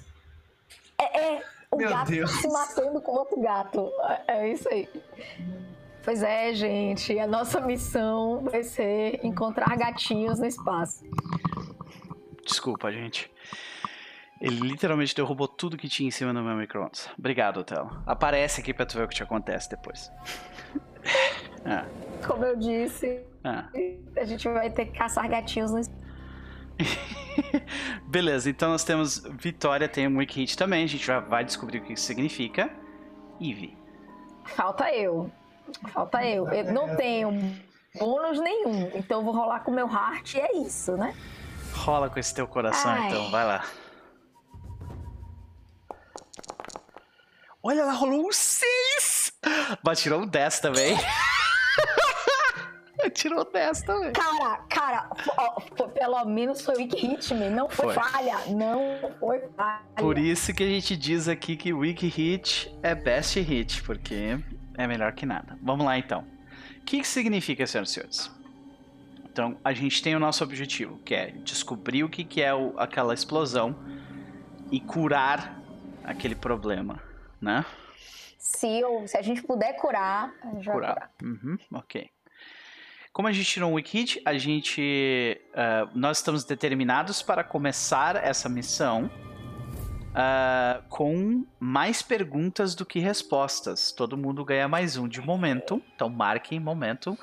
Speaker 3: É, é o
Speaker 2: Meu
Speaker 3: gato
Speaker 2: Deus.
Speaker 3: tá se matando com outro gato. É, é isso aí. Pois é, gente, a nossa missão vai ser encontrar gatinhos no espaço.
Speaker 1: Desculpa, gente. Ele literalmente derrubou tudo que tinha em cima do meu micro-ondas. Obrigado, Otelo. Aparece aqui pra tu ver o que te acontece depois. *laughs* Ah,
Speaker 3: Como eu disse,
Speaker 1: ah.
Speaker 3: a gente vai ter que caçar gatinhos no espaço. *laughs*
Speaker 1: Beleza, então nós temos Vitória, tem um Wiki Hit também. A gente já vai descobrir o que isso significa. Eve.
Speaker 3: Falta eu. Falta eu. Eu não tenho bônus nenhum, então eu vou rolar com o meu heart e é isso, né?
Speaker 1: Rola com esse teu coração,
Speaker 3: Ai.
Speaker 1: então. Vai lá. Olha, ela rolou um 6! Mas tirou um 10 também. *laughs* *laughs* tirou 10 também.
Speaker 3: Cara, cara, ó, pelo menos foi Wiki Hit me, não foi,
Speaker 1: Foi.
Speaker 3: falha, não foi falha.
Speaker 1: Por isso que a gente diz aqui que Wiki Hit é best hit, porque é melhor que nada. Vamos lá então. O que, que significa, senhoras e senhores? Então, a gente tem o nosso objetivo, que é descobrir o que, que é o- aquela explosão e curar aquele problema, né?
Speaker 3: Se, eu- se a gente puder curar, a gente vai
Speaker 1: Curar.
Speaker 3: curar.
Speaker 1: Uhum, ok. Como a gente tirou um wiki, a gente, ah, nós estamos determinados para começar essa missão ah, com mais perguntas do que respostas. Todo mundo ganha mais um de momento, então marquem momento.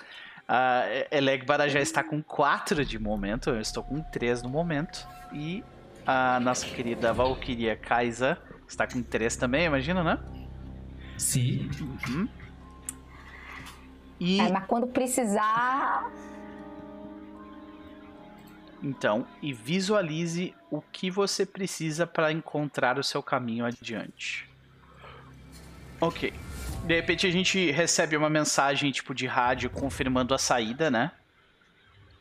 Speaker 1: Uh, já está com quatro de momento, eu estou com três no momento. E a nossa querida Valkyria Kaisa, está com interesse também, imagina, né?
Speaker 2: Sim.
Speaker 1: Uhum. E
Speaker 3: É, mas quando precisar.
Speaker 1: então, e visualize o que você precisa para encontrar o seu caminho adiante. Ok. De repente a gente recebe uma mensagem tipo de rádio confirmando a saída, né?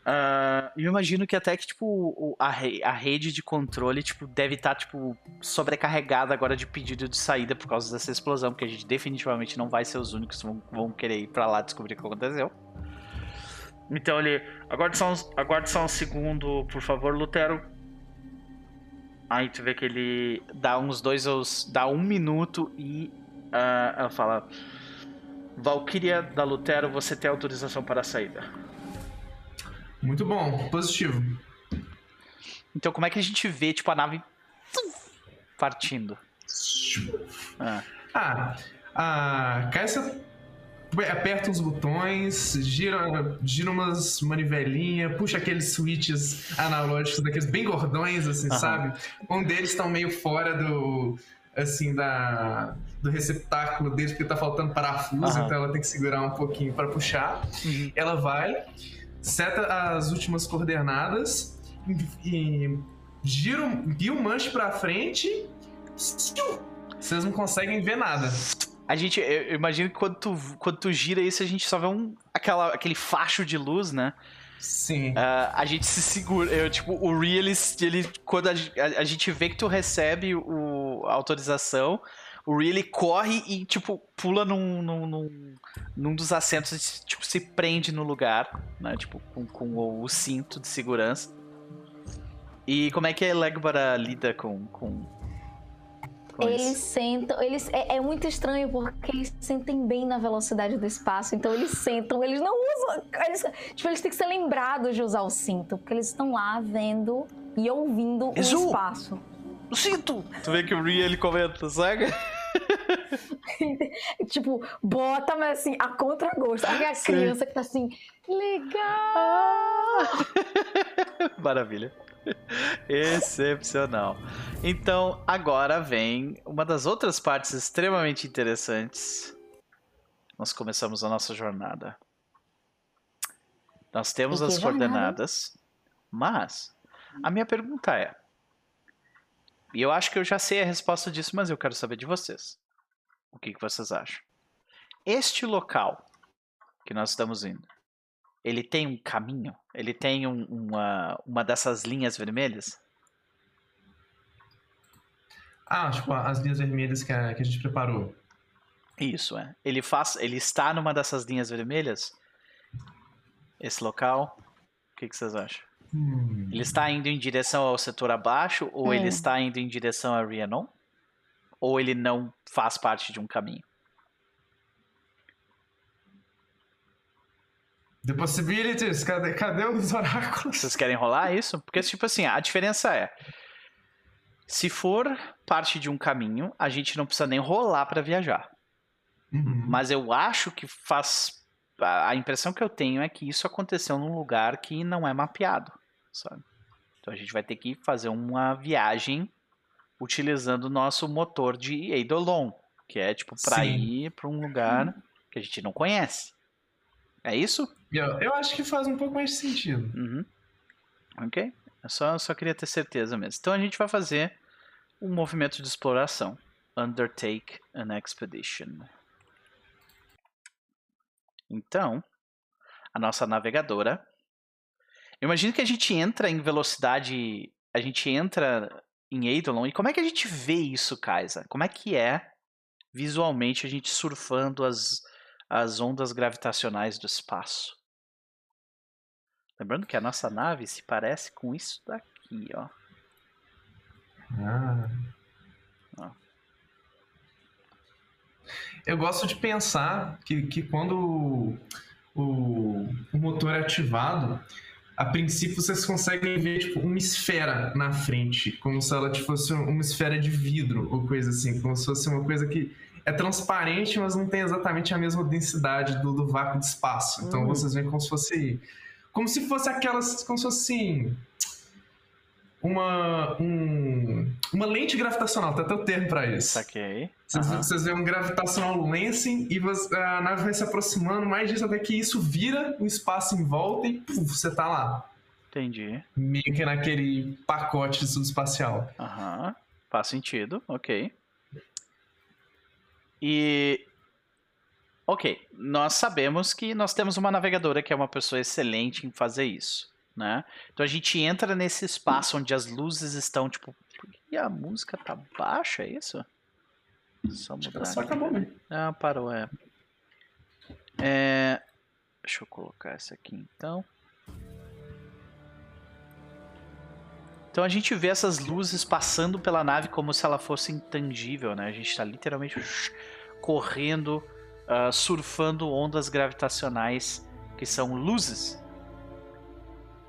Speaker 1: Ah, eu imagino que até que tipo a, a rede de controle tipo deve estar tipo sobrecarregada agora de pedido de saída por causa dessa explosão, porque a gente definitivamente não vai ser os únicos que vão, vão querer ir pra lá descobrir o que aconteceu. Então ele. Aguarde só, um, aguarde só um segundo, por favor, Lutero. Aí tu vê que ele dá uns dois dá um minuto e ah, ela fala. Valkyria da Lutero, você tem autorização para a saída.
Speaker 2: Muito bom, positivo.
Speaker 1: Então como é que a gente vê, tipo, a nave partindo? Ah,
Speaker 2: Ah, a Cássia aperta uns botões, gira, gira umas manivelinhas, puxa aqueles switches analógicos daqueles bem gordões, assim,
Speaker 1: Aham.
Speaker 2: sabe? Um deles tá meio fora do, assim, da, do receptáculo deles, porque tá faltando parafuso,
Speaker 1: Aham.
Speaker 2: então ela tem que segurar um pouquinho para puxar.
Speaker 1: Uhum.
Speaker 2: Ela vai, seta as últimas coordenadas e, gira, guia o manche pra frente. Vocês não conseguem ver nada.
Speaker 1: A gente, eu imagino que quando tu, quando tu gira isso, a gente só vê um, aquela, aquele facho de luz, né?
Speaker 2: Sim.
Speaker 1: Ah, a gente se segura. Eu, tipo, o Ree, ele, ele quando a, a- a gente vê que tu recebe o, a autorização, o Ree, ele corre e, tipo, pula num, num, num, num dos assentos e, tipo, se prende no lugar, né? Tipo, com, com o, o cinto de segurança. E como é que a Legbara lida com, com,
Speaker 3: Eles
Speaker 1: isso?
Speaker 3: sentam, eles é, é muito estranho porque eles sentem bem na velocidade do espaço, então eles sentam, eles não usam, eles, tipo, eles têm que ser lembrados de usar o cinto, porque eles estão lá vendo e ouvindo
Speaker 1: Exu!
Speaker 3: o espaço.
Speaker 1: O cinto! Tu vê que o Ree, ele comenta, sabe? *laughs*
Speaker 3: tipo, bota, mas assim, a contragosto. Aí a
Speaker 1: Sim.
Speaker 3: criança que tá assim, legal. *laughs*
Speaker 1: Maravilha. Excepcional. Então, agora vem uma das outras partes extremamente interessantes. Nós começamos a nossa jornada. Nós temos as
Speaker 3: jornada,
Speaker 1: coordenadas, mas a minha pergunta é: e eu acho que eu já sei a resposta disso, mas eu quero saber de vocês. O que, que vocês acham? Este local que nós estamos indo, ele tem um caminho? Ele tem um- uma, uma dessas linhas vermelhas?
Speaker 2: Ah, tipo, as linhas vermelhas que a, que a gente preparou.
Speaker 1: Isso, é. Ele faz, ele está numa dessas linhas vermelhas? Esse local? O que, que vocês acham?
Speaker 2: Hum.
Speaker 1: Ele está indo em direção ao setor abaixo ou ele
Speaker 3: Hum.
Speaker 1: está indo em direção a Rhiannon? Ou ele não faz parte de um caminho?
Speaker 2: The possibilities, cadê, cadê os oráculos?
Speaker 1: Vocês querem rolar isso? Porque, tipo assim, a diferença é. Se for parte de um caminho, a gente não precisa nem rolar para viajar.
Speaker 2: Uhum.
Speaker 1: Mas eu acho que faz. A impressão que eu tenho é que isso aconteceu num lugar que não é mapeado, sabe? Então a gente vai ter que fazer uma viagem utilizando o nosso motor de Eidolon, que é tipo pra
Speaker 2: Sim.
Speaker 1: ir pra um lugar que a gente não conhece. É isso?
Speaker 2: Eu, eu acho que faz um pouco mais de sentido.
Speaker 1: Uhum. Ok. Eu só, só queria ter certeza mesmo. Então a gente vai fazer um movimento de exploração. Undertake an expedition. Então, a nossa navegadora. Eu imagino que a gente entra em velocidade. A gente entra em Eidolon. E como é que a gente vê isso, Kaisa? Como é que é visualmente a gente surfando as, as ondas gravitacionais do espaço? Lembrando que a nossa nave se parece com isso daqui, ó.
Speaker 2: Ah.
Speaker 1: Ah.
Speaker 2: Eu gosto de pensar que, que quando o, o motor é ativado, a princípio vocês conseguem ver tipo, uma esfera na frente, como se ela tipo, fosse uma esfera de vidro ou coisa assim, como se fosse uma coisa que é transparente, mas não tem exatamente a mesma densidade do, do vácuo de espaço. Então
Speaker 1: Hum.
Speaker 2: vocês veem como se fosse como se fosse aquelas, como se fosse assim, uma, um, uma lente gravitacional, tem até o termo pra isso.
Speaker 1: Saquei.
Speaker 2: Vocês,
Speaker 1: Aham.
Speaker 2: vocês veem um gravitational lensing e você- a nave vai se aproximando mais disso até que isso vira um espaço em volta e puf, você tá lá.
Speaker 1: Entendi.
Speaker 2: Meio que naquele pacote subespacial.
Speaker 1: Aham. Faz sentido, ok. E. Ok, nós sabemos que nós temos uma navegadora que é uma pessoa excelente em fazer isso, né? Então a gente entra nesse espaço onde as luzes estão, tipo. Por que a música tá baixa, é isso? Só mudar
Speaker 2: só acabou mesmo.
Speaker 1: Ah, parou, é. É. Deixa eu colocar essa aqui então. Então a gente vê essas luzes passando pela nave como se ela fosse intangível, né? A gente tá literalmente correndo, ah, surfando ondas gravitacionais que são luzes.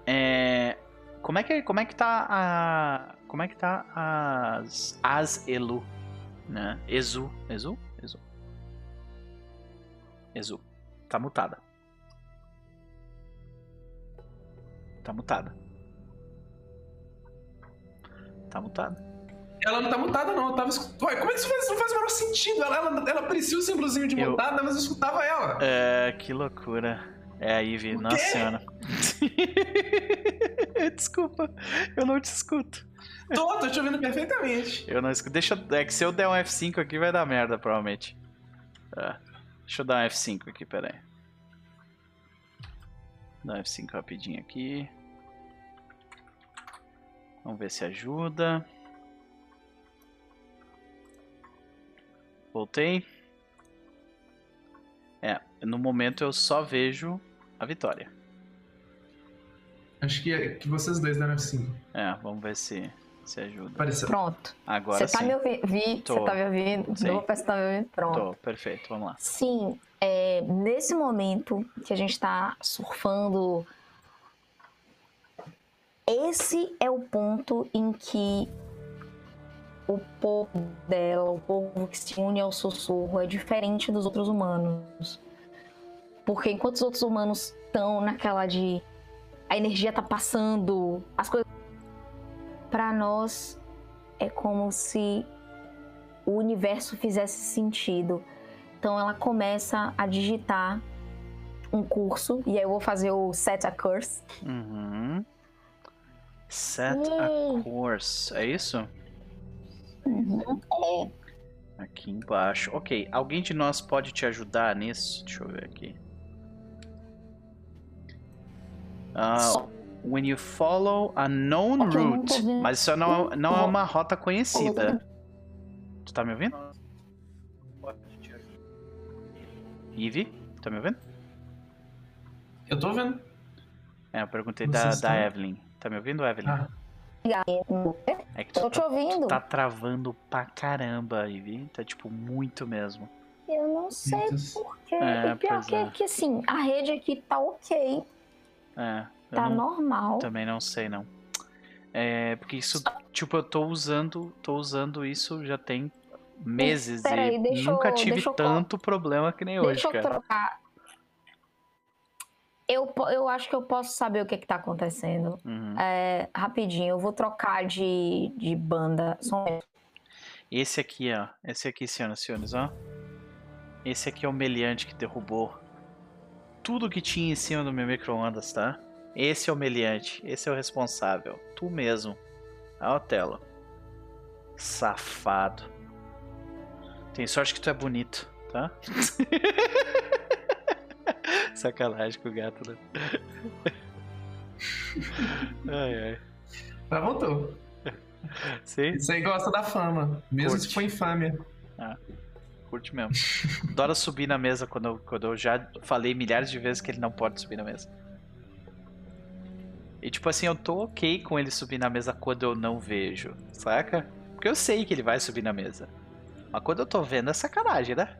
Speaker 1: É, Como é que como é que tá a como é que tá as as Elu, né? Exu, Exu, Exu. Exu. Tá mutada. Tá mutada. Tá mutada.
Speaker 2: Ela não tá mutada, não. Eu tava escutando. Ué, como é que isso faz, não faz o menor sentido? Ela, ela, ela aprecia o símbolozinho de
Speaker 1: Eu-
Speaker 2: mutada, mas eu escutava ela.
Speaker 1: É, que loucura. É a Ivy,
Speaker 2: O
Speaker 1: nossa senhora. *laughs* Desculpa, eu não te escuto.
Speaker 2: Tô, tô te ouvindo perfeitamente.
Speaker 1: Eu não escuto. Deixa eu. É que se eu der um F5 aqui vai dar merda, provavelmente. Tá. Deixa eu dar um F5 aqui, pera aí. Dar um F5 rapidinho aqui. Vamos ver se ajuda. Voltei. É, no momento eu só vejo a vitória.
Speaker 2: Acho que, é- que vocês dois deram F5.
Speaker 1: É, vamos ver se, se ajuda.
Speaker 2: Apareceu.
Speaker 3: Pronto.
Speaker 1: Agora
Speaker 3: Você tá
Speaker 1: sim.
Speaker 3: me ouvindo? Vi, você tá me ouvindo? Vou ver se tá me ouvindo. Pronto.
Speaker 1: Tô, perfeito, vamos lá.
Speaker 3: Sim, é, nesse momento que a gente tá surfando, esse é o ponto em que o povo dela, o povo que se une ao sussurro, é diferente dos outros humanos. Porque enquanto os outros humanos estão naquela de a energia tá passando, as coisas. Pra nós é como se o universo fizesse sentido. Então ela começa a digitar um curso, e aí eu vou fazer o set a curse.
Speaker 1: Uhum. Set
Speaker 3: Yay.
Speaker 1: a course, é isso?
Speaker 3: É,
Speaker 1: Aqui embaixo. Ok, alguém de nós pode te ajudar nisso? Deixa eu ver aqui.
Speaker 3: Só-
Speaker 1: when you follow a known
Speaker 3: Ok, eu não
Speaker 1: route. Mas isso não, é- não é uma rota conhecida. Tu tá me ouvindo? Ivy, tá me ouvindo?
Speaker 2: Eu tô vendo.
Speaker 1: É, eu perguntei
Speaker 2: Vocês
Speaker 1: da,
Speaker 2: estão?
Speaker 1: da Evelyn. Tá me ouvindo, Evelyn?
Speaker 2: Ah,
Speaker 1: É que tu
Speaker 3: Tô te ouvindo.
Speaker 1: tá travando pra caramba, Ivy. Tá tipo muito mesmo.
Speaker 3: Eu não sei porquê.
Speaker 1: É,
Speaker 3: o pior que é
Speaker 1: é.
Speaker 3: que assim, a rede aqui tá ok,
Speaker 1: É.
Speaker 3: tá
Speaker 1: não-
Speaker 3: normal.
Speaker 1: Também não sei não. É, porque isso, tipo, eu tô usando, tô usando isso já tem meses
Speaker 3: peraí,
Speaker 1: e
Speaker 3: deixa
Speaker 1: nunca
Speaker 3: eu-
Speaker 1: tive
Speaker 3: deixa eu co-
Speaker 1: tanto problema que nem hoje,
Speaker 3: Deixa eu
Speaker 1: cara.
Speaker 3: trocar. Eu, eu acho que eu posso saber o que que tá acontecendo.
Speaker 1: Uhum.
Speaker 3: É, rapidinho, eu vou trocar de, de banda. Um.
Speaker 1: Esse aqui, ó. Esse aqui, senhoras e senhores, ó. Esse aqui é o meliante que derrubou tudo que tinha em cima do meu micro-ondas, tá? Esse é o meliante. Esse é o responsável. Tu mesmo. Ó, Telo. Safado. Tem sorte que tu é bonito, tá? *laughs* Sacanagem com o gato, né? *laughs* ai, ai.
Speaker 2: Mas voltou.
Speaker 1: Sim?
Speaker 2: Isso aí gosta da fama. Mesmo
Speaker 1: Curte.
Speaker 2: se for infâmia.
Speaker 1: Curte mesmo. Adora subir na mesa quando eu, quando eu já falei milhares de vezes que ele não pode subir na mesa. E tipo assim, eu tô ok com ele subir na mesa quando eu não vejo, saca? Porque eu sei que ele vai subir na mesa. Mas quando eu tô vendo é sacanagem, né?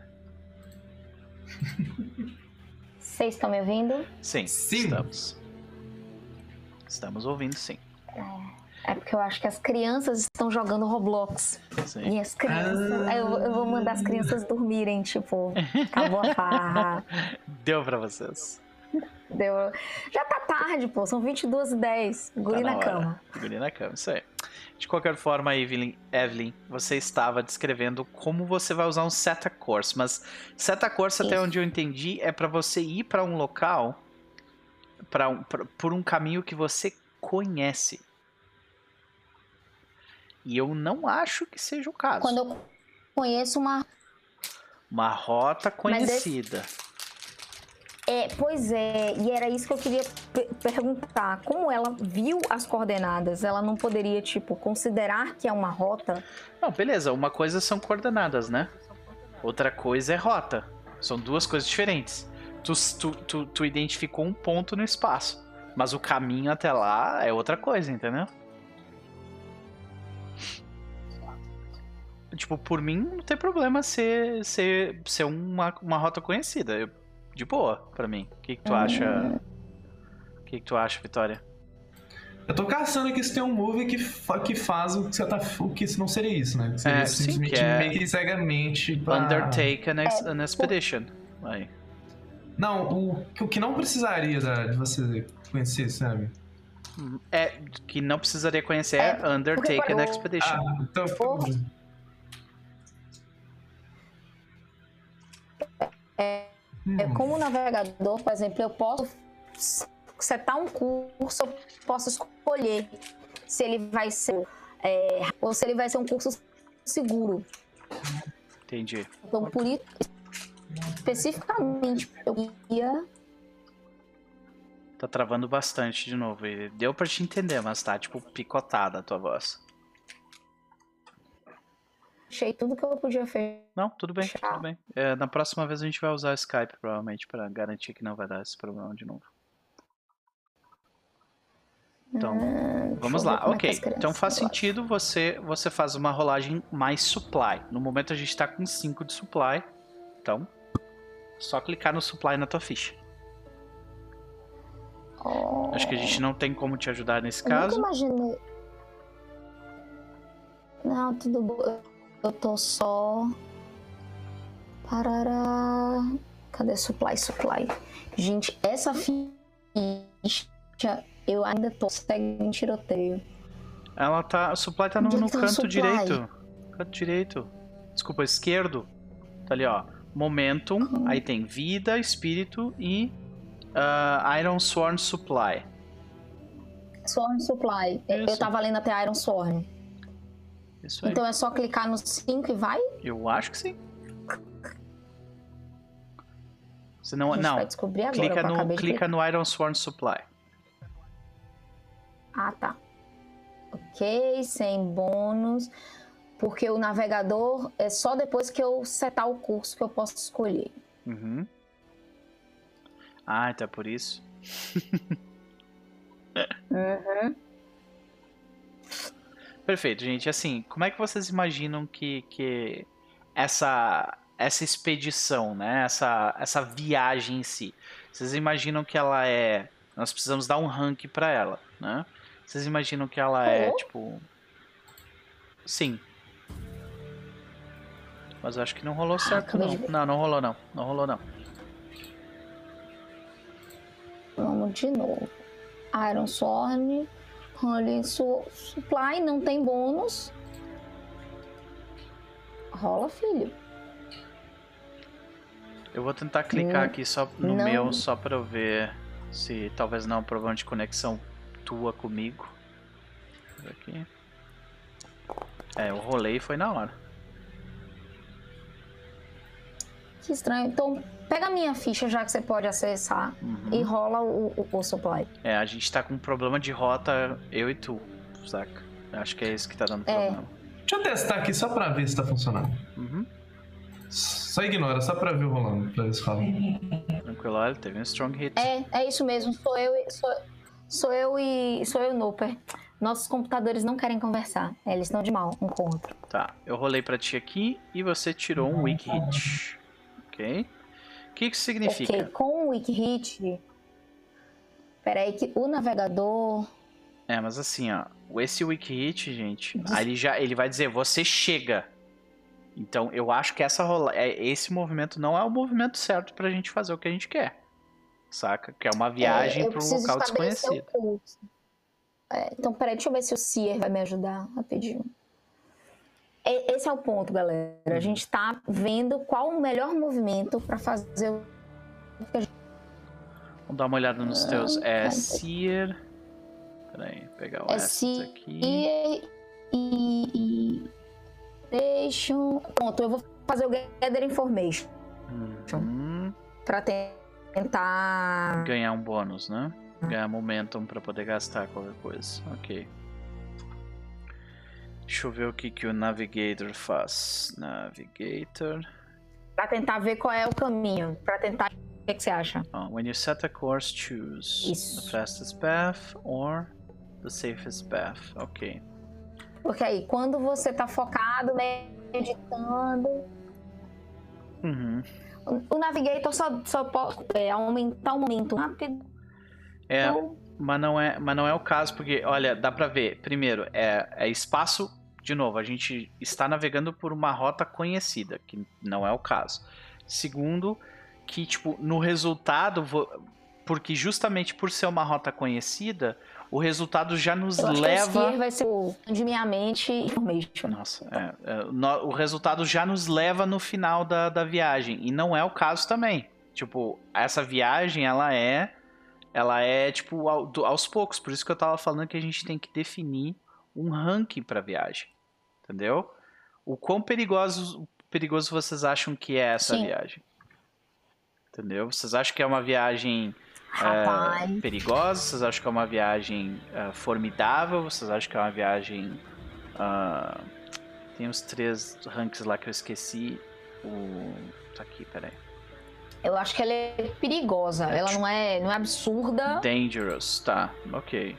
Speaker 1: *laughs*
Speaker 3: Vocês estão me ouvindo?
Speaker 1: Sim,
Speaker 2: Sim.
Speaker 1: estamos. Estamos ouvindo sim.
Speaker 3: É porque eu acho que as crianças estão jogando Roblox.
Speaker 1: sim.
Speaker 3: E as crianças.
Speaker 2: Ah.
Speaker 3: Eu, eu vou mandar as crianças dormirem, tipo, acabou a farra. *laughs*
Speaker 1: Deu pra vocês.
Speaker 3: Deu... Já tá tarde, pô. São 22 e 10. Guri
Speaker 1: Tá
Speaker 3: na,
Speaker 1: hora.
Speaker 3: cama.
Speaker 1: Guri na cama, isso aí. De qualquer forma, Evelyn, Evelyn, você estava descrevendo como você vai usar um seta course, mas seta course, até
Speaker 3: Isso.
Speaker 1: onde eu entendi, é para você ir para um local para um, pra- por um caminho que você conhece. E eu não acho que seja o caso.
Speaker 3: Quando eu conheço uma.
Speaker 1: Uma rota
Speaker 3: Mas
Speaker 1: conhecida.
Speaker 3: É, pois é, e era isso que eu queria pe- perguntar. Como ela viu as coordenadas, ela não poderia, tipo, considerar que é uma rota?
Speaker 1: Não, beleza. Uma coisa são coordenadas, né? Outra coisa é rota. São duas coisas diferentes. Tu, tu, tu, tu identificou um ponto no espaço. Mas o caminho até lá é outra coisa, entendeu? Tipo, por mim não tem problema ser, ser, ser uma, uma rota conhecida. Eu- de boa, pra mim. O que, que tu acha? O que, que tu acha, Vitória?
Speaker 2: Eu tô caçando aqui se tem um move que, fa- que faz o que você tá. O que não seria isso, né? Que seria
Speaker 1: É, sim,
Speaker 2: simplesmente
Speaker 1: que é-
Speaker 2: meio que cegamente pra...
Speaker 1: Undertake an, ex-
Speaker 3: É,
Speaker 1: an expedition. Aí.
Speaker 2: Não, o, o que não precisaria da- de você conhecer, sabe?
Speaker 1: É, que não precisaria conhecer é,
Speaker 3: É,
Speaker 1: Undertake an Expedition.
Speaker 2: Ah, então.
Speaker 3: Porra. É
Speaker 2: Hum.
Speaker 3: como navegador, por exemplo, eu posso setar um curso, eu posso escolher se ele vai ser é, ou se ele vai ser um curso seguro.
Speaker 1: Entendi.
Speaker 3: Então, por isso, especificamente, eu ia
Speaker 1: Tá travando bastante de novo. E deu pra te entender, mas tá, tipo, picotada a tua voz.
Speaker 3: Achei tudo que eu podia fazer.
Speaker 1: Não, tudo bem, tudo bem. É, na próxima vez a gente vai usar Skype, provavelmente, pra garantir que não vai dar esse problema de novo. Então,
Speaker 3: Hum,
Speaker 1: vamos lá.
Speaker 3: é
Speaker 1: Ok,
Speaker 3: crianças
Speaker 1: então faz sentido você, você faz uma rolagem mais supply. No momento a gente tá com 5 de supply. Então, só clicar no supply na tua ficha.
Speaker 3: Oh,
Speaker 1: Acho que a gente não tem como te ajudar nesse
Speaker 3: eu
Speaker 1: caso.
Speaker 3: nunca imaginei. Não, tudo bom. Eu tô só. Parará. Cadê supply, supply? Gente, essa ficha eu ainda tô segue em tiroteio.
Speaker 1: Ela tá. O supply tá no,
Speaker 3: é
Speaker 1: no
Speaker 3: que tá
Speaker 1: canto direito. Canto direito. Desculpa, esquerdo. Tá ali, ó. Momentum,
Speaker 3: Uhum.
Speaker 1: aí tem vida, espírito e ah, Iron Sworn Supply.
Speaker 3: Sworn Supply. Eu
Speaker 1: Isso.
Speaker 3: tava lendo até Iron Sworn.
Speaker 1: Isso aí.
Speaker 3: Então é só clicar no 5 e vai?
Speaker 1: Eu acho que sim. Se não, não.
Speaker 3: vai descobrir agora.
Speaker 1: Clica no,
Speaker 3: acabei de
Speaker 1: clica no Iron Sworn Supply.
Speaker 3: Ah, tá. Ok, sem bônus. Porque o navegador é só depois que eu setar o curso que eu posso escolher.
Speaker 1: Uhum. Ah, então é por isso. *laughs*
Speaker 3: Uhum.
Speaker 1: Perfeito, gente. Assim, como é que vocês imaginam que, que essa essa expedição, né? Essa essa viagem em si, vocês imaginam que ela é? Nós precisamos dar um rank pra ela, né? Vocês imaginam que ela é
Speaker 3: Rolou?
Speaker 1: tipo? Sim. Mas eu acho que não rolou certo,
Speaker 3: acabei
Speaker 1: não.
Speaker 3: de.
Speaker 1: Não, não rolou não. Não rolou não.
Speaker 3: Vamos de novo. Iron Sworn. Holy Su- Supply, não tem bônus. Rola, filho.
Speaker 1: Eu vou tentar clicar
Speaker 3: Hum,
Speaker 1: aqui só no
Speaker 3: não.
Speaker 1: meu, só pra eu ver se talvez não é um problema de conexão tua comigo. Aqui. É, eu rolei e foi na hora.
Speaker 3: Que estranho. Então, pega a minha ficha já que você pode acessar
Speaker 1: Uhum.
Speaker 3: e rola o, o, o supply.
Speaker 1: É, a gente tá com um problema de rota, eu e tu, saca? Acho que é isso que tá dando
Speaker 3: É.
Speaker 1: problema.
Speaker 2: Deixa eu testar aqui só pra ver se tá funcionando.
Speaker 1: Uhum.
Speaker 2: Só ignora, só pra ver o rolando, pra ver se fala.
Speaker 1: Tranquilo, olha, teve um strong hit.
Speaker 3: É, é isso mesmo. Sou eu, e- sou, sou eu e sou eu e o Noper. Nossos computadores não querem conversar. É, Eles estão de mal um com o outro.
Speaker 1: Tá, eu rolei pra ti aqui e você tirou um weak hit. Ok? O que que isso significa?
Speaker 3: Ok, com o Wikihit. Peraí, que o navegador.
Speaker 1: É, mas assim, ó, esse weak hit, gente,
Speaker 3: Des-
Speaker 1: ele já ele vai dizer você chega. Então, eu acho que essa rola, é, esse movimento não é o movimento certo pra gente fazer o que a gente quer. saca? Que é uma viagem
Speaker 3: é,
Speaker 1: para um local desconhecido.
Speaker 3: É, então, peraí, deixa eu ver se o Cier vai me ajudar rapidinho. Esse é o ponto, galera. A gente tá vendo qual o melhor movimento para fazer o
Speaker 1: Vamos dar uma olhada nos ah, teus. É Seer. Peraí, pegar o é S aqui.
Speaker 3: E, e, Deixa. Pronto, eu vou fazer o Gather Information. Uhum. Pra tentar.
Speaker 1: Ganhar um bônus, né? Ganhar momentum pra poder gastar qualquer coisa. Ok. Deixa eu ver o que, que o Navigator faz. Navigator.
Speaker 3: Pra tentar ver qual é o caminho. Pra tentar. O que, que você acha?
Speaker 1: Oh, when you set a course, choose Isso. the fastest path or the safest path. Ok.
Speaker 3: Porque aí, quando você tá focado, meditando.
Speaker 1: Uhum.
Speaker 3: O, o Navigator só, só pode é, aumentar o momento rápido.
Speaker 1: É. Ou mas não é, mas não é o caso, porque, olha, dá pra ver. Primeiro, é, é espaço. De novo, a gente está navegando por uma rota conhecida, que não é o caso. Segundo, que, tipo, no resultado, porque justamente por ser uma rota conhecida, o resultado já nos Eu leva.
Speaker 3: Que vai ser o de minha mente information.
Speaker 1: Nossa, é, é, no, o resultado já nos leva no final da, da viagem. E não é o caso também. Tipo, essa viagem, ela é ela é tipo ao, do, aos poucos. Por isso que eu tava falando que a gente tem que definir um ranking para viagem. Entendeu? O quão perigoso, perigoso vocês acham que é essa Sim. viagem? Entendeu? Vocês acham que é uma viagem é, perigosa? Vocês acham que é uma viagem é, formidável? Vocês acham que é uma viagem. Uh, tem os três ranks lá que eu esqueci. O. Tá aqui, peraí.
Speaker 3: Eu acho que ela é perigosa. Ela não é, não é absurda.
Speaker 1: Dangerous, tá. Ok.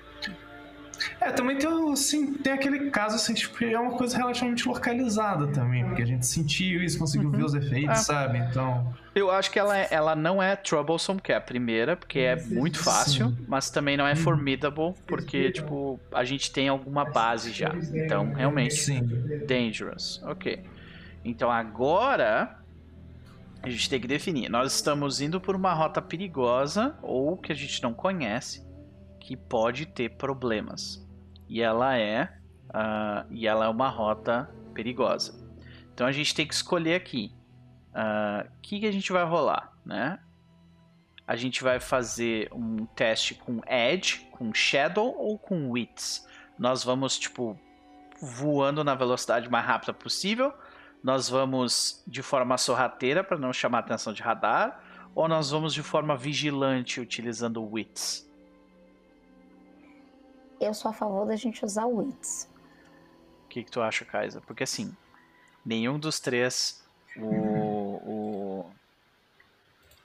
Speaker 2: É, também tem, assim, tem aquele caso, assim, tipo, é uma coisa relativamente localizada também, porque a gente sentiu isso, conseguiu uhum. ver os efeitos, é. sabe? Então.
Speaker 1: Eu acho que ela, é, ela não é troublesome, que é a primeira, porque é muito fácil, Sim. mas também não é formidable, porque, tipo, a gente tem alguma base já. Então, realmente. Sim. Dangerous. Ok. Então agora a gente tem que definir. Nós estamos indo por uma rota perigosa ou que a gente não conhece, que pode ter problemas. E ela é, uh, e ela é uma rota perigosa. Então a gente tem que escolher aqui o uh, ah, que, que a gente vai rolar, né? A gente vai fazer um teste com Edge, com Shadow ou com Wits. Nós vamos tipo voando na velocidade mais rápida possível nós vamos de forma sorrateira para não chamar atenção de radar, ou nós vamos de forma vigilante utilizando wits?
Speaker 3: Eu sou a favor da gente usar wits.
Speaker 1: O que, que tu acha, Kaisa? Porque assim, nenhum dos três. O. o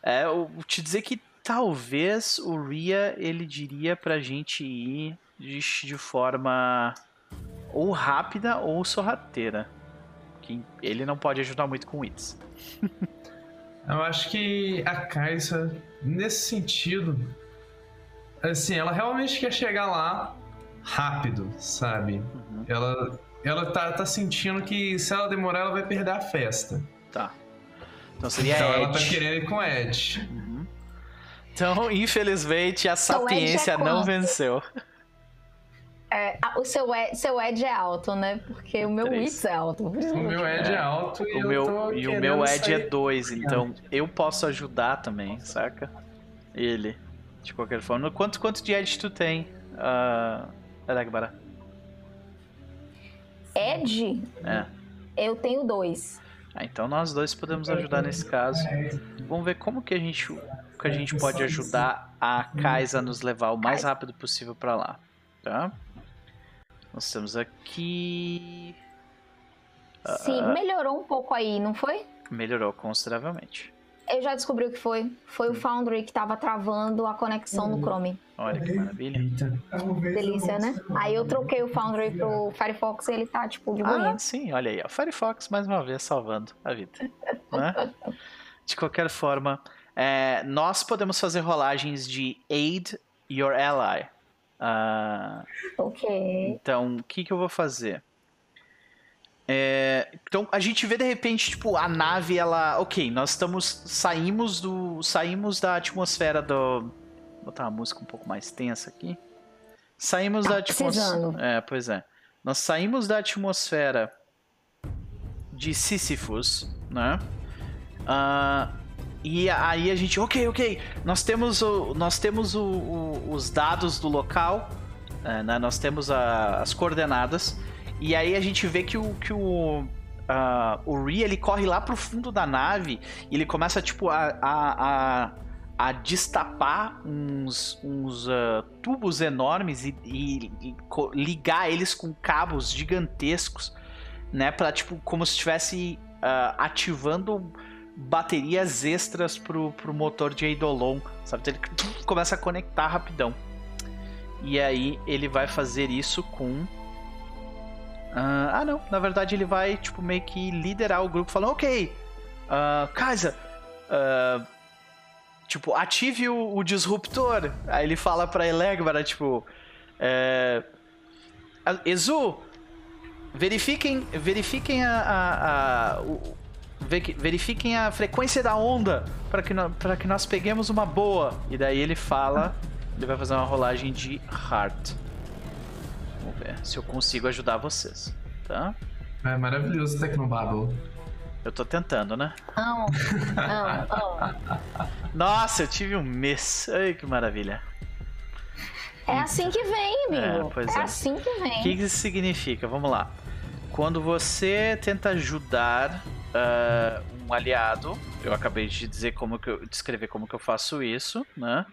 Speaker 1: é, eu te dizer que talvez o Ria ele diria pra gente ir de, de forma ou rápida ou sorrateira que ele não pode ajudar muito com isso. *laughs*
Speaker 2: Eu acho que a Kaisa, nesse sentido, assim, ela realmente quer chegar lá rápido, sabe? Uhum. Ela, ela tá, tá sentindo que se ela demorar, ela vai perder a festa.
Speaker 1: Tá. Então seria
Speaker 2: então
Speaker 1: Ed.
Speaker 2: ela tá querendo ir com Ed.
Speaker 1: Uhum. Então, infelizmente, a então, sapiência é não venceu.
Speaker 3: É, o seu ed, seu ed é alto, né? Porque o meu Wits é alto.
Speaker 2: O meu ed é, é alto e,
Speaker 1: o meu, e o meu ed é 2, então eu posso ajudar também, saca? Ele, de qualquer forma. Quanto, quanto de ed tu tem, uh, Edagbara?
Speaker 3: Ed?
Speaker 1: É.
Speaker 3: Eu tenho dois.
Speaker 1: Ah, então nós dois podemos ajudar nesse caso. Vamos ver como que a gente, que a gente pode ajudar a Kaisa a nos levar o mais rápido possível para lá, tá? Nós temos aqui.
Speaker 3: Sim, uh, melhorou um pouco aí, não foi?
Speaker 1: Melhorou consideravelmente.
Speaker 3: Eu já descobri o que foi. Foi hum. o Foundry que estava travando a conexão no Chrome.
Speaker 1: Olha que maravilha.
Speaker 3: Delícia, né? Aí eu troquei o Foundry pro Firefox e ele tá, tipo, de boinha.
Speaker 1: Ah, sim, olha aí. O Firefox, mais uma vez, salvando a vida. *laughs* né? De qualquer forma, é, nós podemos fazer rolagens de Aid Your Ally. Uh,
Speaker 3: ok.
Speaker 1: Então, o que, que eu vou fazer? É, então a gente vê de repente, tipo, a nave, ela. Ok, nós estamos. Saímos do. Saímos da atmosfera do. Vou botar uma música um pouco mais tensa aqui. Saímos
Speaker 3: Tá
Speaker 1: da atmosfera. É, pois é. Nós saímos da atmosfera de Sísifos, né? Ah, e aí a gente, ok, ok, nós temos, o, nós temos o- o- os dados do local, é, né? nós temos a- as coordenadas, e aí a gente vê que o, que o, ah, o Ree, ele corre lá pro fundo da nave, e ele começa, tipo, a, a, a, a destapar uns, uns ah, tubos enormes e, e- e ligar eles com cabos gigantescos, né, pra, tipo, como se estivesse ah, ativando baterias extras pro, pro motor de Eidolon, sabe? Ele começa a conectar rapidão. E aí ele vai fazer isso com. Ah, ah, não. Na verdade, ele vai, tipo, meio que liderar o grupo, falando: Ok, Kaisa, ah, tipo, ative o, o disruptor. Aí ele fala pra Elegbara, tipo. É, "Ah, Ezu, verifiquem, verifiquem a, a- a- o- ve- verifiquem a frequência da onda para que, que nós peguemos uma boa. E daí ele fala, ele vai fazer uma rolagem de heart. Vamos ver se eu consigo ajudar vocês, tá?
Speaker 2: É maravilhoso o Tecnobabble.
Speaker 1: Eu tô tentando, né?
Speaker 3: Não, não, *laughs* não.
Speaker 1: Nossa, eu tive um mês. Ai, que maravilha.
Speaker 3: É assim que vem, amigo.
Speaker 1: É, pois
Speaker 3: é,
Speaker 1: é.
Speaker 3: assim que vem.
Speaker 1: O que isso significa? Vamos lá. Quando você tenta ajudar ah, um aliado, eu acabei de dizer como que eu descrever como que eu faço isso, né?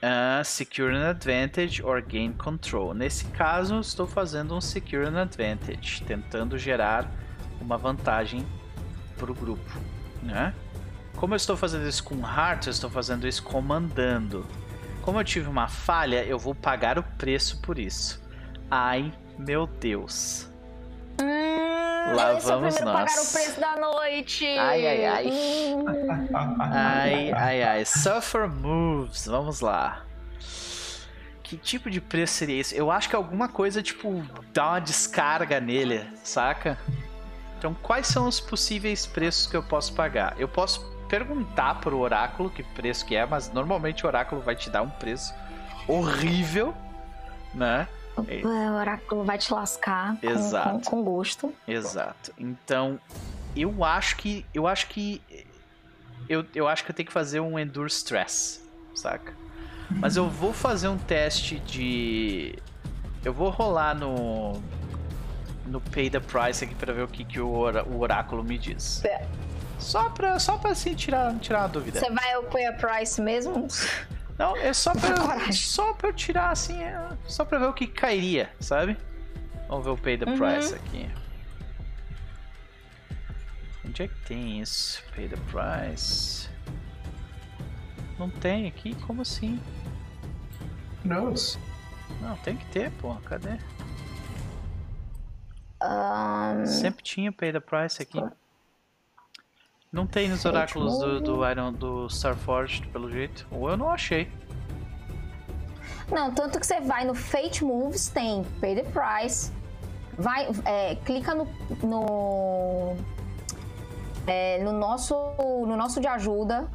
Speaker 1: Ah, secure an advantage or gain control. Nesse caso, estou fazendo um secure an advantage, tentando gerar uma vantagem para o grupo, né? Como eu estou fazendo isso com heart, eu estou fazendo isso comandando. Como eu tive uma falha, eu vou pagar o preço por isso. Ai, meu Deus.
Speaker 3: Hum,
Speaker 1: Lá
Speaker 3: eu sou
Speaker 1: vamos nós.
Speaker 3: pagar o preço da noite.
Speaker 1: Ai, ai, ai.
Speaker 3: Hum.
Speaker 1: Ai, ai, ai. Suffer moves. Vamos lá. Que tipo de preço seria esse? Eu acho que alguma coisa, tipo, dá uma descarga nele, saca? Então, quais são os possíveis preços que eu posso pagar? Eu posso perguntar pro oráculo que preço que é, mas normalmente o oráculo vai te dar um preço horrível, né? É.
Speaker 3: O oráculo vai te lascar com-
Speaker 1: Exato.
Speaker 3: Com, com gosto.
Speaker 1: Exato. Então, eu acho que. Eu acho que. Eu, eu acho que eu tenho que fazer um Endure Stress, saca? Mas eu vou fazer um teste de. Eu vou rolar no. No Pay the Price aqui pra ver o que, que o, ora- o oráculo me diz.
Speaker 3: É.
Speaker 1: Só pra, só pra assim, tirar, tirar a dúvida.
Speaker 3: Você vai ao pay a price mesmo?
Speaker 1: Não, é só pra,
Speaker 3: Coragem.
Speaker 1: só pra eu tirar assim, é, só pra ver o que cairia, sabe? Vamos ver o Pay the
Speaker 3: Uhum.
Speaker 1: Price aqui. Onde é que tem isso? Pay the Price. Não tem aqui? Como assim?
Speaker 2: Knows?
Speaker 1: Não, tem que ter, pô. Cadê?
Speaker 3: Ahn,
Speaker 1: Sempre tinha Pay the Price aqui. Não tem nos oráculos do, do. Iron do Starforged, pelo jeito. Ou eu não achei.
Speaker 3: Não, tanto que você vai no Fate Moves, tem Pay the Price. Vai, é, clica no. no, é, no nosso, no nosso de ajuda.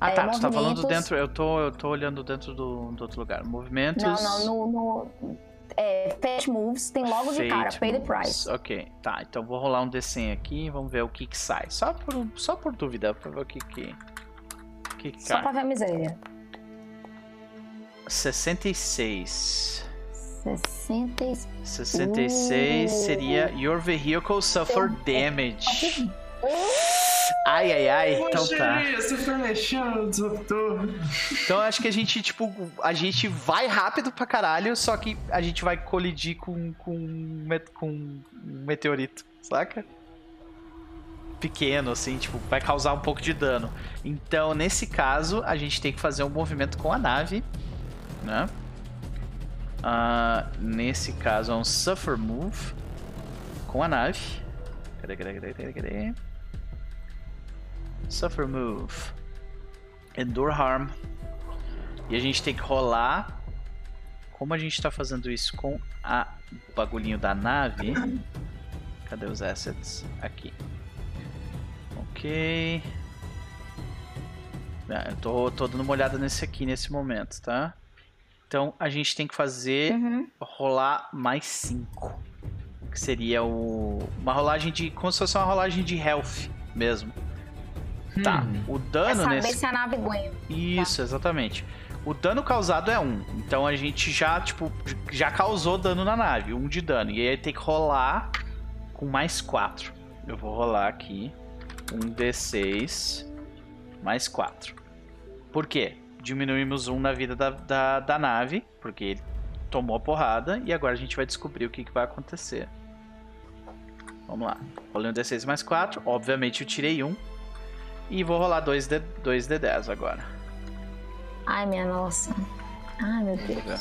Speaker 1: Ah
Speaker 3: É,
Speaker 1: tá, tu tá falando dentro. Eu tô, eu tô olhando dentro do, do outro lugar. Movimentos.
Speaker 3: Não, não, no. no é, Fate Moves tem logo de cara,
Speaker 1: Fate
Speaker 3: Pay the. Price.
Speaker 1: Ok, tá. Então vou rolar um D100 aqui e vamos ver o que que sai. Só por, só por dúvida, pra ver o que que, que, que
Speaker 3: Só
Speaker 1: cai.
Speaker 3: pra ver a miséria.
Speaker 1: 66.
Speaker 3: 66.
Speaker 1: 66
Speaker 3: Uh.
Speaker 1: seria Your vehicle suffer damage. Ai, ai, ai. Então tá.
Speaker 2: Você foi mexendo.
Speaker 1: Então acho que a gente, tipo, a gente vai rápido pra caralho, só que a gente vai colidir com, com, um com um meteorito, saca? Pequeno, assim, tipo, vai causar um pouco de dano. Então, nesse caso, a gente tem que fazer um movimento com a nave, né? Ah, nesse caso, é um Suffer Move com a nave. Cadê, cadê, cadê, cadê, cadê? Suffer Move. Endure Harm. E a gente tem que rolar. Como a gente tá fazendo isso com a o bagulhinho da nave, Cadê os assets? Aqui. Ok. Ah, eu tô, tô dando uma olhada nesse aqui nesse momento, tá? Então a gente tem que fazer
Speaker 3: Uhum.
Speaker 1: rolar mais 5. Que seria o. Uma rolagem de. Como se fosse uma rolagem de health mesmo. Tá.
Speaker 2: Hum.
Speaker 1: O
Speaker 3: É
Speaker 1: dano
Speaker 3: saber
Speaker 1: nesse.
Speaker 3: se a nave aguenta.
Speaker 1: Isso, exatamente. O dano causado é um. Então a gente já, tipo, já causou dano na nave. Um de dano. E aí tem que rolar com mais 4. Eu vou rolar aqui. Um D6 mais 4. Por quê? Diminuímos um na vida da, da, da nave. Porque ele tomou a porrada. E agora a gente vai descobrir o que, que vai acontecer. Vamos lá. Rolei um D6 mais 4. Obviamente eu tirei um. E vou rolar 2 D, 2 D10 agora.
Speaker 3: Ai, minha nossa. Ai, meu Deus.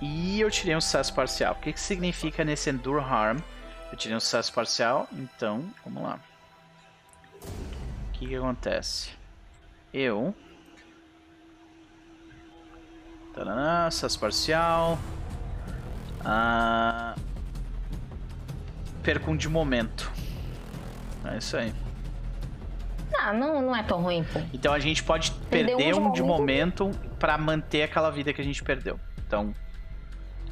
Speaker 1: E eu tirei um sucesso parcial. O que, que significa nesse Endure Harm? Eu tirei um sucesso parcial, então vamos lá. O que, que acontece? Eu. Taranã, sucesso parcial. Ah, perco um de momento. É isso aí.
Speaker 3: Ah, não, não é tão ruim, pô.
Speaker 1: Então a gente pode
Speaker 3: Perdeu
Speaker 1: perder
Speaker 3: um de
Speaker 1: momento pra manter aquela vida que a gente perdeu. Então,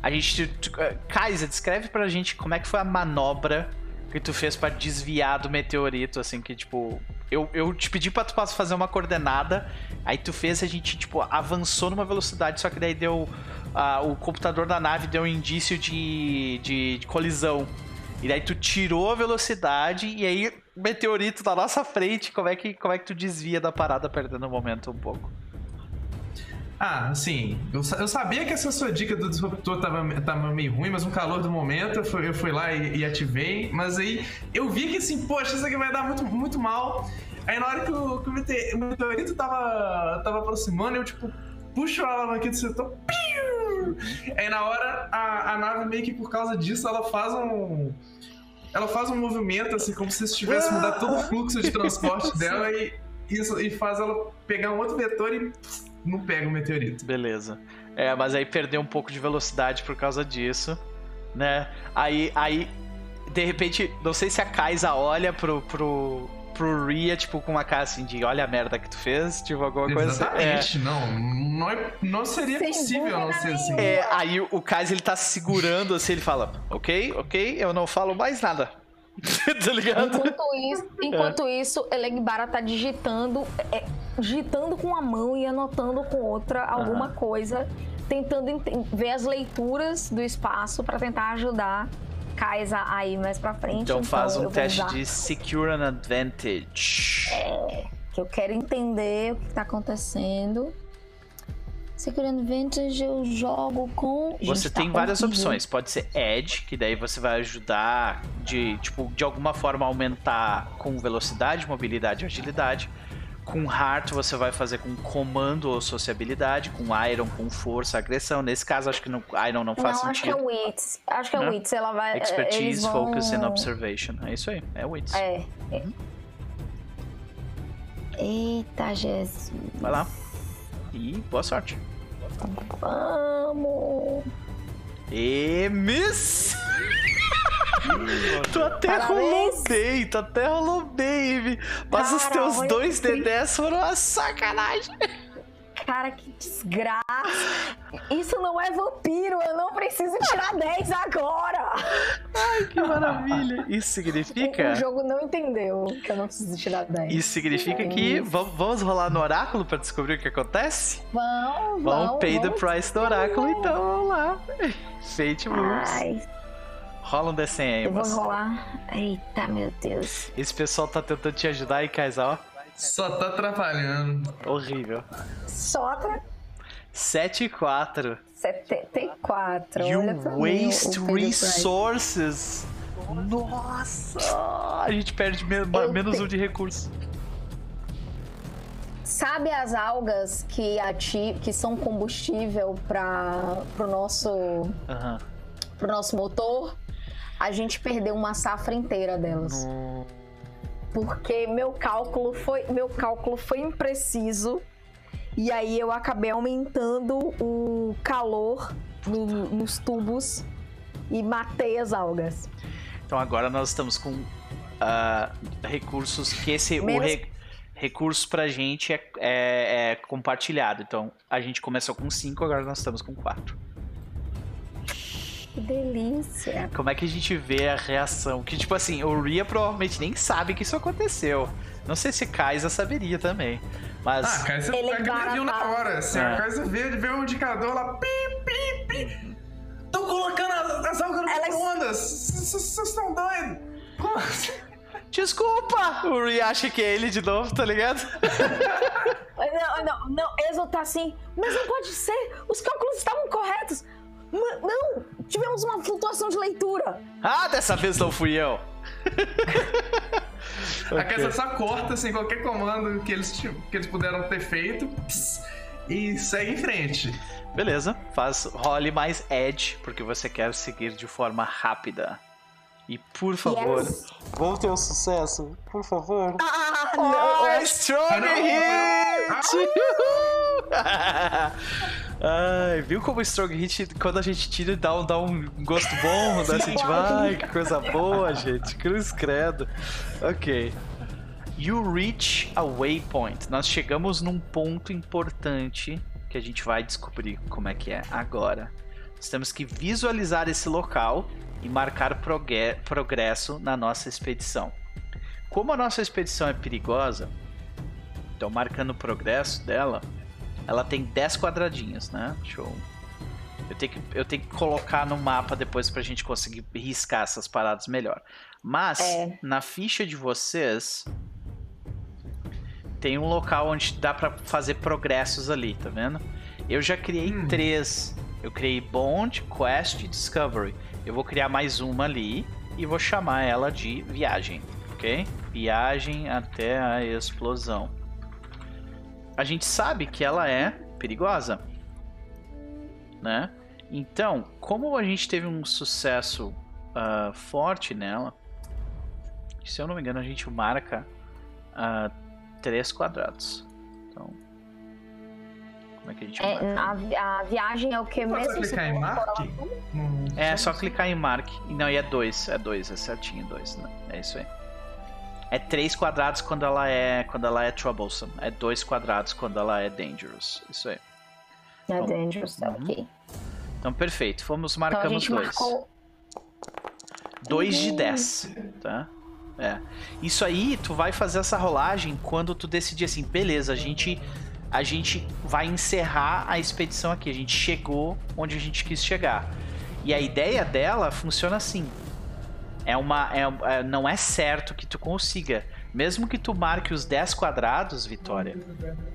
Speaker 1: a gente. eh, Kaisa, descreve pra gente como é que foi a manobra que tu fez pra desviar do meteorito, assim, que tipo. Eu, eu te pedi pra tu fazer uma coordenada, aí tu fez, a gente, tipo, avançou numa velocidade, só que daí deu. ah, o computador da nave deu um indício de, de, de colisão. E daí tu tirou a velocidade e aí meteorito na nossa frente, como é que, como é que tu desvia da parada perdendo o momento um pouco?
Speaker 2: Ah, assim, eu, eu sabia que essa sua dica do disruptor tava, tava meio ruim, mas no calor do momento eu fui, eu fui lá e, e ativei. Mas aí eu vi que assim, poxa, isso aqui vai dar muito, muito mal. Aí na hora que o, que o mete- o meteorito tava, tava aproximando, eu tipo, puxo a alavanca do setor. piu! Aí na hora a, a nave meio que por causa disso ela faz um. Ela faz um movimento assim, como se tivesse mudado todo o fluxo de transporte *laughs* dela e, isso, e faz ela pegar um outro vetor e não pega o meteorito.
Speaker 1: Beleza. É, mas aí perdeu um pouco de velocidade por causa disso, né? Aí, aí de repente, não sei se a Kaisa olha pro, pro, pro Ria, tipo, com uma cara assim de olha a merda que tu fez, tipo, alguma coisa assim. É.
Speaker 2: Exatamente, não, não, é- não seria
Speaker 3: Sem
Speaker 2: possível não ser assim.
Speaker 1: É, aí o, o ele tá se segurando assim, ele fala, ok, ok, eu não falo mais nada. *laughs* tá ligado?
Speaker 3: Enquanto isso, enquanto isso Elegbara tá digitando, é, digitando com a mão e anotando com outra alguma
Speaker 1: Aham.
Speaker 3: coisa, tentando ver as leituras do espaço pra tentar ajudar Kaisa a ir mais pra frente.
Speaker 1: Então faz
Speaker 3: eu
Speaker 1: um teste de Secure an Advantage.
Speaker 3: que eu quero entender o que tá acontecendo. Secret Advantage eu jogo com.
Speaker 1: Você
Speaker 3: Gente, tá
Speaker 1: tem várias
Speaker 3: horrível.
Speaker 1: opções. Pode ser Edge, que daí você vai ajudar de, tipo, de alguma forma aumentar com velocidade, mobilidade e agilidade. Com Heart você vai fazer com comando ou sociabilidade, com Iron com força, agressão. Nesse caso acho que no Iron não faz
Speaker 3: Não, acho que é. Wits. Acho que é
Speaker 1: Né?
Speaker 3: Wits. Ela vai. eles
Speaker 1: Expertise,
Speaker 3: vão...
Speaker 1: Focus and Observation. É isso aí, é Wits.
Speaker 3: É. é. Eita, Jesus.
Speaker 1: Vai lá. E boa sorte.
Speaker 3: Vamos.
Speaker 1: E Miss! Tu até
Speaker 3: Parabéns.
Speaker 1: rolou bem, tu até rolou bem, Vi. mas os
Speaker 3: Cara,
Speaker 1: teus
Speaker 3: olha
Speaker 1: dois
Speaker 3: que-
Speaker 1: D10 foram uma sacanagem.
Speaker 3: Cara, que desgraça. Isso não é vampiro. Eu não preciso tirar 10 agora.
Speaker 1: Que maravilha. Isso significa?
Speaker 3: O jogo não entendeu que eu não preciso tirar 10.
Speaker 1: Isso significa que va- vamos rolar no oráculo pra descobrir o que acontece?
Speaker 3: Vamos,
Speaker 1: Vamos
Speaker 3: vamos.
Speaker 1: pay the
Speaker 3: vamos.
Speaker 1: price do oráculo, então vamos lá. Fate moves.
Speaker 3: Ai,
Speaker 1: Rola um D100 aí,
Speaker 3: eu vou rolar. Eita, meu Deus.
Speaker 1: Esse pessoal tá tentando te ajudar aí, Kaisa, ó.
Speaker 2: Só tá atrapalhando.
Speaker 1: Horrível.
Speaker 3: Só pra
Speaker 1: 7 e 4.
Speaker 3: 74.
Speaker 1: You
Speaker 3: Olha mim,
Speaker 1: waste
Speaker 3: price.
Speaker 1: resources. Nossa! A gente perde
Speaker 3: Eu
Speaker 1: menos
Speaker 3: te-
Speaker 1: um de recurso.
Speaker 3: Sabe as algas que, ati... que são combustível para pro nosso
Speaker 1: Aham.
Speaker 3: pro nosso motor? A gente perdeu uma safra inteira delas. Porque meu cálculo foi meu cálculo foi impreciso. E aí eu acabei aumentando o calor no- nos tubos. e matei as algas.
Speaker 1: Então agora nós estamos com uh, recursos que esse Menos... o re, recurso pra gente é, é, é, compartilhado. Então a gente começou com 5, agora nós estamos com 4.
Speaker 3: Que delícia.
Speaker 1: Como é que a gente vê a reação? Que tipo assim, o Ria provavelmente nem sabe que isso aconteceu. Não sei se Kaisa saberia também. Mas.
Speaker 2: Ah, Kaisa
Speaker 3: ele
Speaker 2: viu na hora. Assim, é. A Kaisa vê, vê um indicador lá. Pi, pi, pi. Estão colocando as, as algas no Elas... ondas. Vocês estão doidos? Como assim?
Speaker 1: Desculpa! O Ria acha que é ele de novo, tá ligado? *laughs*
Speaker 3: não, não, não. Exo tá assim. Mas não pode ser. Os cálculos estavam corretos. Não! Tivemos uma flutuação de leitura.
Speaker 1: Ah, dessa vez não fui eu.
Speaker 2: okay. *laughs* A casa só corta assim, qualquer comando que eles, que eles puderam ter feito pss, e segue em frente.
Speaker 1: Beleza, faz role mais edge, porque você quer seguir de forma rápida. E por favor, yes. vamos ter um sucesso, por favor.
Speaker 3: Ah, não.
Speaker 1: Oh, strong hit! Ah. *laughs* Ai, viu como o Strong Hit, quando a gente tira, dá um, dá um gosto bom, né? A gente vai, que coisa boa, gente. Cruz credo. Ok. You reach a waypoint. Nós chegamos num ponto importante que a gente vai descobrir como é que é agora. Nós temos que visualizar esse local e marcar progresso na nossa expedição. Como a nossa expedição é perigosa, então marcando o progresso dela, ela tem 10 quadradinhos, né? Eu. Eu tenho, que, eu tenho que colocar no mapa depois pra gente conseguir riscar essas paradas melhor. Mas, é. na ficha de vocês, tem um local onde dá para fazer progressos ali, tá vendo? Eu já criei hum. três. Eu criei Bond, Quest e Discovery. Eu vou criar mais uma ali e vou chamar ela de Viagem, ok? Viagem até a explosão a gente sabe que ela é perigosa, né? Então, como a gente teve um sucesso uh, forte nela, se eu não me engano, a gente marca uh, três quadrados. Então, como é que a gente
Speaker 3: é, a, a, viagem é o que mesmo?
Speaker 2: clicar em Mark?
Speaker 1: É, só clicar em Mark. Não, e é dois, é dois, é certinho dois, né? É isso aí. É 3 quadrados quando ela é quando ela é troublesome. É 2 quadrados quando ela é dangerous. Isso aí.
Speaker 3: É então, dangerous, uhum. ok.
Speaker 1: Então, perfeito. Fomos, marcamos então, dois. Marcou... 2 de 10, tá? É. Isso aí, tu vai fazer essa rolagem quando tu decidir assim, beleza, a gente a gente vai encerrar a expedição aqui. A gente chegou onde a gente quis chegar. E a ideia dela funciona assim é uma é, é, não é certo que tu consiga. Mesmo que tu marque os 10 quadrados, Vitória,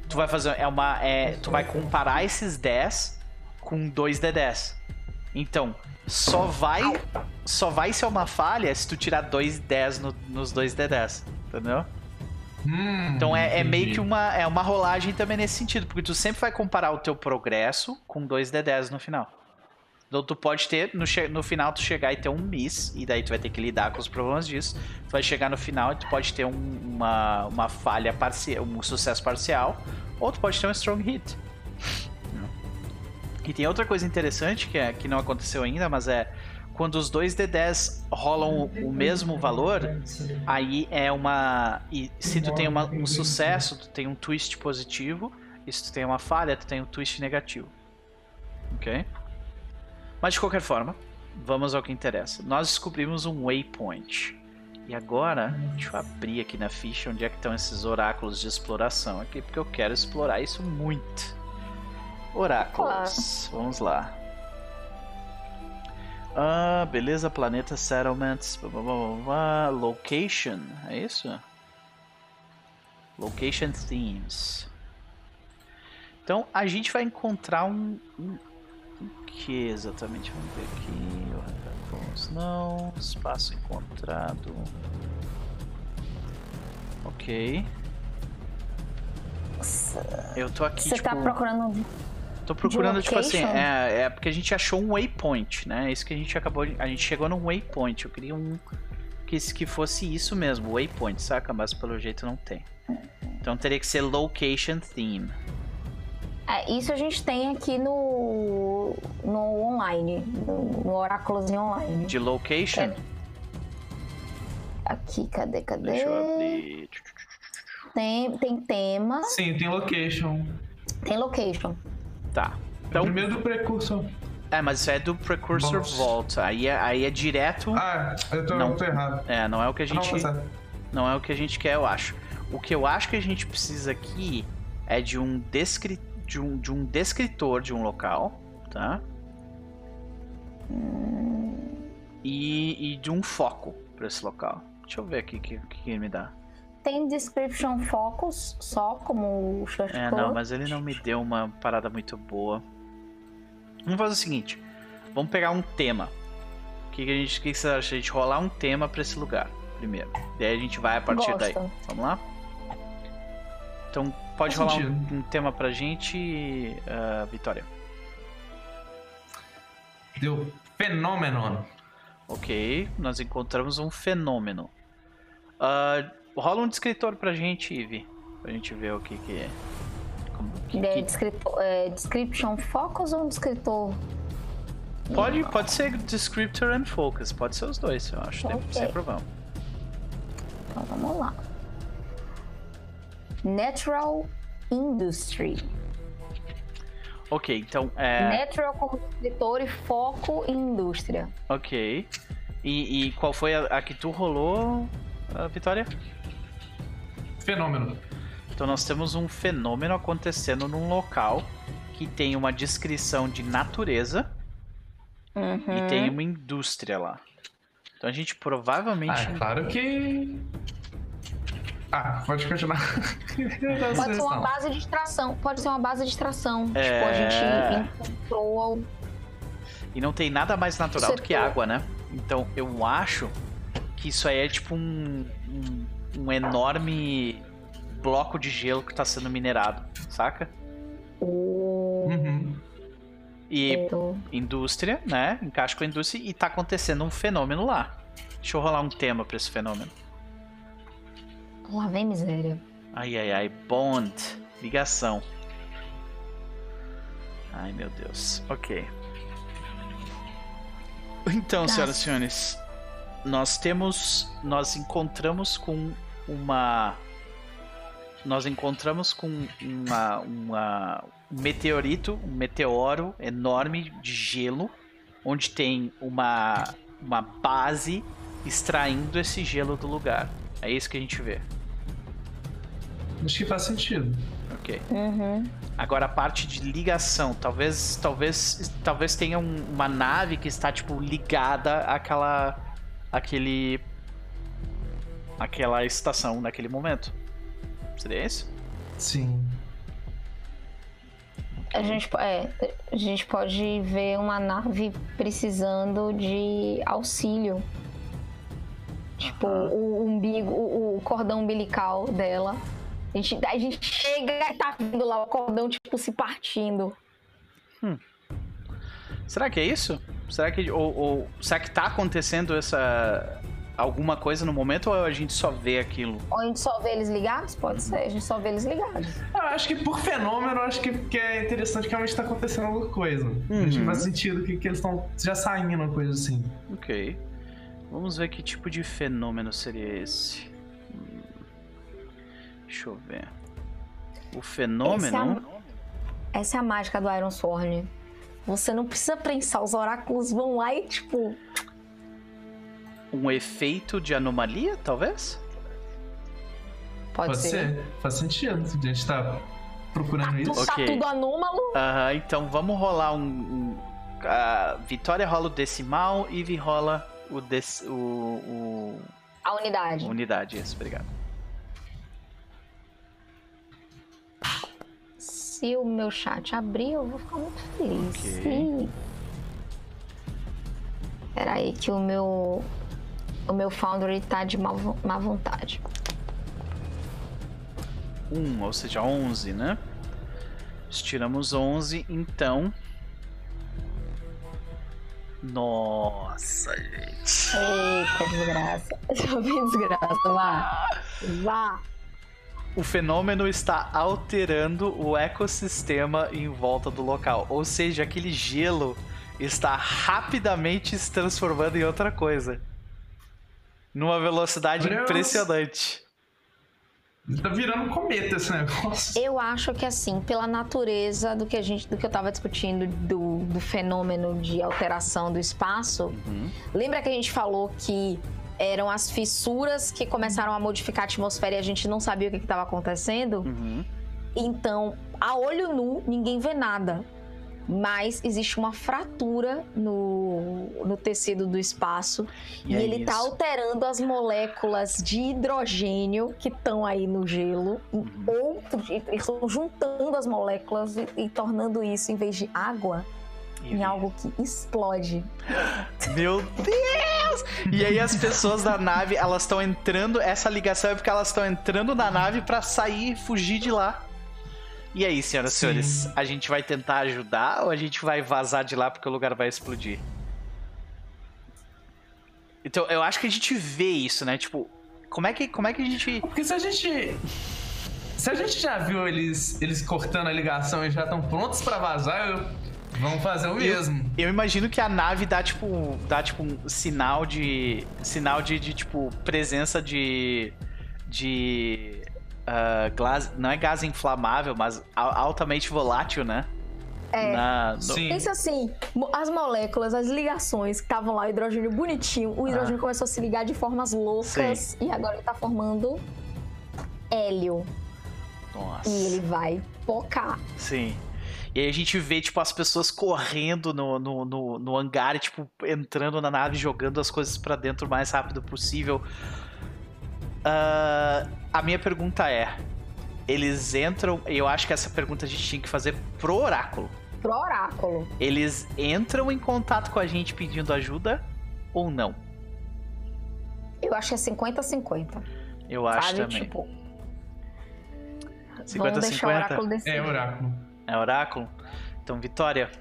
Speaker 1: tu vai fazer é uma é, tu vai comparar esses 10 com 2 de 10. Então, só vai só vai ser uma falha se tu tirar 2 10 no, nos 2 de 10, entendeu?
Speaker 2: Hum,
Speaker 1: então é, é, meio que uma, é uma rolagem também nesse sentido, porque tu sempre vai comparar o teu progresso com 2 de 10 no final. Então tu pode ter, no, no final, tu chegar e ter um miss, e daí tu vai ter que lidar com os problemas disso. Tu vai chegar no final e tu pode ter um, uma, uma falha parcial, um sucesso parcial, ou tu pode ter um strong hit. E tem outra coisa interessante que, é, que não aconteceu ainda, mas é quando os dois D10 rolam o, mesmo valor, aí é uma. E se tu tem uma, um sucesso, tu tem um twist positivo, e se tu tem uma falha, tu tem um twist negativo. Ok? Mas de qualquer forma, vamos ao que interessa. Nós descobrimos um waypoint. E agora, deixa eu abrir aqui na ficha onde é que estão esses oráculos de exploração aqui, porque eu quero explorar isso muito. Oráculos. Vamos lá. Ah, beleza, planeta settlements, blá, blá, blá, location, é isso? Location themes. Então a gente vai encontrar um, um o que exatamente? Vamos ver aqui. Vamos não. Espaço encontrado. Ok. Eu tô aqui.
Speaker 3: Você tá
Speaker 1: tipo,
Speaker 3: tá procurando.
Speaker 1: Tô procurando, tipo assim, é, é porque a gente achou um waypoint, né? Isso que a gente acabou. A gente chegou num waypoint. Eu queria um. Que, que fosse isso mesmo, waypoint, saca? Mas pelo jeito não tem. Então teria que ser location theme.
Speaker 3: É, isso a gente tem aqui no, no online, no, no oráculozinho online.
Speaker 1: De location?
Speaker 3: É. Aqui, cadê, cadê?
Speaker 1: Deixa eu abrir.
Speaker 3: Tem, tem tema,
Speaker 2: Sim, tem location.
Speaker 3: tem location.
Speaker 1: Tá.
Speaker 2: Então, primeiro do precursor.
Speaker 1: é, mas isso é do Precursor.
Speaker 2: Vault.
Speaker 1: Aí é, aí é direto.
Speaker 2: Ah, eu tô,
Speaker 1: Não.
Speaker 2: eu tô errado.
Speaker 1: É, não é o que a
Speaker 2: Não,
Speaker 1: gente.
Speaker 2: tá certo.
Speaker 1: Não é o que a gente quer, eu acho. O que eu acho que a gente precisa aqui é de um, descri... de um, de um descritor de um local, tá? E, e de um foco para esse local. Deixa eu ver aqui o que, que, ele me dá.
Speaker 3: Tem description focus só, como o Church
Speaker 1: É, não, mas ele não me deu uma parada muito boa. Vamos fazer o seguinte: vamos pegar um tema. O que, que, a gente, que, que você acha? A gente rolar um tema pra esse lugar primeiro. E aí a gente vai a partir daí.
Speaker 3: Gosto.
Speaker 1: Vamos lá? Então pode
Speaker 2: Faz
Speaker 1: rolar um, um tema pra gente, ah, Vitória.
Speaker 2: Deu fenômeno.
Speaker 1: Ok, nós encontramos um fenômeno. Ah, rola um descritor pra gente, Ivy. Pra gente ver o que que é. Como, que,
Speaker 3: É, é, description focus ou um descritor?
Speaker 1: Pode, pode ser Descriptor and Focus, pode ser os dois, eu acho,
Speaker 3: Ok.
Speaker 1: sem problema.
Speaker 3: Então vamos lá. Natural Industry.
Speaker 1: Ok, então é.
Speaker 3: Natural como descritor e foco em indústria.
Speaker 1: Ok. E, e qual foi a, a que tu rolou, a Vitória?
Speaker 2: Fenômeno.
Speaker 1: Então nós temos um fenômeno acontecendo num local que tem uma descrição de natureza
Speaker 3: Uhum.
Speaker 1: e tem uma indústria lá. Então a gente provavelmente.
Speaker 2: Ah, é claro que. Ah, pode continuar.
Speaker 3: Pode ser uma base de extração. Pode ser uma base de extração.
Speaker 1: É.
Speaker 3: Tipo, a gente encontrou.
Speaker 1: E não tem nada mais natural do que água, né? Então eu acho que isso aí é tipo um, um, um enorme bloco de gelo que tá sendo minerado, saca?
Speaker 2: Uhum.
Speaker 1: E indústria, né? Encaixa com a indústria e tá acontecendo um fenômeno lá. Deixa eu rolar um tema pra esse fenômeno.
Speaker 3: Lá vem miséria.
Speaker 1: Ai, ai, ai. Bond. Ligação. Ai, meu Deus. Ok. Então,
Speaker 3: Nossa.
Speaker 1: senhoras e senhores, nós temos. Nós encontramos com uma. Nós encontramos com uma, uma, um meteorito, um meteoro enorme de gelo, onde tem uma, uma base extraindo esse gelo do lugar. É isso que a gente vê.
Speaker 2: Acho que faz sentido.
Speaker 1: Ok.
Speaker 3: Uhum.
Speaker 1: Agora a parte de ligação, talvez, talvez, talvez tenha um- uma nave que está tipo ligada àquela, aquele, aquela estação naquele momento. Seria isso?
Speaker 2: Sim.
Speaker 3: A gente, é, a gente pode ver uma nave precisando de auxílio. Tipo,
Speaker 1: Aham.
Speaker 3: o umbigo, o, o cordão umbilical dela. A gente, a gente chega e tá vendo lá o cordão, tipo, se partindo.
Speaker 1: Será que é isso? Será que ou, ou será que tá acontecendo essa alguma coisa no momento ou a gente só vê aquilo?
Speaker 3: Ou a gente só vê eles ligados? Pode ser, a gente só vê eles ligados.
Speaker 2: Eu acho que por fenômeno, eu acho que, que é interessante que realmente tá acontecendo alguma coisa. Acho que faz sentido que, que eles estão já saindo, uma coisa assim.
Speaker 1: Ok. Vamos ver que tipo de fenômeno seria esse. Deixa eu ver. O fenômeno.
Speaker 3: Essa é a mágica do Iron Sworn. Você não precisa pensar, os oráculos vão lá e, tipo,
Speaker 1: Um efeito de anomalia, talvez?
Speaker 3: pode,
Speaker 2: Pode
Speaker 3: ser.
Speaker 2: ser. Faz sentido. A gente tá procurando
Speaker 3: Tu
Speaker 2: isso.
Speaker 3: tá
Speaker 1: Ok.
Speaker 3: tudo anômalo?
Speaker 1: Aham, então vamos rolar um. um a Vitória rola o decimal, Eve rola o, dec, o, o
Speaker 3: A unidade.
Speaker 1: a unidade. Isso, obrigado.
Speaker 3: Se o meu chat abrir, eu vou ficar muito feliz.
Speaker 1: Ok.
Speaker 3: Sim. Pera aí que o meu o meu Foundry tá de má, vo- má vontade.
Speaker 1: Um, ou seja, 11, né? Estiramos 11, então. Nossa, gente.
Speaker 3: Eita, desgraça. *laughs* Já vi desgraça, vá. Vá.
Speaker 1: O fenômeno está alterando o ecossistema em volta do local. Ou seja, aquele gelo está rapidamente se transformando em outra coisa. Numa velocidade
Speaker 2: Deus.
Speaker 1: impressionante.
Speaker 2: Tá virando um cometa esse negócio.
Speaker 3: Eu acho que assim, pela natureza do que a gente, do que eu tava discutindo do, do fenômeno de alteração do espaço,
Speaker 1: Uhum.
Speaker 3: lembra que a gente falou que eram as fissuras que começaram a modificar a atmosfera e a gente não sabia o que estava acontecendo?
Speaker 1: Uhum.
Speaker 3: Então, a olho nu, ninguém vê nada. Mas existe uma fratura no, no tecido do espaço
Speaker 1: E
Speaker 3: e,
Speaker 1: é
Speaker 3: ele tá
Speaker 1: isso.
Speaker 3: alterando as moléculas de hidrogênio que estão aí no gelo. em
Speaker 1: Uhum.
Speaker 3: outro- eles estão juntando as moléculas e, e tornando isso, em vez de água, em algo que explode.
Speaker 1: Meu Deus! E aí as pessoas da nave, elas estão entrando, essa ligação é porque elas estão entrando na nave pra sair fugir de lá. E aí, senhoras e senhores, a gente vai tentar ajudar ou a gente vai vazar de lá porque o lugar vai explodir? Então, eu acho que a gente vê isso, né? Tipo, como é que, como é que a gente...
Speaker 2: Porque se a gente. Se a gente já viu eles, eles cortando a ligação e já estão prontos pra vazar, eu- vamos fazer o mesmo.
Speaker 1: Eu imagino que a nave dá tipo, dá tipo um sinal de sinal de, de, tipo presença de de ah, glas- não é gás inflamável, mas al- altamente volátil, né?
Speaker 3: É.
Speaker 1: Na- no-
Speaker 2: Sim.
Speaker 3: Pensa assim, as moléculas, as ligações que estavam lá, o hidrogênio bonitinho, o hidrogênio começou a se ligar de formas loucas e agora ele tá formando hélio.
Speaker 1: Nossa.
Speaker 3: E ele vai focar.
Speaker 1: Sim. E aí a gente vê, tipo, as pessoas correndo no, no, no, no hangar e, tipo, entrando na nave, jogando as coisas pra dentro o mais rápido possível. Ah, a minha pergunta é: eles entram. Eu acho que essa pergunta a gente tinha que fazer pro oráculo.
Speaker 3: Pro oráculo.
Speaker 1: Eles entram em contato com a gente pedindo ajuda ou não?
Speaker 3: Eu acho que é 50-50.
Speaker 1: Eu acho
Speaker 3: Sabe?
Speaker 1: também.
Speaker 3: Tipo, vamos deixar o
Speaker 1: 50-50?
Speaker 3: oráculo decidir.
Speaker 2: É, oráculo.
Speaker 1: É oráculo? Então, Vitória,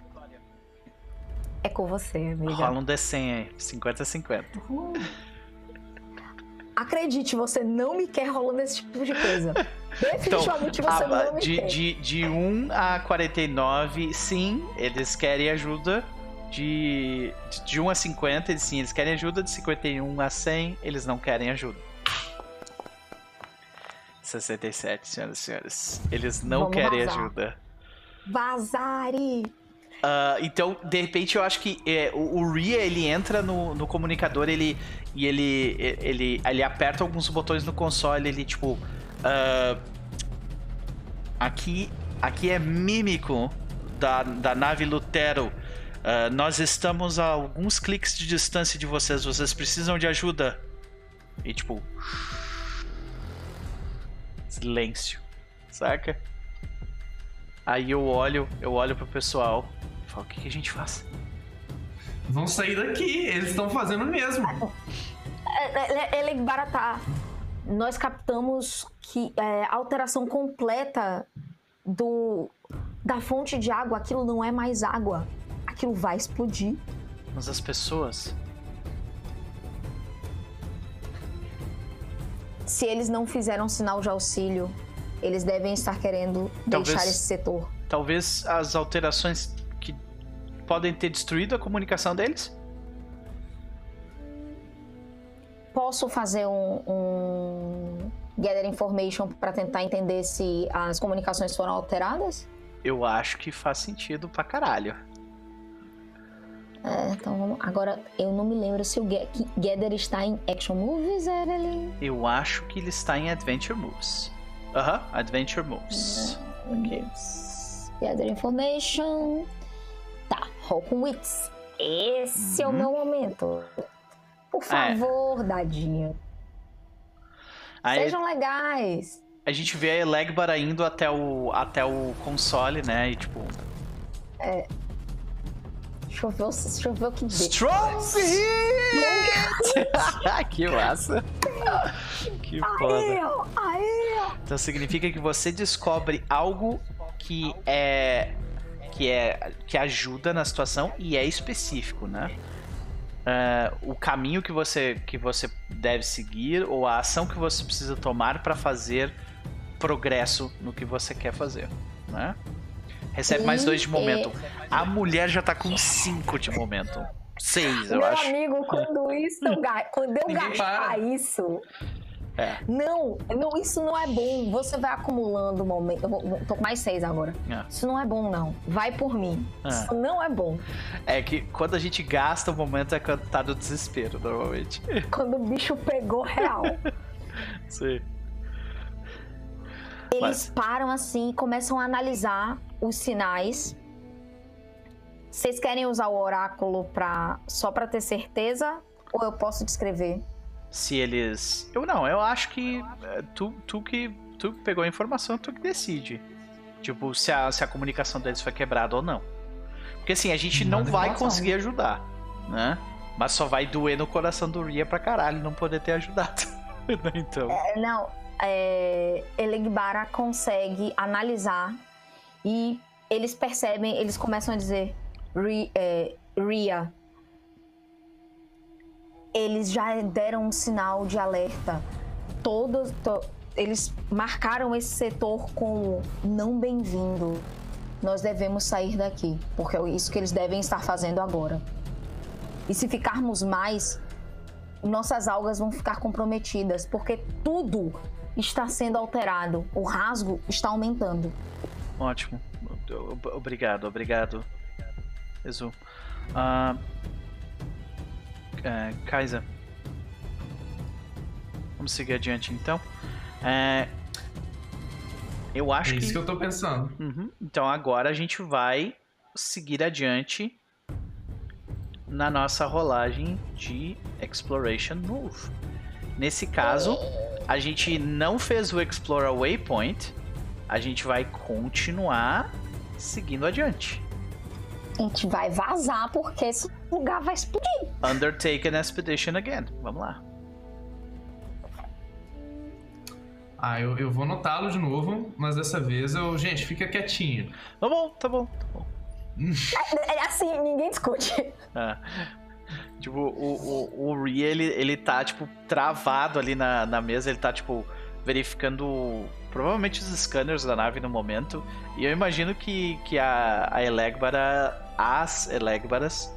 Speaker 3: É com você, amiga.
Speaker 1: rola um D100 aí. 50-50.
Speaker 3: Uhum. Acredite, você não me quer rolando esse tipo de coisa. *laughs* Definitivamente você
Speaker 1: Ah,
Speaker 3: não me
Speaker 1: de,
Speaker 3: quer.
Speaker 1: de, de 1 a 49, sim, eles querem ajuda. De, de, de 1 a 50, eles, sim, eles querem ajuda. De 51 a 100, eles não querem ajuda. 67, senhoras e senhores. Eles não
Speaker 3: Vamos
Speaker 1: querem
Speaker 3: vazar.
Speaker 1: ajuda.
Speaker 3: Vazare!
Speaker 1: Ah, então, de repente, eu acho que é, o, o Ria, ele entra no, no comunicador ele, e ele, ele, ele aperta alguns botões no console, ele, tipo... ah, aqui, aqui é mímico da, da nave Lutero. Ah, nós estamos a alguns cliques de distância de vocês. Vocês precisam de ajuda. E, tipo... Silêncio. Saca? Aí eu olho, eu olho pro pessoal e falo, o que, que a gente faz?
Speaker 2: Vão sair daqui, eles estão fazendo o mesmo.
Speaker 3: É, Ele Baratá. Nós captamos que é, a alteração completa do da fonte de água, aquilo não é mais água. Aquilo vai explodir.
Speaker 1: Mas as pessoas.
Speaker 3: Se eles não fizeram sinal de auxílio, eles devem estar querendo
Speaker 1: Talvez-
Speaker 3: deixar esse setor.
Speaker 1: Talvez as alterações que podem ter destruído a comunicação deles?
Speaker 3: Posso fazer um, um gather information para tentar entender se as comunicações foram alteradas?
Speaker 1: Eu acho que faz sentido pra caralho.
Speaker 3: É, então vamos. Agora, eu não me lembro se o Gather está em Action Movies, Evelyn.
Speaker 1: Eu acho que ele está em Adventure Moves. Aham, Adventure Moves. Ok.
Speaker 3: Gather Information. Tá, roll com Wits. Esse é o
Speaker 1: Uhum.
Speaker 3: meu momento. Por favor, dadinho.
Speaker 1: Aí
Speaker 3: Sejam legais.
Speaker 1: a gente vê a Elegbara indo até o, até o console, né? E tipo.
Speaker 3: Deixa eu ver, o- deixa eu ver o que deu.
Speaker 1: Strong hit! *laughs* que massa! Que foda. Então significa que você descobre algo que é que é que ajuda na situação e é específico, né? É, o caminho que você que você deve seguir ou a ação que você precisa tomar para fazer progresso no que você quer fazer, né? Recebe mais dois de momento. A mulher já tá com cinco de momento. Seis, eu
Speaker 3: Meu
Speaker 1: acho.
Speaker 3: amigo, quando isso quando eu gastar
Speaker 2: para.
Speaker 3: isso.
Speaker 1: É.
Speaker 3: Não, não, isso não é bom. Você vai acumulando momento. Eu vou- vou- tô com mais seis agora.
Speaker 1: É.
Speaker 3: Isso não é bom, não. Vai por mim.
Speaker 1: É.
Speaker 3: Isso não é bom.
Speaker 1: É que quando a gente gasta o momento é quando tá no desespero, normalmente.
Speaker 3: Quando o bicho pegou real. *laughs*
Speaker 1: Sim.
Speaker 3: Eles
Speaker 1: Mas-
Speaker 3: param assim e começam a analisar os sinais. Vocês querem usar o oráculo pra, só pra ter certeza? Ou eu posso descrever?
Speaker 1: Se eles. Eu não, eu acho que é, tu, tu que. Tu que pegou a informação, tu que decide. Tipo, se a, se a comunicação deles foi quebrada ou não. Porque assim, a gente não
Speaker 2: Manda
Speaker 1: vai
Speaker 2: informação.
Speaker 1: conseguir ajudar, né? Mas só vai doer no coração do Ria pra caralho não poder ter ajudado. *laughs* então.
Speaker 3: É, Não, é, Elegbara consegue analisar e eles percebem, eles começam a dizer é, Ria. Eles já deram um sinal de alerta. Todos, to- eles marcaram esse setor como não bem-vindo. Nós devemos sair daqui, porque é isso que eles devem estar fazendo agora. E se ficarmos mais, nossas algas vão ficar comprometidas, porque tudo está sendo alterado. O rasgo está aumentando.
Speaker 1: Ótimo. Ob- Obrigado, obrigado. Exu. Ah, é, Kaisa. Vamos seguir adiante então. É, eu
Speaker 2: É
Speaker 1: acho
Speaker 2: isso
Speaker 1: que.
Speaker 2: que eu tô pensando.
Speaker 1: Uhum. Então agora a gente vai seguir adiante na nossa rolagem de Exploration Move. Nesse caso, a gente não fez o Explore a Waypoint, a gente vai continuar seguindo adiante.
Speaker 3: A gente vai vazar porque esse lugar vai explodir.
Speaker 1: Undertake an Expedition again. Vamos lá.
Speaker 2: Ah, eu, eu vou notá-lo de novo, mas dessa vez eu. Gente, fica quietinho.
Speaker 1: Tá bom, tá bom, tá bom.
Speaker 3: É assim, ninguém discute.
Speaker 1: É. Tipo, o, o, o ele, ele tá, tipo, travado ali na, na mesa, ele tá, tipo, verificando provavelmente os scanners da nave no momento. E eu imagino que, que a, a Elegbara, as Elegbaras,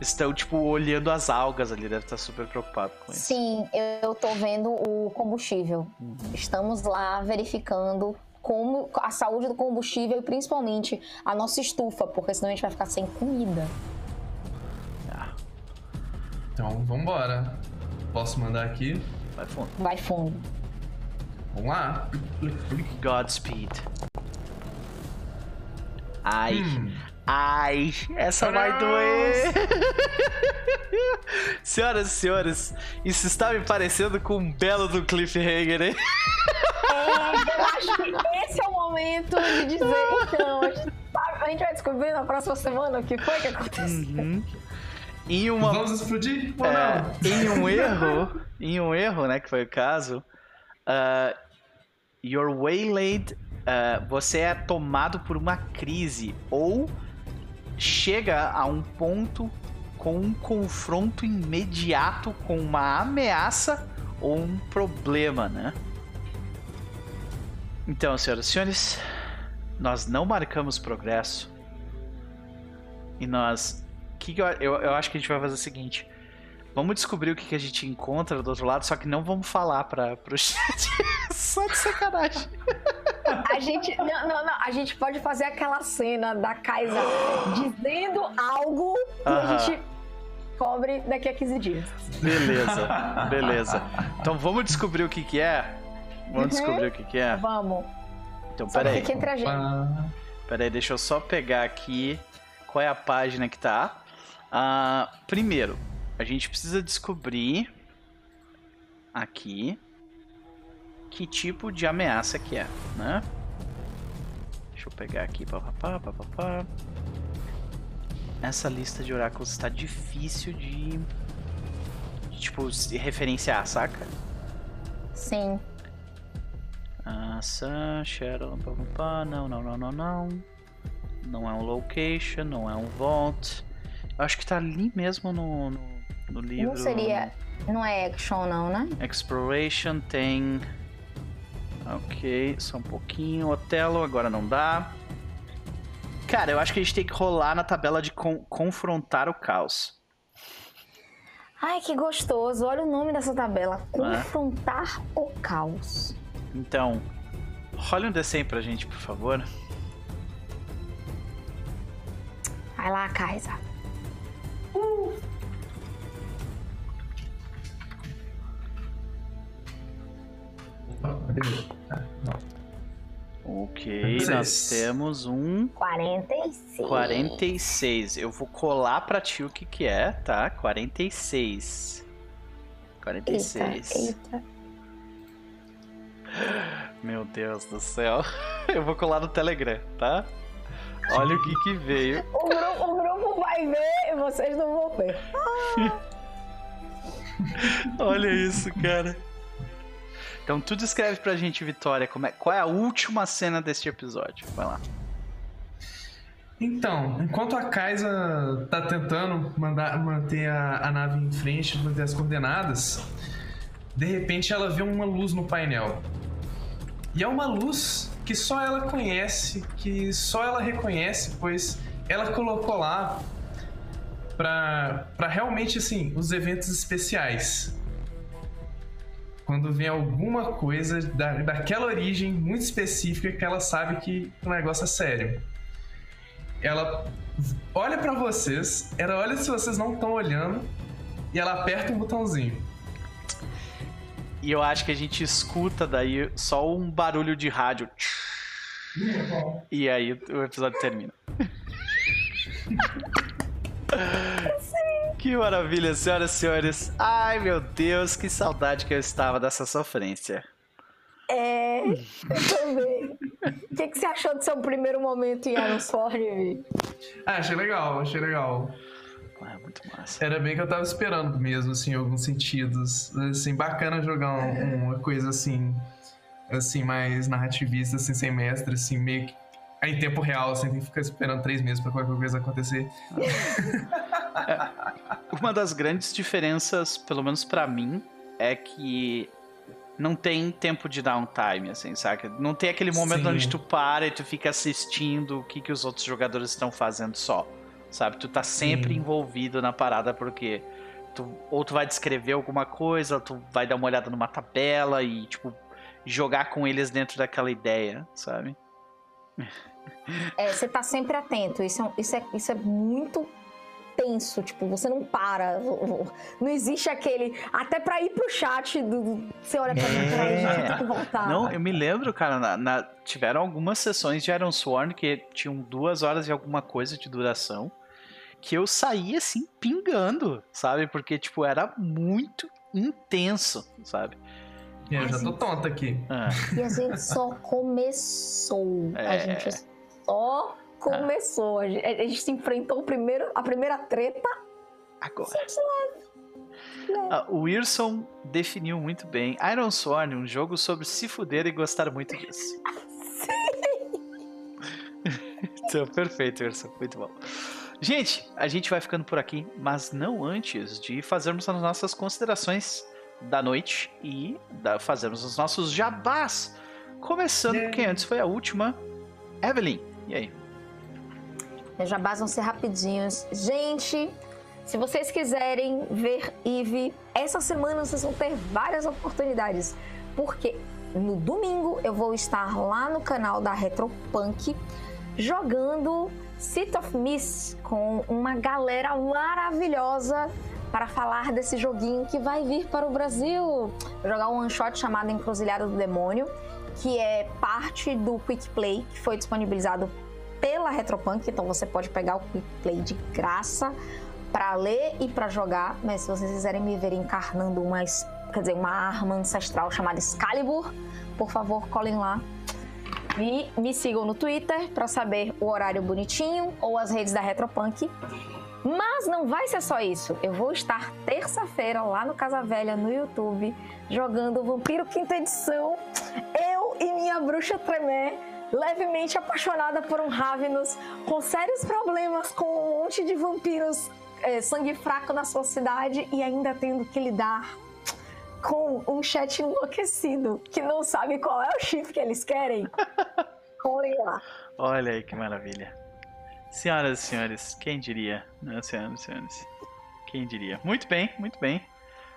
Speaker 1: estão, tipo, olhando as algas ali, deve estar super preocupado com isso.
Speaker 3: Sim, eu tô vendo o combustível. Estamos lá verificando como a saúde do combustível e principalmente a nossa estufa, porque senão a gente vai ficar sem comida.
Speaker 2: Então, vambora. Posso mandar aqui?
Speaker 1: vai fundo.
Speaker 3: Vai fundo.
Speaker 2: Vamos lá.
Speaker 1: Godspeed. Ai,
Speaker 2: Hum,
Speaker 1: ai, essa vai doer. *laughs* Senhoras e senhores, isso está me parecendo com um belo do cliffhanger, hein?
Speaker 3: É, eu acho que esse é o momento de dizer, então, a gente, sabe, a gente vai descobrir na próxima semana o que foi que aconteceu.
Speaker 1: Uhum. Em uma
Speaker 2: Vamos explodir
Speaker 1: É, em um *laughs* erro, em um erro, né, que foi o caso, uh, your waylaid, uh, você é tomado por uma crise ou chega a um ponto com um confronto imediato com uma ameaça ou um problema, né? Então, senhoras e senhores, nós não marcamos progresso e nós que que eu, eu, eu acho que a gente vai fazer o seguinte. Vamos descobrir o que, que a gente encontra do outro lado, só que não vamos falar para pro *laughs* chat. só de sacanagem.
Speaker 3: A gente, não, não, não, a gente pode fazer aquela cena da Kaisa dizendo algo que a gente cobre daqui a 15 dias.
Speaker 1: Beleza, *laughs* beleza. Então vamos descobrir o que que é? Vamos
Speaker 3: Uhum.
Speaker 1: descobrir o que que é?
Speaker 3: Vamos.
Speaker 1: Então,
Speaker 3: Só
Speaker 1: peraí.
Speaker 3: fica entre a gente.
Speaker 2: Opa.
Speaker 1: Peraí, deixa eu só pegar aqui qual é a página que tá. Ah, primeiro, a gente precisa descobrir aqui que tipo de ameaça que é, né? Deixa eu pegar aqui, papapá, papapá. Essa lista de oráculos está difícil de, de, tipo, se referenciar, saca?
Speaker 3: Sim.
Speaker 1: Ah, Sun, Shadow, pá, pá, pá. não, não, não, não, não. Não é um location, não é um vault. Acho que tá ali mesmo no, no, no livro.
Speaker 3: Não seria. Não é action, não, né?
Speaker 1: Exploration tem. Ok, só um pouquinho. Otelo, agora não dá. Cara, eu acho que a gente tem que rolar na tabela de con confrontar o caos.
Speaker 3: Ai, que gostoso. Olha o nome dessa tabela. Confrontar é? o caos.
Speaker 1: Então, role um D100 pra gente, por favor.
Speaker 3: Vai lá, Kaisa. Uh.
Speaker 1: Ok, nós temos um
Speaker 3: 46.
Speaker 1: 46. Eu vou colar pra ti o que que é, tá? 46. 46. Eita, eita. *gasps* Meu Deus do céu. *laughs* Eu vou colar no Telegram, tá? Olha o que que veio.
Speaker 3: O grupo, o grupo vai ver e vocês não vão ver.
Speaker 1: Olha isso, cara. Então tu descreve pra gente, Vitória, como é, qual é a última cena deste episódio. Vai lá.
Speaker 2: Então, enquanto a Kaisa tá tentando mandar, manter a, a nave em frente, manter as coordenadas, de repente ela vê uma luz no painel. E é uma luz que só ela conhece, que só ela reconhece, pois ela colocou lá para realmente assim os eventos especiais quando vem alguma coisa da, daquela origem muito específica que ela sabe que o negócio é sério. Ela olha para vocês, ela olha se vocês não estão olhando e ela aperta um botãozinho.
Speaker 1: E eu acho que a gente escuta daí só um barulho de rádio. E aí o episódio termina. Que maravilha, senhoras e senhores. Ai, meu Deus, que saudade que eu estava dessa sofrência.
Speaker 3: É, eu também. O que, que você achou do seu primeiro momento em Aronsford, Vi?
Speaker 2: Ah, achei legal, achei legal.
Speaker 1: Muito massa.
Speaker 2: Era bem que eu tava esperando mesmo, assim, em alguns sentidos. Assim, bacana jogar um, uma coisa assim, assim, mais narrativista, assim, sem mestre, assim, meio que em tempo real, você tem que ficar esperando três meses para qualquer coisa acontecer.
Speaker 1: É, *laughs* uma das grandes diferenças, pelo menos para mim, é que não tem tempo de downtime, assim, saca? Não tem aquele momento Sim. onde tu para e tu fica assistindo o que, que os outros jogadores estão fazendo só, sabe? Tu tá sempre Sim. envolvido na parada porque tu, ou tu vai descrever alguma coisa, ou tu vai dar uma olhada numa tabela e, tipo, jogar com eles dentro daquela ideia, sabe? *laughs*
Speaker 3: É, você tá sempre atento. Isso é, isso é, isso é muito tenso, tipo, você não para. *laughs* Não existe aquele. Até pra ir pro chat, do, você olha pra mim, peraí, gente, tem que voltar.
Speaker 1: Não, eu me lembro, cara, na, na, tiveram algumas sessões de Iron Sworn que tinham duas horas e alguma coisa de duração. Que eu saía assim, pingando, sabe? Porque, tipo, era muito intenso, sabe?
Speaker 2: Eu já tô tonta aqui.
Speaker 3: Ah. E a gente só começou. É... A gente só começou. A, gente, a gente se enfrentou primeiro, a primeira treta.
Speaker 1: Agora. Ah, o Wilson definiu muito bem. Iron Sworn, um jogo sobre se fuder e gostar muito disso. *laughs* Sim! *laughs* então, perfeito, Wilson. Muito bom. Gente, a gente vai ficando por aqui, mas não antes de fazermos as nossas considerações da noite e da, fazermos os nossos jabás. Começando, yeah. porque antes foi a última. Evelyn, e aí?
Speaker 3: Meus jabás vão ser rapidinhos. Gente, se vocês quiserem ver Eve, essa semana vocês vão ter várias oportunidades. Porque no domingo eu vou estar lá no canal da Retropunk jogando City of Mist com uma galera maravilhosa para falar desse joguinho que vai vir para o Brasil. Vou jogar um one shot chamado Encruzilhada do Demônio, que é parte do Quick Play que foi disponibilizado pela Retropunk, então você pode pegar o Quick Play de graça para ler e para jogar, mas se vocês quiserem me ver encarnando uma, quer dizer, uma arma ancestral chamada Excalibur, por favor, colhem lá. E me sigam no Twitter para saber o horário bonitinho ou as redes da Retropunk. Mas não vai ser só isso. Eu vou estar terça-feira lá no Casa Velha no YouTube jogando Vampiro Quinta Edição. Eu e minha bruxa Tremé, levemente apaixonada por um Ravenous, com sérios problemas com um monte de vampiros é, sangue fraco na sua cidade e ainda tendo que lidar com um chat enlouquecido que não sabe qual é o chip que eles querem. *laughs* Olha lá.
Speaker 1: Olha aí que maravilha. Senhoras e senhores, quem diria? Né, senhoras e senhores, quem diria? Muito bem, muito bem.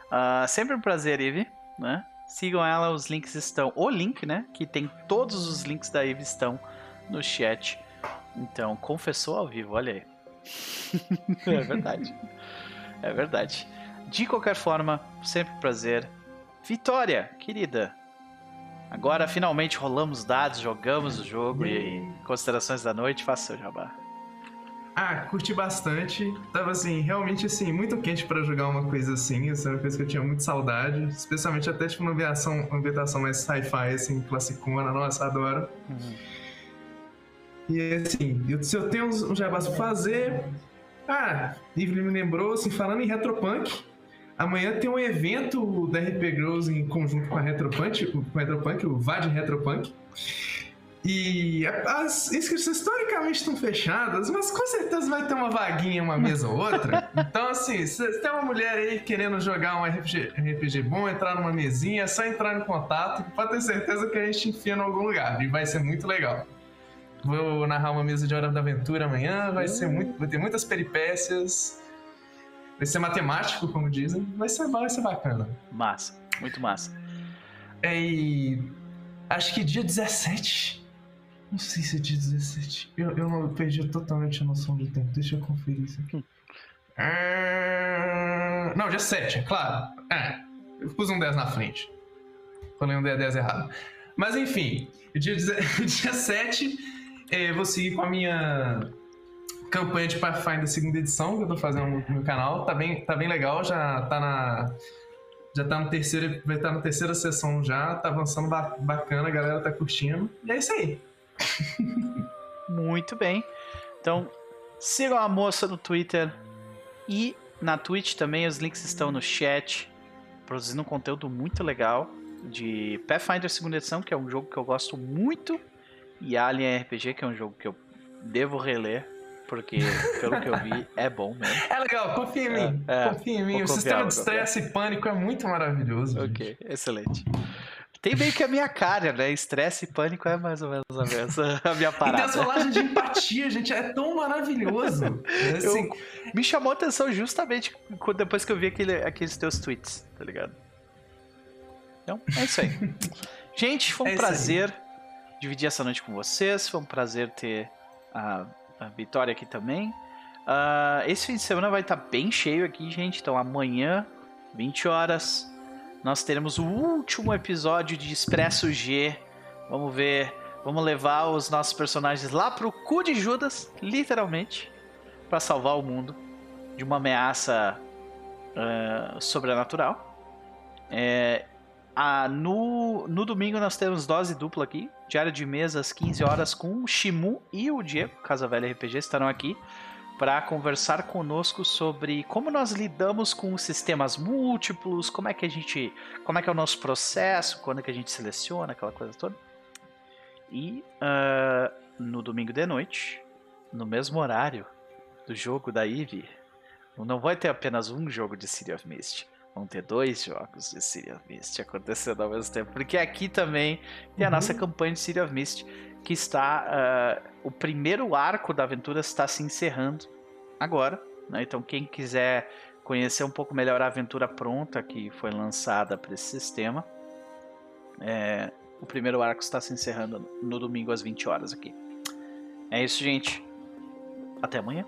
Speaker 1: Uh, sempre um prazer, Eve, né? Sigam ela, os links estão. O link, né? Que tem todos os links da Eve estão no chat. Então, confessou ao vivo, olha aí. *laughs* é verdade. É verdade. De qualquer forma, sempre um prazer. Vitória, querida. Agora finalmente rolamos dados, jogamos o jogo e aí, considerações da noite, faça seu jabá.
Speaker 2: Ah, curti bastante. Tava assim, realmente assim, muito quente para jogar uma coisa assim. Essa era uma coisa que eu tinha muito saudade. Especialmente até tipo uma ambientação, uma ambientação mais sci-fi, assim, classicona. Nossa, adoro. Uhum. E assim, eu, se eu tenho uns jabás pra fazer. Ah, Evelyn me lembrou, assim, falando em Retropunk. Amanhã tem um evento da RP Girls em conjunto com a Retropunk, com a Retropunk o VAD Retropunk. E as inscrições historicamente estão fechadas, mas com certeza vai ter uma vaguinha, uma mesa ou outra. *laughs* Então, assim, se tem uma mulher aí querendo jogar um RPG, RPG bom, entrar numa mesinha, é só entrar em contato, pode ter certeza que a gente enfia em algum lugar. E vai ser muito legal. Vou narrar uma mesa de Hora da Aventura amanhã, vai ser muito. Vai ter muitas peripécias. Vai ser matemático, como dizem. Vai ser, vai ser bacana.
Speaker 1: Massa, muito massa.
Speaker 2: É, e acho que dia 17. Não sei se é dia 17. Eu, eu perdi totalmente a noção do tempo. Deixa eu conferir isso aqui. Ah, não, dia 7, é claro. É, eu pus um 10 na frente. Falei um 10 errado. Mas enfim, dia, dia *laughs* 7 é, vou seguir com a minha campanha de Pathfinder segunda edição que eu tô fazendo no meu canal. Tá bem, tá bem legal, já tá na. Já tá no terceiro. Vai estar tá na terceira sessão já, tá avançando bacana, a galera tá curtindo. E é isso aí. *laughs*
Speaker 1: Muito bem. Então, sigam a moça no Twitter e na Twitch também, os links estão no chat. Produzindo um conteúdo muito legal de Pathfinder segunda edição, que é um jogo que eu gosto muito, e Alien RPG, que é um jogo que eu devo reler porque, pelo que eu vi, é bom mesmo.
Speaker 2: É legal, confia em mim. É, é, confia em mim. O sistema de estresse e pânico é muito maravilhoso.
Speaker 1: Ok, gente. excelente. Tem meio que a minha cara, né? Estresse e pânico é mais ou menos a, mesma, a minha parada. E
Speaker 2: desolagem de empatia, gente, é tão maravilhoso. *laughs*
Speaker 1: É assim... Eu, me chamou a atenção justamente depois que eu vi aquele, aqueles teus tweets, tá ligado? Então, é isso aí. *laughs* gente, foi um é prazer dividir essa noite com vocês. Foi um prazer ter a Vitória aqui também. Uh, esse fim de semana vai estar tá bem cheio aqui, gente. Então amanhã, 20 horas, nós teremos o último episódio de Expresso G. Vamos ver, vamos levar os nossos personagens lá pro cu de Judas, literalmente, para salvar o mundo de uma ameaça uh, sobrenatural. É, ah, no, no domingo nós temos dose dupla aqui, diário de mesa às 15 horas com o Shimu e o Diego, Casa Velha RPG, estarão aqui para conversar conosco sobre como nós lidamos com sistemas múltiplos, como é que a gente, como é que é o nosso processo, quando é que a gente seleciona, aquela coisa toda. E uh, no domingo de noite, no mesmo horário do jogo da Eve, não vai ter apenas um jogo de City of Mist Vão ter dois jogos de City of Mist acontecendo ao mesmo tempo. Porque aqui também tem a uhum. nossa campanha de City of Mist, que está. Uh, o primeiro arco da aventura está se encerrando agora. Né? Então, quem quiser conhecer um pouco melhor a aventura pronta que foi lançada para esse sistema, é, o primeiro arco está se encerrando no domingo às 20 horas aqui. É isso, gente. Até amanhã.